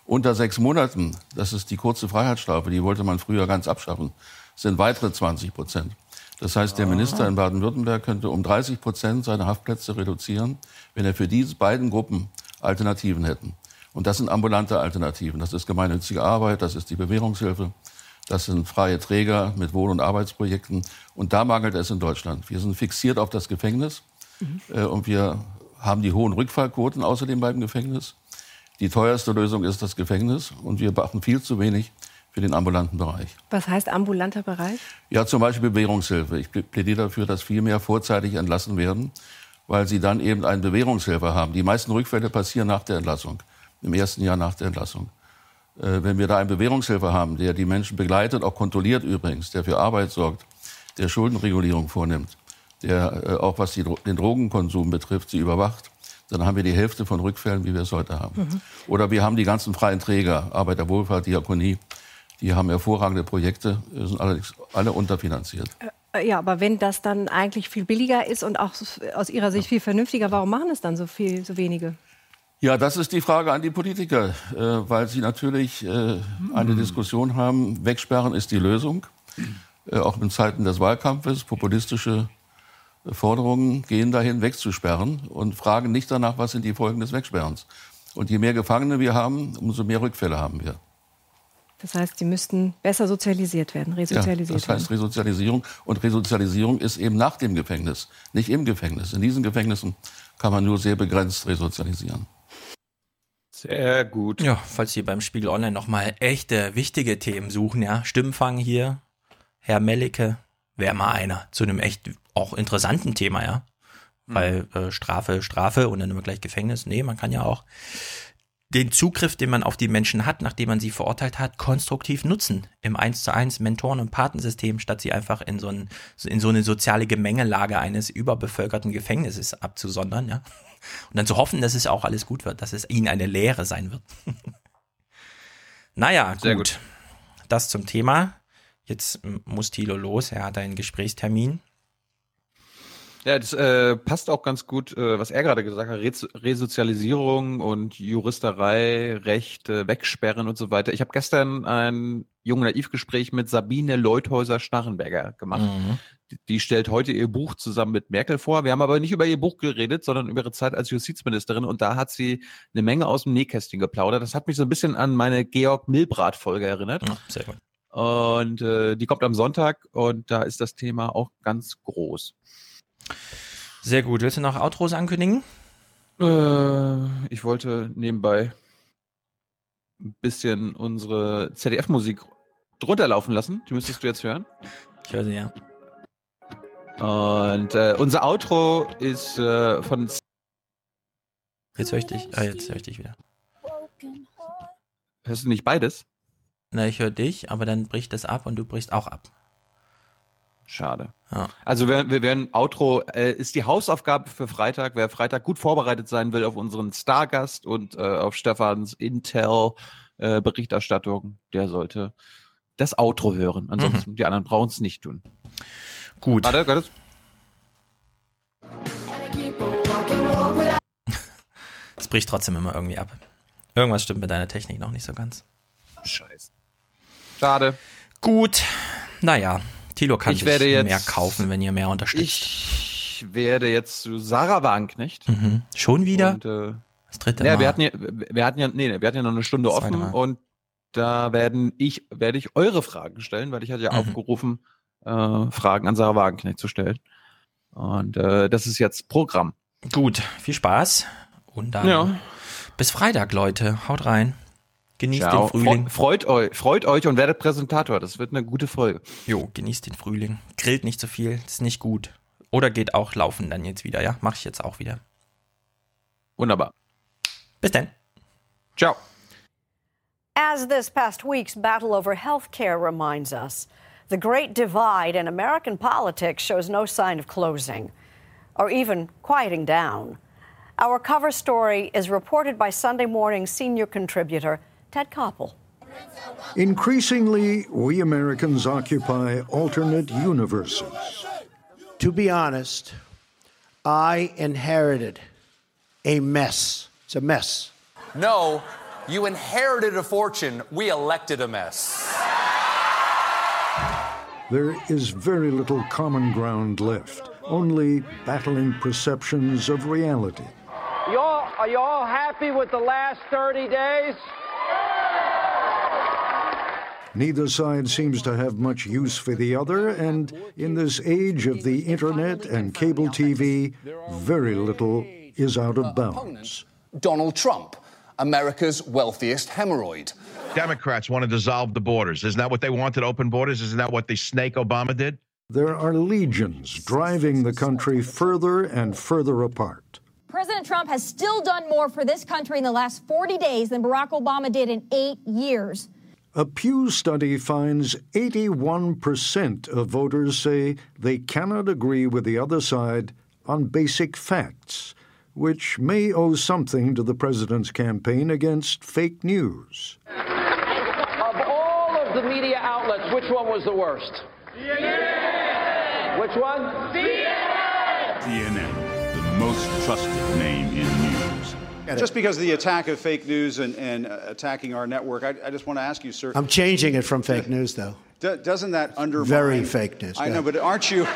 S74: Unter sechs Monaten, das ist die kurze Freiheitsstrafe, die wollte man früher ganz abschaffen, sind weitere 20 Prozent. Das heißt, der Minister in Baden-Württemberg könnte um 30 Prozent seine Haftplätze reduzieren, wenn er für diese beiden Gruppen Alternativen hätten. Und das sind ambulante Alternativen. Das ist gemeinnützige Arbeit, das ist die Bewährungshilfe, das sind freie Träger mit Wohn- und Arbeitsprojekten. Und da mangelt es in Deutschland. Wir sind fixiert auf das Gefängnis mhm. äh, und wir haben die hohen Rückfallquoten außerdem beim Gefängnis. Die teuerste Lösung ist das Gefängnis und wir machen viel zu wenig für den ambulanten Bereich.
S39: Was heißt ambulanter Bereich?
S74: Ja, zum Beispiel Bewährungshilfe. Ich plädiere dafür, dass viel mehr vorzeitig entlassen werden, weil sie dann eben eine Bewährungshilfe haben. Die meisten Rückfälle passieren nach der Entlassung, im ersten Jahr nach der Entlassung. Äh, wenn wir da einen Bewährungshilfe haben, der die Menschen begleitet, auch kontrolliert übrigens, der für Arbeit sorgt, der Schuldenregulierung vornimmt, der äh, auch was die, den Drogenkonsum betrifft, sie überwacht, dann haben wir die Hälfte von Rückfällen, wie wir es heute haben. Mhm. Oder wir haben die ganzen freien Träger, Arbeiterwohlfahrt, Diakonie, die haben hervorragende Projekte, sind allerdings alle unterfinanziert.
S39: Äh, ja, aber wenn das dann eigentlich viel billiger ist und auch aus Ihrer Sicht viel vernünftiger, warum machen es dann so viel, so wenige?
S74: Ja, das ist die Frage an die Politiker, äh, weil sie natürlich äh, eine Diskussion haben. Wegsperren ist die Lösung. Äh, auch in Zeiten des Wahlkampfes. Populistische Forderungen gehen dahin, wegzusperren und fragen nicht danach, was sind die Folgen des Wegsperrens. Und je mehr Gefangene wir haben, umso mehr Rückfälle haben wir.
S39: Das heißt, sie müssten besser sozialisiert werden, resozialisiert
S74: ja, das heißt Resozialisierung. Und Resozialisierung ist eben nach dem Gefängnis, nicht im Gefängnis. In diesen Gefängnissen kann man nur sehr begrenzt resozialisieren.
S6: Sehr gut. Ja, falls Sie beim Spiegel Online nochmal echte, wichtige Themen suchen, ja, Stimmfang hier, Herr Mellicke, wäre mal einer zu einem echt auch interessanten Thema, ja. Weil äh, Strafe, Strafe und dann immer gleich Gefängnis. Nee, man kann ja auch den Zugriff, den man auf die Menschen hat, nachdem man sie verurteilt hat, konstruktiv nutzen. Im 1 zu 1 Mentoren- und Patensystem, statt sie einfach in so, ein, in so eine soziale Gemengelage eines überbevölkerten Gefängnisses abzusondern, ja. Und dann zu hoffen, dass es auch alles gut wird, dass es ihnen eine Lehre sein wird. naja, gut. gut. Das zum Thema. Jetzt muss Thilo los, er hat einen Gesprächstermin.
S1: Ja, das äh, passt auch ganz gut, äh, was er gerade gesagt hat, Res Resozialisierung und Juristerei, Recht, äh, Wegsperren und so weiter. Ich habe gestern ein Jung Naivgespräch mit Sabine Leuthäuser-Schnarrenberger gemacht.
S6: Mhm.
S1: Die, die stellt heute ihr Buch zusammen mit Merkel vor. Wir haben aber nicht über ihr Buch geredet, sondern über ihre Zeit als Justizministerin. Und da hat sie eine Menge aus dem Nähkästchen geplaudert. Das hat mich so ein bisschen an meine Georg Milbrat-Folge erinnert.
S6: sehr gut.
S1: Und äh, die kommt am Sonntag und da ist das Thema auch ganz groß.
S6: Sehr gut. Willst du noch Outros ankündigen?
S1: Äh, ich wollte nebenbei ein bisschen unsere ZDF-Musik drunter laufen lassen. Die müsstest du jetzt hören.
S6: Ich höre sie, ja.
S1: Und äh, unser Outro ist äh, von.
S6: Jetzt höre ich dich. Ah, jetzt höre ich dich wieder.
S1: Hörst du nicht beides?
S6: Na, ich höre dich, aber dann bricht es ab und du brichst auch ab.
S1: Schade.
S6: Ja.
S1: Also wir, wir werden Outro äh, ist die Hausaufgabe für Freitag. Wer Freitag gut vorbereitet sein will auf unseren Stargast und äh, auf Stefans Intel äh, Berichterstattung, der sollte das Outro hören. Ansonsten die anderen brauchen es nicht tun.
S6: Gut.
S1: Warte, Gottes.
S6: Es bricht trotzdem immer irgendwie ab. Irgendwas stimmt mit deiner Technik noch nicht so ganz.
S1: Scheiße. Schade.
S6: Gut. Naja, Tilo kann
S1: Ich werde jetzt-
S6: mehr kaufen, wenn ihr mehr unterstützt.
S1: Ich werde jetzt zu Sarah Wagenknecht.
S6: Mhm. Schon wieder?
S1: Und, äh,
S6: das dritte
S1: ja,
S6: Mal.
S1: wir hatten ja, wir hatten ja, nee, wir hatten ja noch eine Stunde offen
S6: Mal.
S1: und da werden ich, werde ich eure Fragen stellen, weil ich hatte ja
S6: Mhm.
S1: aufgerufen, äh, Fragen an Sarah Wagenknecht zu stellen. Und äh, das ist jetzt Programm.
S6: Gut, viel Spaß. Und dann
S1: Ja.
S6: bis Freitag, Leute. Haut rein. Genießt
S1: Ciao.
S6: den Frühling.
S1: Fre- Freut euch, freut euch und werdet Präsentator. Das wird eine gute Folge.
S6: Jo, genießt den Frühling. Grillt nicht so viel, ist nicht gut. Oder geht auch laufen dann jetzt wieder, ja? Mach ich jetzt auch wieder.
S1: Wunderbar.
S6: Bis dann.
S1: Ciao.
S75: As this past week's battle over health care reminds us, the great divide in American politics shows no sign of closing or even quieting down. Our cover story is reported by Sunday Morning senior contributor Ted Koppel.
S76: Increasingly, we Americans occupy alternate universes.
S77: To be honest, I inherited a mess. It's a mess.
S78: No, you inherited a fortune. We elected a mess.
S76: There is very little common ground left, only battling perceptions of reality.
S79: Y'all, are you all happy with the last 30 days?
S76: Neither side seems to have much use for the other, and in this age of the internet and cable TV, very little is out of bounds.
S78: Donald Trump, America's wealthiest hemorrhoid.
S80: Democrats want to dissolve the borders. Isn't that what they wanted? Open borders? Isn't that what the snake Obama did?
S76: There are legions driving the country further and further apart.
S81: President Trump has still done more for this country in the last 40 days than Barack Obama did in eight years.
S76: A Pew study finds 81% of voters say they cannot agree with the other side on basic facts, which may owe something to the president's campaign against fake news.
S79: Of all of the media outlets, which one was the worst? CNN! Which one?
S82: CNN, CNN, the most trusted name in news.
S83: Just because of the attack of fake news and, and uh, attacking our network, I, I just want to ask you, sir.
S77: I'm changing it from fake news, though.
S83: do- doesn't that undermine?
S77: Very fake news.
S83: I
S77: yeah.
S83: know, but aren't you?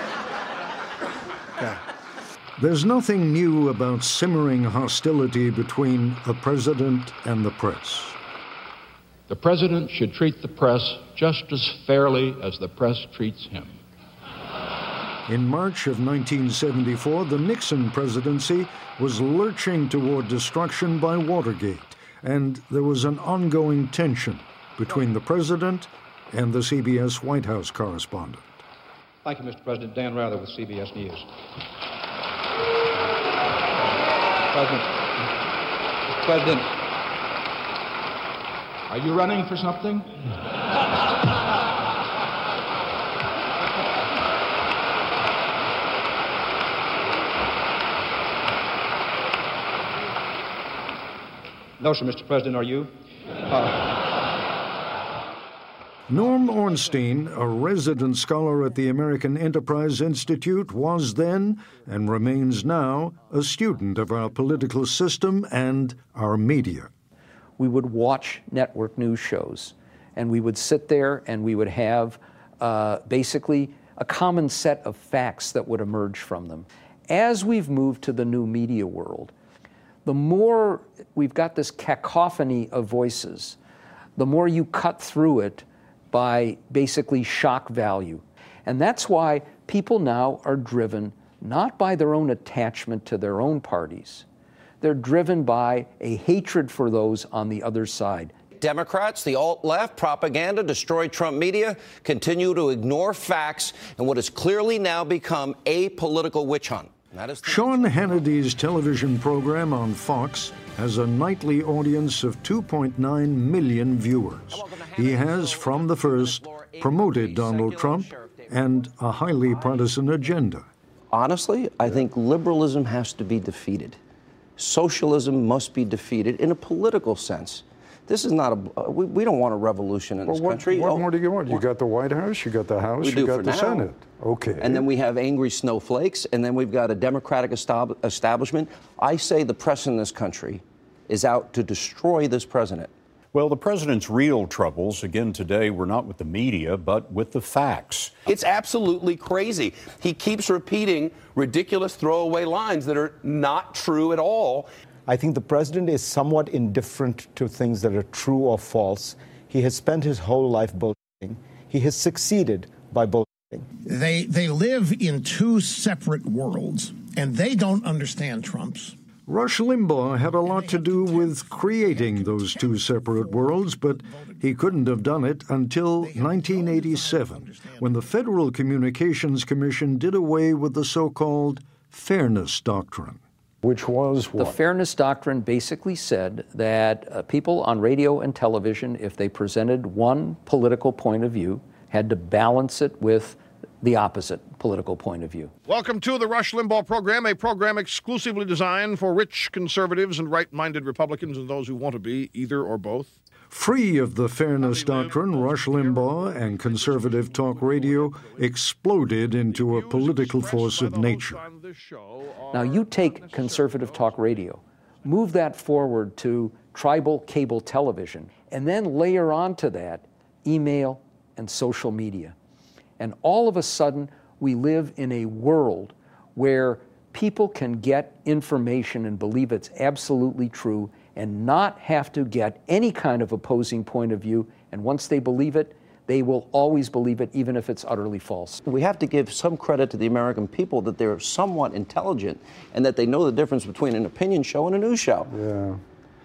S83: yeah.
S76: There's nothing new about simmering hostility between the president and the press.
S84: The president should treat the press just as fairly as the press treats him.
S76: In March of 1974, the Nixon presidency was lurching toward destruction by Watergate, and there was an ongoing tension between the president and the CBS White House correspondent.
S84: Thank you, Mr. President. Dan Rather with CBS News. President, President, are you running for something? No, sir, Mr. President, are you? Uh,
S76: Norm Ornstein, a resident scholar at the American Enterprise Institute, was then and remains now a student of our political system and our media.
S85: we would watch network news shows
S86: and we would sit there and we would have uh, basically a common set of facts that would emerge from them. As we've moved to the new media world, the more we've got this cacophony of voices, the more you cut through it by basically shock value. And that's why people now are driven not by their own attachment to their own parties, they're driven by a hatred for those on the other side.
S87: Democrats, the alt left, propaganda, destroy Trump media, continue to ignore facts and what has clearly now become a political witch hunt.
S76: Sean Hannity's television program on Fox has a nightly audience of 2.9 million viewers. He has, from the first, promoted Donald Trump and a highly partisan agenda.
S87: Honestly, I think liberalism has to be defeated. Socialism must be defeated in a political sense. This is not a. Uh, we, we, don't want a revolution in
S76: well,
S87: this
S76: what,
S87: country.
S76: What oh, more do you want? You got the White House, you got the House, you got the
S87: now.
S76: Senate. Okay.
S87: And then we have angry snowflakes, and then we've got a Democratic estab- establishment. I say the press in this country is out to destroy this president.
S82: Well, the president's real troubles, again today, were not with the media, but with the facts.
S88: It's absolutely crazy. He keeps repeating ridiculous throwaway lines that are not true at all.
S89: I think the president is somewhat indifferent to things that are true or false. He has spent his whole life bullshitting. He has succeeded by bullshitting.
S90: They, they live in two separate worlds, and they don't understand Trump's.
S76: Rush Limbaugh had a lot to do with creating those two separate worlds, but he couldn't have done it until 1987, when the Federal Communications Commission did away with the so called Fairness Doctrine.
S86: Which was what? The Fairness Doctrine basically said that uh, people on radio and television, if they presented one political point of view, had to balance it with the opposite political point of view.
S91: Welcome to the Rush Limbaugh program, a program exclusively designed for rich conservatives and right minded Republicans and those who want to be either or both.
S76: Free of the fairness doctrine, Rush Limbaugh and conservative talk radio exploded into a political force of nature.
S86: Now, you take conservative talk radio, move that forward to tribal cable television, and then layer onto that email and social media. And all of a sudden, we live in a world where people can get information and believe it's absolutely true and not have to get any kind of opposing point of view. And once they believe it, they will always believe it, even if it's utterly false.
S87: We have to give some credit to the American people that they're somewhat intelligent and that they know the difference between an opinion show and a news show.
S76: Yeah.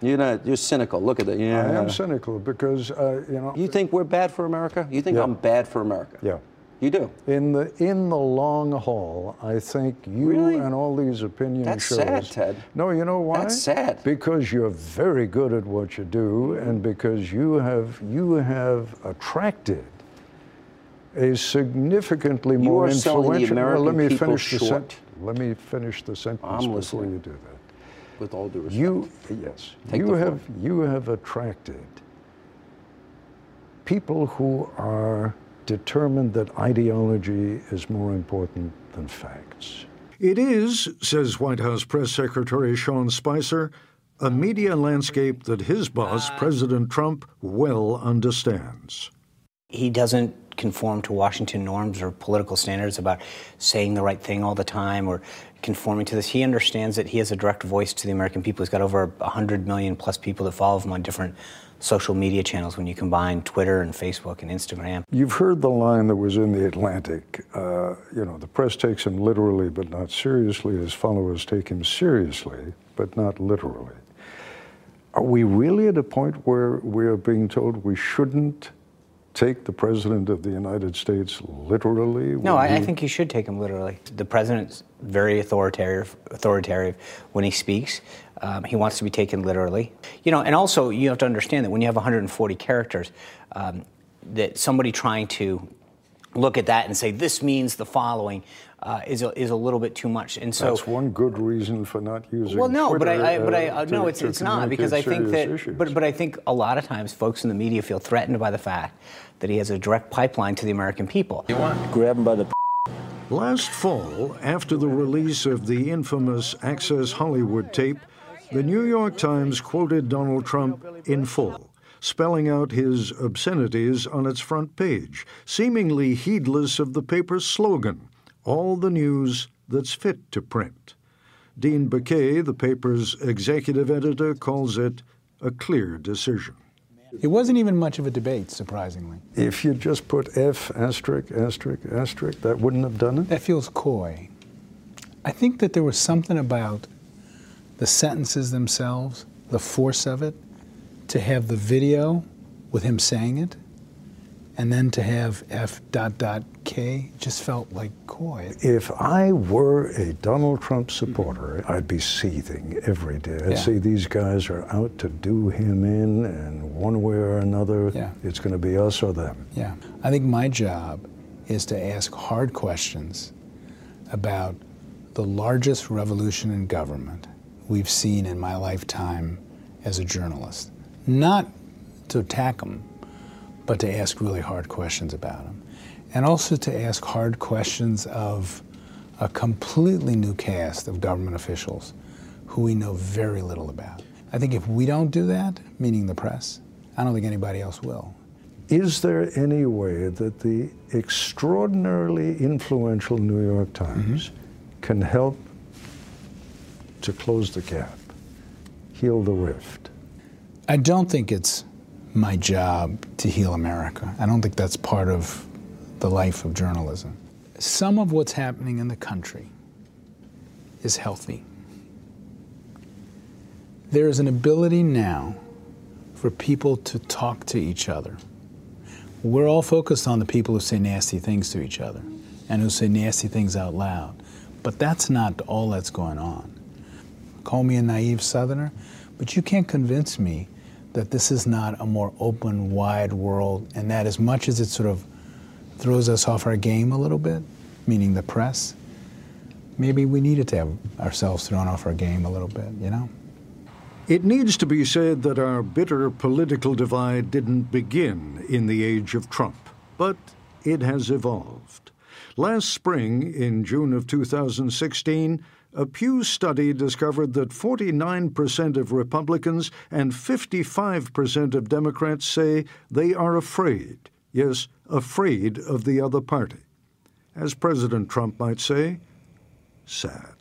S87: You're not. You're cynical. Look at that. Yeah.
S76: I am cynical because uh, you know.
S87: You think we're bad for America? You think yeah. I'm bad for America?
S76: Yeah.
S87: You do.
S76: In the in the long haul, I think you
S87: really?
S76: and all these opinion
S87: That's
S76: shows.
S87: That's sad, Ted.
S76: No, you know why?
S87: That's sad.
S76: Because you're very good at what you do, and because you have you have attracted a significantly
S87: you
S76: more
S87: are
S76: influential.
S87: The American
S76: well, let me finish the sentence. Let me finish the sentence
S87: I'm
S76: before
S87: listening.
S76: you do that.
S87: With all due respect.
S76: You yes.
S87: Take
S76: you
S87: the
S76: have
S87: floor.
S76: you have attracted people who are determined that ideology is more important than facts. It is, says White House Press Secretary Sean Spicer, a media landscape that his boss, uh. President Trump, well understands.
S92: He doesn't conform to Washington norms or political standards about saying the right thing all the time or conforming to this. He understands that he has a direct voice to the American people. He's got over 100 million plus people that follow him on different social media channels when you combine Twitter and Facebook and Instagram.
S76: You've heard the line that was in the Atlantic. Uh, you know, the press takes him literally but not seriously. His followers take him seriously but not literally. Are we really at a point where we are being told we shouldn't take the president of the United States literally?
S92: No, I, I, think you should take him literally. The president's very authoritative, authoritative when he speaks. Um, he wants to be taken literally. You know, and also you have to understand that when you have 140 characters, um, that somebody trying to look at that and say this means the following uh, is a, is a little bit too much. And so
S76: that's one good reason for not using.
S92: Well, no,
S76: Twitter,
S92: but I, I but I
S76: uh,
S92: uh, no, it's it's not because I think that.
S76: Issues.
S92: But but I think a lot of times folks in the media feel threatened by the fact that he has a direct pipeline to the American people.
S76: You want
S92: grab him by the.
S76: Last fall, after the release of the infamous Access Hollywood tape, the New York Times quoted Donald Trump in full, spelling out his obscenities on its front page, seemingly heedless of the paper's slogan all the news that's fit to print. Dean Baquet, the paper's executive editor, calls it a clear decision.
S93: It wasn't even much of a debate, surprisingly.
S76: If you just put F asterisk, asterisk, asterisk, that wouldn't have done it?
S93: That feels coy. I think that there was something about the sentences themselves, the force of it, to have the video with him saying it, and then to have F dot dot K just felt like coy.
S76: If I were a Donald Trump supporter, I'd be seething every day. I'd
S93: Yeah.
S76: say these guys are out to do him in, and one way or another,
S93: Yeah.
S76: it's going to be us or them.
S93: Yeah. I think my job is to ask hard questions about the largest revolution in government we've seen in my lifetime as a journalist. Not to attack them, but to ask really hard questions about them. And also to ask hard questions of a completely new cast of government officials who we know very little about. I think if we don't do that, meaning the press, I don't think anybody else will.
S76: Is there any way that the extraordinarily influential New York Times mm-hmm. can help to close the gap, heal the rift?
S93: I don't think it's my job to heal America. I don't think that's part of the life of journalism. Some of what's happening in the country is healthy. There is an ability now for people to talk to each other. We're all focused on the people who say nasty things to each other and who say nasty things out loud. But that's not all that's going on. Call me a naive Southerner, but you can't convince me that this is not a more open, wide world, and that as much as it sort of throws us off our game a little bit, meaning the press, maybe we needed to have ourselves thrown off our game a little bit, you know?
S76: It needs to be said that our bitter political divide didn't begin in the age of Trump, but it has evolved. Last spring, in June of 2016, a Pew study discovered that 49% of Republicans and 55% of Democrats say they are afraid, yes, afraid of the other party. As President Trump might say, sad.